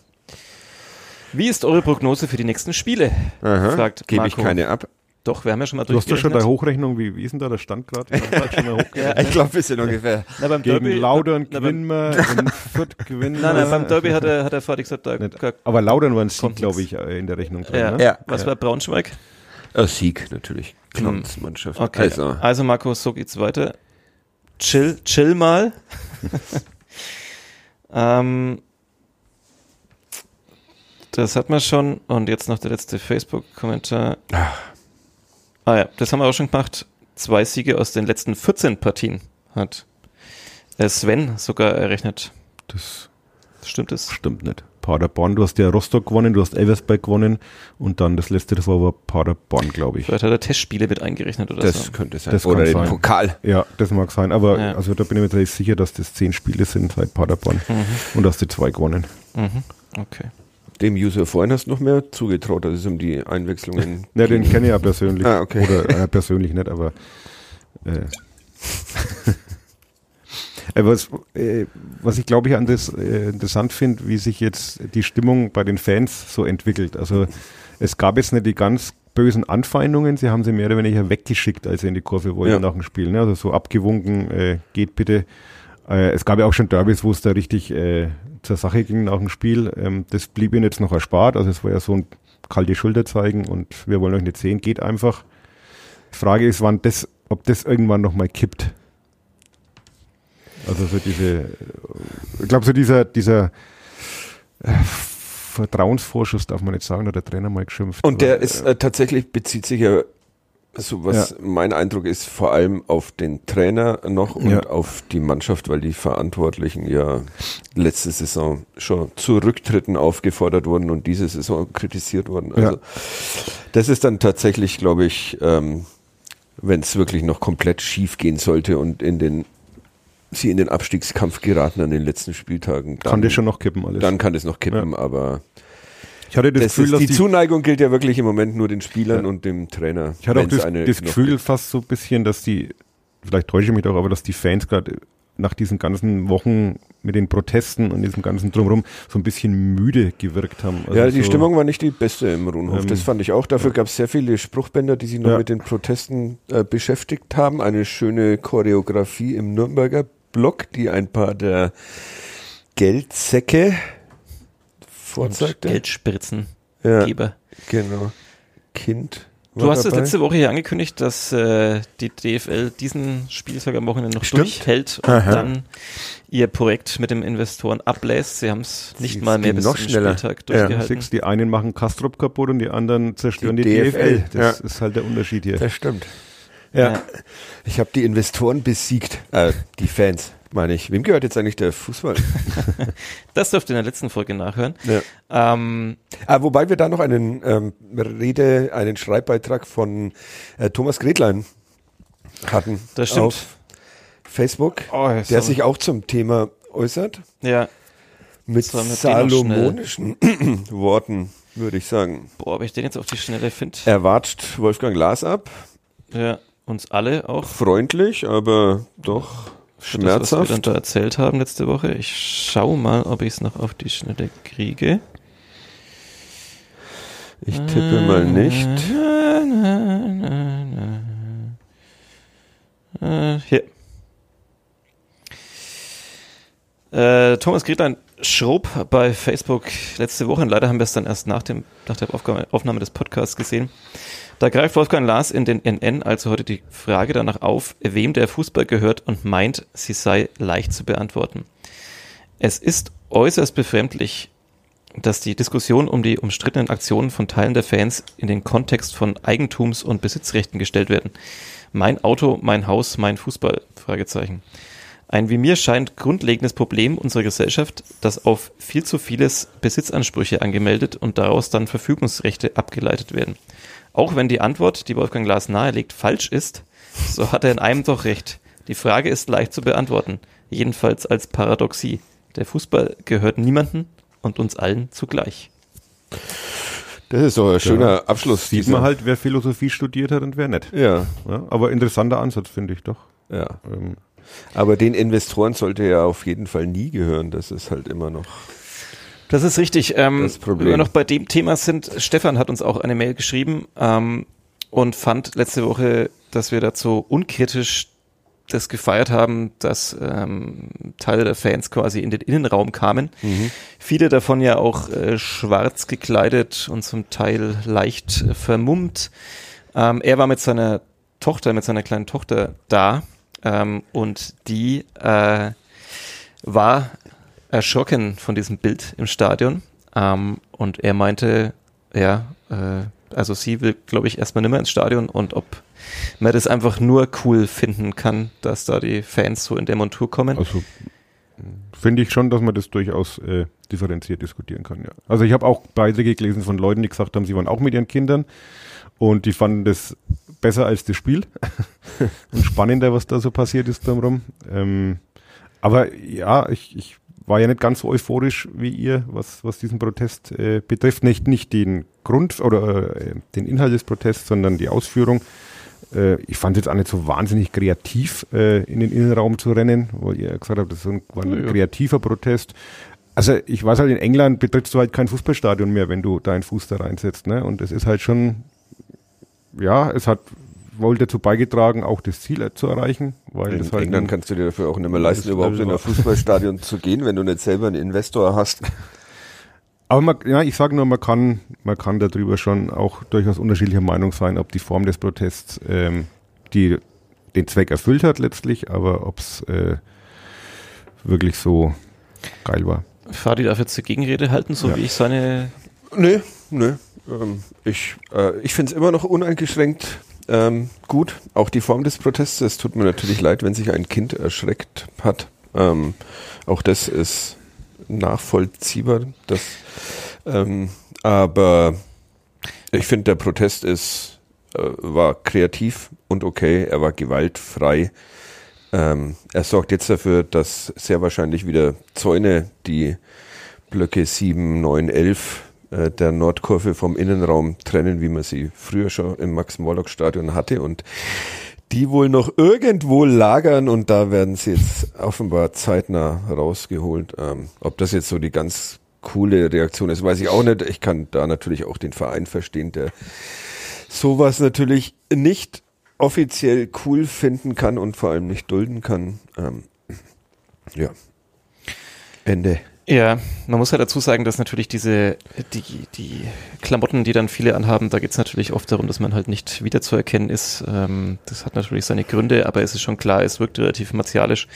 Wie ist eure Prognose für die nächsten Spiele? Aha, Fragt Gebe ich keine ab. Doch, wir haben ja schon mal Du hast doch schon durchgerechnet. deine Hochrechnung, wie, wie ist denn da der Stand gerade? Du hast schon mal hochgerechnet. Ich glaube, wir sind ungefähr. Na, beim Gegen Derby- Laudern na, gewinnen wir, in Fürth gewinnen Nein, nein, beim Derby hat er, hat er fertig gesagt, da, Nicht. Aber Laudern war ein Sieg, glaube ich, äh, in der Rechnung drin. ja. Ne? Ja. Was Ja. war Braunschweig? Äh, Sieg natürlich. Clownsmannschaft. Okay. Also, Also, Marco, so geht's weiter. Chill, chill mal. ähm, das hat man schon. Und jetzt noch der letzte Facebook-Kommentar. Ah ja, das haben wir auch schon gemacht. Zwei Siege aus den letzten 14 Partien hat äh, Sven sogar errechnet. Das Stimmt es? stimmt nicht. Paderborn, du hast ja Rostock gewonnen, du hast Elversberg gewonnen und dann das letzte, das war aber Paderborn, glaube ich. Vielleicht hat er Testspiele mit eingerechnet oder das so. könnte sein. Das Oder den sein. Pokal. Ja, das mag sein, aber Ja. also da bin ich mir relativ sicher, dass das zehn Spiele sind seit Paderborn Mhm. und dass die zwei gewonnen. Mhm. Okay. Dem User vorhin hast du noch mehr zugetraut, dass es um die Einwechslungen Ja, den kenne ich ja persönlich. Ah, okay. Oder äh, persönlich nicht, aber äh, äh, was, äh, was ich glaube ich an das äh, interessant finde, wie sich jetzt die Stimmung bei den Fans so entwickelt. Also es gab jetzt nicht die ganz bösen Anfeindungen, sie haben sie mehr oder weniger weggeschickt, als sie in die Kurve wollten Ja. nach dem Spiel. Ne? Also so abgewunken, äh, geht bitte. Äh, es gab ja auch schon Derbys, wo es da richtig äh, zur Sache ging nach dem Spiel. Ähm, das blieb ihnen jetzt noch erspart. Also es war ja so ein kalte Schulter zeigen und wir wollen euch nicht sehen, geht einfach. Frage ist, wann das, ob das irgendwann nochmal kippt. Also so diese, ich glaube so dieser, dieser äh, Vertrauensvorschuss darf man nicht sagen, hat der Trainer mal geschimpft. Und der ist äh, tatsächlich bezieht sich ja, so was Ja. mein Eindruck ist, vor allem auf den Trainer noch und Ja. auf die Mannschaft, weil die Verantwortlichen ja letzte Saison schon zu Rücktritten aufgefordert wurden und diese Saison kritisiert wurden. Ja. Also das ist dann tatsächlich, glaube ich, ähm, wenn es wirklich noch komplett schief gehen sollte und in den sie in den Abstiegskampf geraten an den letzten Spieltagen, dann, kann das schon noch kippen alles. dann kann es noch kippen, aber Ich hatte das, Das Gefühl, ist, dass die, die, Zuneigung gilt ja wirklich im Moment nur den Spielern und dem Trainer. ich hatte auch das, das noch Gefühl gibt. fast so ein bisschen, dass die, vielleicht täusche ich mich doch, aber dass die Fans gerade nach diesen ganzen Wochen mit den Protesten und diesem ganzen Drumherum so ein bisschen müde gewirkt haben. Also ja, die so, Stimmung war nicht die beste im Runhof. Ähm, das fand ich auch. Dafür gab es sehr viele Spruchbänder, die sich nur Ja. mit den Protesten äh, beschäftigt haben. Eine schöne Choreografie im Nürnberger Block, die ein paar der Geldsäcke vorzeigte. Geldspritzen. Ja, genau. Kind. Du hast es letzte Woche hier angekündigt, dass äh, die DFL diesen Spieltag am Wochenende noch Stimmt. durchhält und Aha. dann ihr Projekt mit dem Investoren ablässt. Sie haben es nicht mal mehr bis noch zum schneller. Spieltag Ja. durchgehalten. Six, die einen machen Kastrop kaputt und die anderen zerstören die, Die DFL. DFL, Das ja. ist halt der Unterschied hier. Das stimmt. Ja. Ja. Ich habe die Investoren besiegt. Äh, die Fans, meine ich. Wem gehört jetzt eigentlich der Fußball? Das dürft ihr in der letzten Folge nachhören. ja. Ähm, Ah, wobei wir da noch einen ähm, Rede, einen Schreibbeitrag von äh, Thomas Gretlein hatten. Das stimmt. Auf Facebook, oh, der sich auch zum Thema äußert. ja, Mit salomonischen Worten, würde ich sagen. boah, ob ich den jetzt auf die Schnelle finde. Er watscht Wolfgang Lars ab. Ja, uns alle auch. Freundlich, aber doch für Das, was wir schmerzhaft. dann da erzählt haben letzte Woche. Ich schau mal, ob ich es noch auf die Schnelle kriege. Ich tippe mal nicht. Äh, Hier. Äh, Thomas Gretlein schrob bei Facebook letzte Woche, und leider haben wir es dann erst nach, dem, nach der Aufnahme des Podcasts gesehen. Da greift Wolfgang Lars in den NN also heute die Frage danach auf, wem der Fußball gehört und meint, sie sei leicht zu beantworten. Es ist äußerst befremdlich, dass die Diskussion um die umstrittenen Aktionen von Teilen der Fans in den Kontext von Eigentums- und Besitzrechten gestellt werden. Mein Auto, mein Haus, mein Fußball? Fragezeichen. Ein wie mir scheint grundlegendes Problem unserer Gesellschaft, dass auf viel zu vieles Besitzansprüche angemeldet und daraus dann Verfügungsrechte abgeleitet werden. Auch wenn die Antwort, die Wolfgang Glas nahelegt, falsch ist, so hat er in einem doch recht. Die Frage ist leicht zu beantworten, jedenfalls als Paradoxie. Der Fußball gehört niemanden und uns allen zugleich. Das ist doch ein schöner Abschluss. Sieht man halt, wer Philosophie studiert hat und wer nicht. Ja, Ja, aber interessanter Ansatz, finde ich doch. ja. Ähm, Aber den Investoren sollte ja auf jeden Fall nie gehören. Das ist halt immer noch. Das ist richtig. Ähm, Das Problem. Wenn wir noch bei dem Thema sind, Stefan hat uns auch eine Mail geschrieben ähm, und fand letzte Woche, dass wir dazu unkritisch das gefeiert haben, dass ähm, Teile der Fans quasi in den Innenraum kamen. Viele davon ja auch äh, schwarz gekleidet und zum Teil leicht äh, vermummt. Ähm, er war mit seiner Tochter, mit seiner kleinen Tochter da ähm, und die äh, war erschrocken von diesem Bild im Stadion. Ähm, und er meinte, ja, äh, also sie will, glaube ich, erstmal nicht mehr ins Stadion und ob man das einfach nur cool finden kann, dass da die Fans so in der Montur kommen. Also finde ich schon, dass man das durchaus äh, differenziert diskutieren kann. Ja. Also ich habe auch Beiträge gelesen von Leuten, die gesagt haben, sie waren auch mit ihren Kindern und die fanden das besser als das Spiel und spannender, was da so passiert ist drumherum. Ähm, aber ja, ich, ich war ja nicht ganz so euphorisch wie ihr, was, was diesen Protest äh, betrifft. Nicht, nicht den Grund oder äh, den Inhalt des Protests, sondern die Ausführung. Äh, ich fand es jetzt auch nicht so wahnsinnig kreativ, äh, in den Innenraum zu rennen, wo ihr gesagt habt, das ist ein, war ein Ja. kreativer Protest. Also ich weiß halt, in England betrittst du halt kein Fußballstadion mehr, wenn du deinen Fuß da reinsetzt. Ne? Und es ist halt schon, ja, es hat wohl dazu beigetragen, auch das Ziel zu erreichen, weil In das halt England kannst du dir dafür auch nicht mehr leisten, überhaupt in ein Fußballstadion zu gehen, wenn du nicht selber einen Investor hast. Aber man, ja, ich sage nur, man kann, man kann darüber schon auch durchaus unterschiedlicher Meinung sein, ob die Form des Protests ähm, die den Zweck erfüllt hat letztlich, aber ob es äh, wirklich so geil war. Fadi darf jetzt die Gegenrede halten, so Ja. wie ich seine. Nö, nö. Ähm, ich äh, ich finde es immer noch uneingeschränkt ähm, gut. Auch die Form des Protests. Es tut mir natürlich leid, wenn sich ein Kind erschreckt hat. Ähm, auch das ist nachvollziehbar. Das, ähm, aber ich finde, der Protest ist, äh, war kreativ und okay. Er war gewaltfrei. Ähm, er sorgt jetzt dafür, dass sehr wahrscheinlich wieder Zäune die Blöcke 7, 9, 11 äh, der Nordkurve vom Innenraum trennen, wie man sie früher schon im Max-Morlock-Stadion hatte und die wohl noch irgendwo lagern und da werden sie jetzt offenbar zeitnah rausgeholt. Ähm, ob das jetzt so die ganz coole Reaktion ist, weiß ich auch nicht. Ich kann da natürlich auch den Verein verstehen, der sowas natürlich nicht offiziell cool finden kann und vor allem nicht dulden kann. Ähm, ja. Ende. Ja, man muss ja dazu sagen, dass natürlich diese, die, die Klamotten, die dann viele anhaben, da geht es natürlich oft darum, dass man halt nicht wiederzuerkennen ist. Ähm, das hat natürlich seine Gründe, aber es ist schon klar, es wirkt relativ martialisch.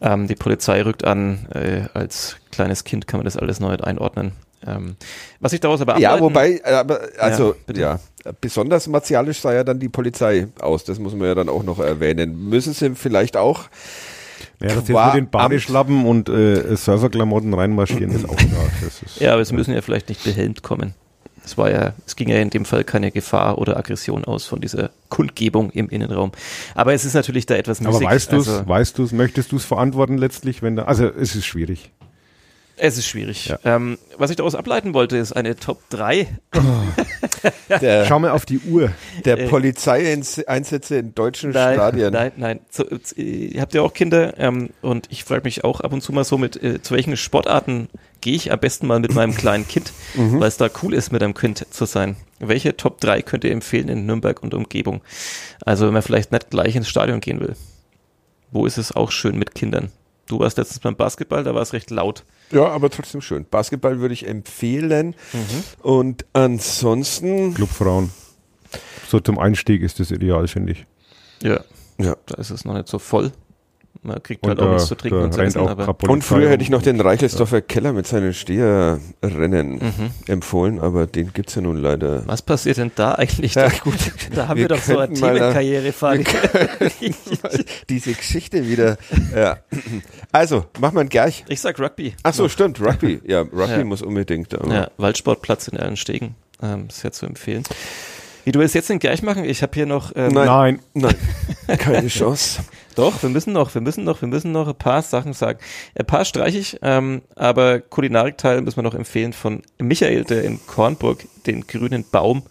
Ähm, die Polizei rückt an, äh, als kleines Kind kann man das alles noch nicht einordnen. Ähm, was ich daraus aber Ja, wobei, aber, also, ja, ja, besonders martialisch sah ja dann die Polizei aus, das muss man ja dann auch noch erwähnen. Müssen sie vielleicht auch ja, dass jetzt mit den Badeschlappen und äh, Surferklamotten reinmarschieren, ist auch klar. Ist, ja, aber sie müssen ja vielleicht nicht behelmt kommen. Es war ja, es ging ja in dem Fall keine Gefahr oder Aggression aus von dieser Kundgebung im Innenraum. Aber es ist natürlich da etwas müßig. Aber weißt du es, also, weißt du es, möchtest du es verantworten letztlich, wenn da, also es ist schwierig. Es ist schwierig. Ja. Ähm, was ich daraus ableiten wollte, ist eine Top 3. Oh. Der, Schau mal auf die Uhr. Der äh, Polizeieinsätze in deutschen nein, Stadien. Nein, nein. So, ihr habt ja auch Kinder ähm, und ich frage mich auch ab und zu mal so mit, äh, zu welchen Sportarten gehe ich am besten mal mit meinem kleinen Kind, mhm. weil es da cool ist, mit einem Kind zu sein. Welche Top 3 könnt ihr empfehlen in Nürnberg und Umgebung? Also wenn man vielleicht nicht gleich ins Stadion gehen will. Wo ist es auch schön mit Kindern? Du warst letztens beim Basketball, da war es recht laut. Ja, aber trotzdem schön. Basketball würde ich empfehlen. Mhm. Und ansonsten. Clubfrauen. So zum Einstieg ist das ideal, finde ich. Ja. Ja. Da ist es noch nicht so voll. Man kriegt und halt auch nichts zu trinken und zu essen. Und früher hätte ich noch den Reichelsdorfer Keller mit seinen Steherrennen mhm. empfohlen, aber den gibt es ja nun leider. Was passiert denn da eigentlich? Ja, gut. Da haben wir, wir doch so eine Themenkarrierefrage. diese Geschichte wieder. Ja. Also, mach mal gleich. Ich sag Rugby. Ach so, stimmt, Rugby. Ja, Rugby ja. muss unbedingt. Aber. Ja, Waldsportplatz in Erlenstegen. Ähm, ist ja zu empfehlen. Wie du es jetzt denn gleich machen? Ich habe hier noch. Ähm, nein, nein, nein, keine Chance. Doch, wir müssen noch, wir müssen noch, wir müssen noch ein paar Sachen sagen. Ein paar streiche ich, ähm, aber Kulinarikteil müssen wir noch empfehlen von Michael, der in Kornburg den grünen Baum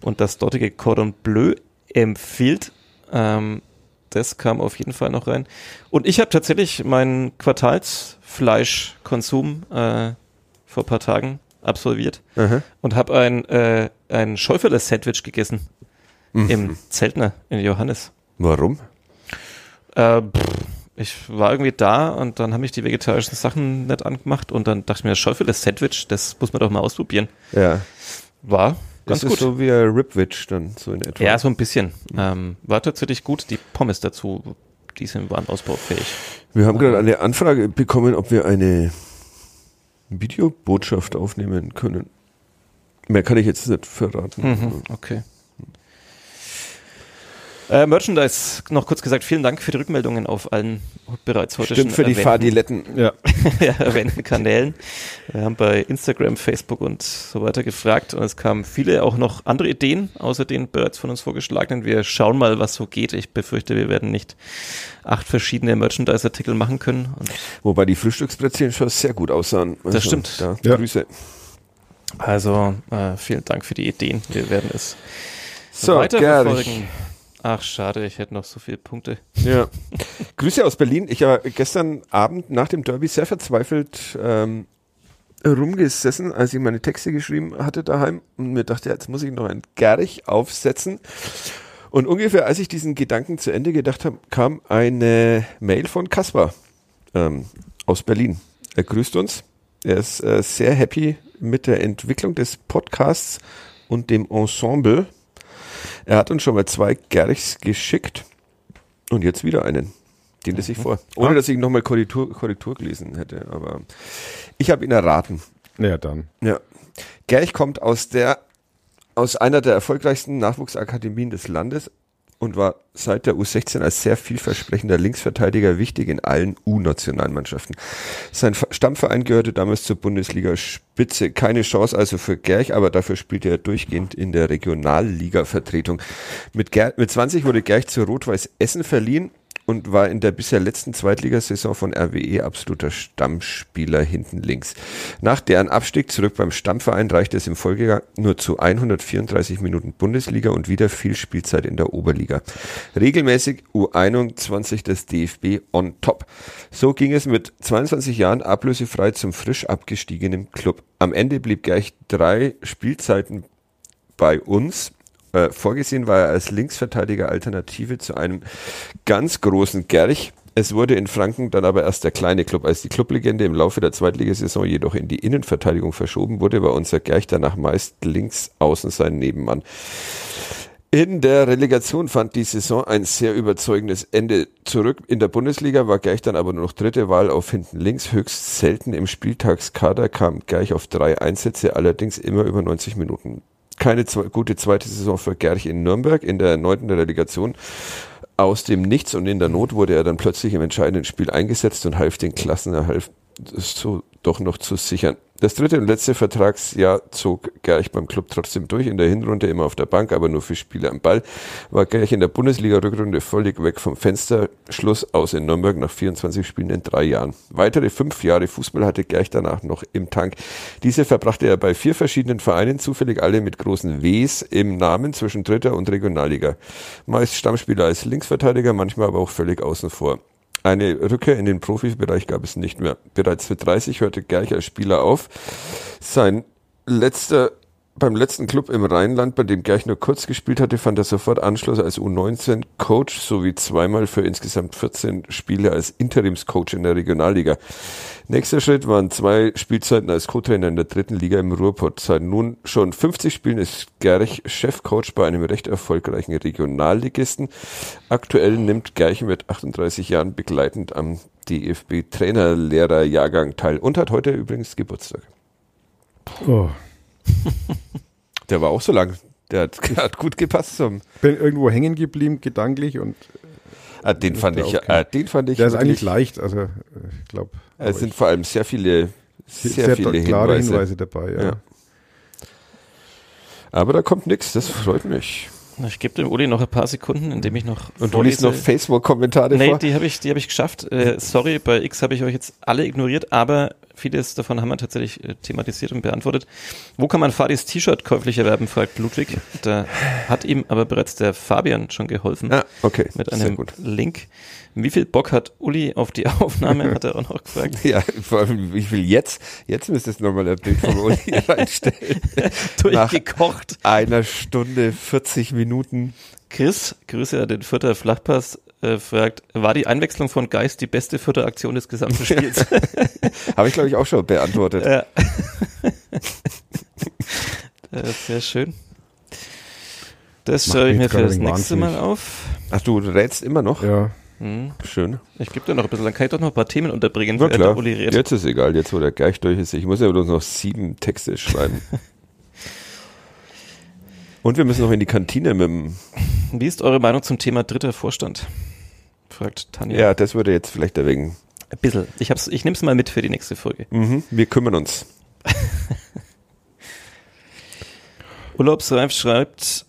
und das dortige Cordon Bleu empfiehlt. Ähm, das kam auf jeden Fall noch rein. Und ich habe tatsächlich meinen Quartalsfleischkonsum äh, vor paar Tagen absolviert Aha. und habe ein, äh, ein Schäuferle-Sandwich gegessen mhm. im Zeltner in Johannes. Warum? Äh, ich war irgendwie da und dann haben mich die vegetarischen Sachen nicht angemacht und dann dachte ich mir, Schäufel, das Sandwich, das muss man doch mal ausprobieren. Ja. War ganz das gut. ist so wie ein Ribwitch dann so in etwa. Ja, so ein bisschen. Ähm, war tatsächlich gut. Die Pommes dazu, die sind, waren ausbaufähig. Wir haben gerade eine Anfrage bekommen, ob wir eine Videobotschaft aufnehmen können. Mehr kann ich jetzt nicht verraten. Mhm, okay. Äh, Merchandise, noch kurz gesagt, vielen Dank für die Rückmeldungen auf allen bereits heute Stimmt, für die Fadiletten. Ja. ja, erwähnten Kanälen. Wir haben bei Instagram, Facebook und so weiter gefragt und es kamen viele auch noch andere Ideen, außer den bereits von uns vorgeschlagenen. Wir schauen mal, was so geht. Ich befürchte, wir werden nicht acht verschiedene Merchandise-Artikel machen können. Und Wobei die Frühstücksplätzchen schon sehr gut aussahen. Also, das stimmt. Da, ja. Grüße. Also, äh, vielen Dank für die Ideen. Wir werden es so, weiter verfolgen. Ach, schade, ich hätte noch so viele Punkte. Ja. Grüße aus Berlin. Ich habe gestern Abend nach dem Derby sehr verzweifelt ähm, rumgesessen, als ich meine Texte geschrieben hatte daheim und mir dachte, jetzt muss ich noch ein Gerch aufsetzen. Und ungefähr als ich diesen Gedanken zu Ende gedacht habe, kam eine Mail von Kaspar ähm, aus Berlin. Er grüßt uns. Er ist äh, sehr happy mit der Entwicklung des Podcasts und dem Ensemble er hat uns schon mal zwei Gerchs geschickt und jetzt wieder einen. Den lese ich vor. Ohne, ah. dass ich nochmal Korrektur, Korrektur gelesen hätte. Aber ich habe ihn erraten. Ja, dann. Ja. Gerch kommt aus der, aus einer der erfolgreichsten Nachwuchsakademien des Landes, und war seit der U16 als sehr vielversprechender Linksverteidiger wichtig in allen U-Nationalmannschaften. Sein Stammverein gehörte damals zur Bundesliga-Spitze. Keine Chance also für Gerch, aber dafür spielte er durchgehend in der Regionalliga-Vertretung. Mit, mit 20 wurde Gerch zu Rot-Weiß Essen verliehen und war in der bisher letzten Zweitligasaison von RWE absoluter Stammspieler hinten links. Nach deren Abstieg zurück beim Stammverein reichte es im Folgejahr nur zu 134 Minuten Bundesliga und wieder viel Spielzeit in der Oberliga. Regelmäßig U21 des DFB on top. So ging es mit 22 Jahren ablösefrei zum frisch abgestiegenen Club. Am Ende blieb gleich drei Spielzeiten bei uns äh, vorgesehen war er als Linksverteidiger Alternative zu einem ganz großen Gerch. Es wurde in Franken dann aber erst der kleine Club. Als die Clublegende im Laufe der Zweitligasaison jedoch in die Innenverteidigung verschoben wurde, war unser Gerch danach meist links außen sein Nebenmann. In der Relegation fand die Saison ein sehr überzeugendes Ende zurück. In der Bundesliga war Gerch dann aber nur noch dritte Wahl auf hinten links. Höchst selten im Spieltagskader kam Gerch auf drei Einsätze, allerdings immer über 90 Minuten keine zwe gute zweite Saison für Gerch in Nürnberg in der erneuten Relegation. Aus dem Nichts und in der Not wurde er dann plötzlich im entscheidenden Spiel eingesetzt und half den Klassenerhalt so doch noch zu sichern. Das dritte und letzte Vertragsjahr zog Gerch beim Club trotzdem durch. In der Hinrunde immer auf der Bank, aber nur für Spiele am Ball. War Gerch in der Bundesliga-Rückrunde völlig weg vom Fenster. Schluss aus in Nürnberg nach 24 Spielen in drei Jahren. Weitere fünf Jahre Fußball hatte Gerch danach noch im Tank. Diese verbrachte er bei vier verschiedenen Vereinen, zufällig alle mit großen Ws im Namen zwischen Dritter und Regionalliga. Meist Stammspieler als Linksverteidiger, manchmal aber auch völlig außen vor. Eine Rückkehr in den Profibereich gab es nicht mehr. Bereits für 30 hörte Gerch als Spieler auf. Sein letzter beim letzten Club im Rheinland, bei dem Gerch nur kurz gespielt hatte, fand er sofort Anschluss als U19-Coach sowie zweimal für insgesamt 14 Spiele als Interimscoach in der Regionalliga. Nächster Schritt waren zwei Spielzeiten als Co-Trainer in der dritten Liga im Ruhrpott. Seit nun schon 50 Spielen ist Gerch Chefcoach bei einem recht erfolgreichen Regionalligisten. Aktuell nimmt Gerch mit 38 Jahren begleitend am DFB-Trainerlehrerjahrgang teil und hat heute übrigens Geburtstag. Oh. Der war auch so lang. Der hat, hat gut gepasst zum. Bin irgendwo hängen geblieben, gedanklich und. Ah, den fand ich, äh, den fand ich. Der ist eigentlich leicht, also ich glaube. Es sind vor allem sehr viele, sehr, sehr viele klare Hinweise. Hinweise dabei, ja. Ja. Aber da kommt nichts, das freut mich. Ich gebe dem Uli noch ein paar Sekunden, indem ich noch Und du liest noch. Facebook-Kommentare Nee, vor? die habe ich, die hab ich geschafft. Äh, sorry, bei X habe ich euch jetzt alle ignoriert, aber vieles davon haben wir tatsächlich äh, thematisiert und beantwortet. Wo kann man Fadis T-Shirt käuflich erwerben, fragt Ludwig. Da hat ihm aber bereits der Fabian schon geholfen Ah, okay, mit einem. Link. Wie viel Bock hat Uli auf die Aufnahme, hat er auch noch gefragt. Ja, vor allem, wie viel jetzt? Jetzt müsstest du nochmal ein Bild von Uli reinstellen. Nach Durchgekocht. einer Stunde, 40 Minuten. Chris, Grüße an den Vierter Flachpass, äh, fragt, war die Einwechslung von Geist die beste Vierter Aktion des gesamten Spiels? Habe ich, glaube ich, auch schon beantwortet. Ja. äh, sehr schön. Das Macht schreibe ich mir für das nächste Mal auf. Ach, du rätst immer noch? Ja. Hm. Schön. Ich gebe dir noch ein bisschen, dann kann ich doch noch ein paar Themen unterbringen, Na klar, jetzt ist egal, jetzt wo der gleich durch ist. Ich muss ja bloß noch sieben Texte schreiben. Und wir müssen noch in die Kantine mit dem, Wie ist eure Meinung zum Thema dritter Vorstand? Fragt Tanja. ja, das würde jetzt vielleicht erwägen. Ein bisschen. Ich, hab's, ich nehme es mal mit für die nächste Folge. Mhm, wir kümmern uns. Urlaubsreif schreibt,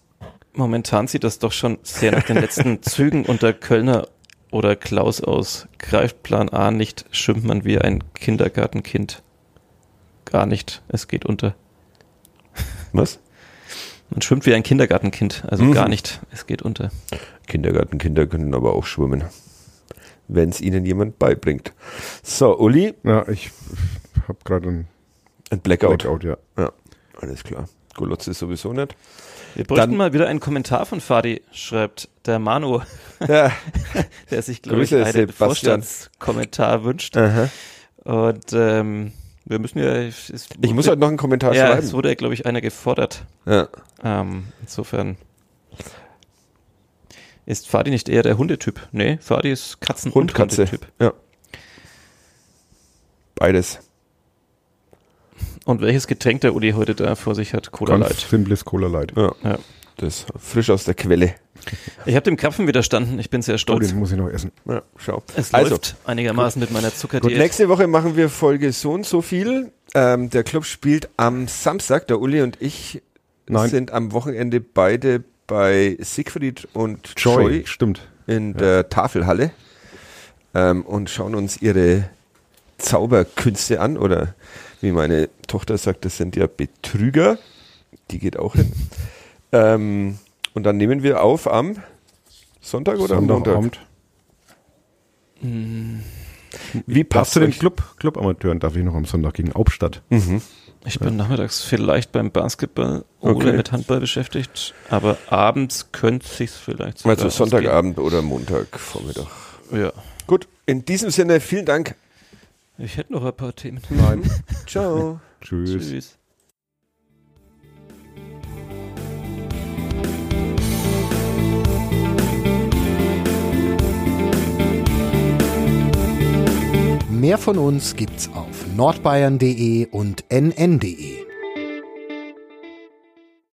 momentan sieht das doch schon sehr nach den letzten Zügen unter Kölner oder Klaus aus. Greift Plan A nicht, schimpft man wie ein Kindergartenkind. Gar nicht, es geht unter. Was? Man schwimmt wie ein Kindergartenkind, also Mhm. gar nicht, es geht unter. Kindergartenkinder können aber auch schwimmen. Wenn es ihnen jemand beibringt. So, Uli, Ja, ich habe gerade ein ein Blackout. Blackout, ja. Ja, alles klar. Golotze sowieso nicht. Wir bräuchten Dann- mal wieder einen Kommentar von Fadi, schreibt der Manu, Ja. der sich, glaube ich, einen. Vorstandskommentar wünscht. Aha. Und ähm, wir müssen ja. Ich muss halt noch einen Kommentar ja, schreiben. es wurde, glaube ich, einer gefordert. Ja. Ähm, insofern. Ist Fadi nicht eher der Hundetyp? Nee, Fadi ist Katzen- Hund, und Katze. Hundetyp. Ja. Beides. Und welches Getränk der Uli heute da vor sich hat? Cola Ganz Light. simples Cola Light. Ja. Ja. Das frisch aus der Quelle. Ich habe dem Krapfen widerstanden. Ich bin sehr Oh, stolz. den muss ich noch essen. Ja, schau. es also, läuft einigermaßen mit meiner gut, Zuckerdiät. nächste Woche machen wir Folge so und so viel. Ähm, der Club spielt am Samstag. Der Uli und ich Nein. sind am Wochenende beide bei Siegfried und Joy, Joy stimmt. in der Tafelhalle. ähm, und schauen uns ihre Zauberkünste an oder wie meine Tochter sagt, das sind ja Betrüger. Die geht auch hin. Ähm, und dann nehmen wir auf am Sonntag oder am Montag? Sonntagabend. Wie Passt zu den? Club, Clubamateuren darf ich noch am Sonntag gegen Hauptstadt. Mhm. Ich bin nachmittags vielleicht beim Basketball oder Okay. mit Handball beschäftigt, aber abends könnte sich's vielleicht sogar Also Sonntagabend oder Montagvormittag. ausgehen. Ja. Gut, in diesem Sinne vielen Dank. Ich hätte noch ein paar Themen. Nein. Ciao. Tschüss. Tschüss. Mehr von uns gibt's auf nordbayern.de und nn.de.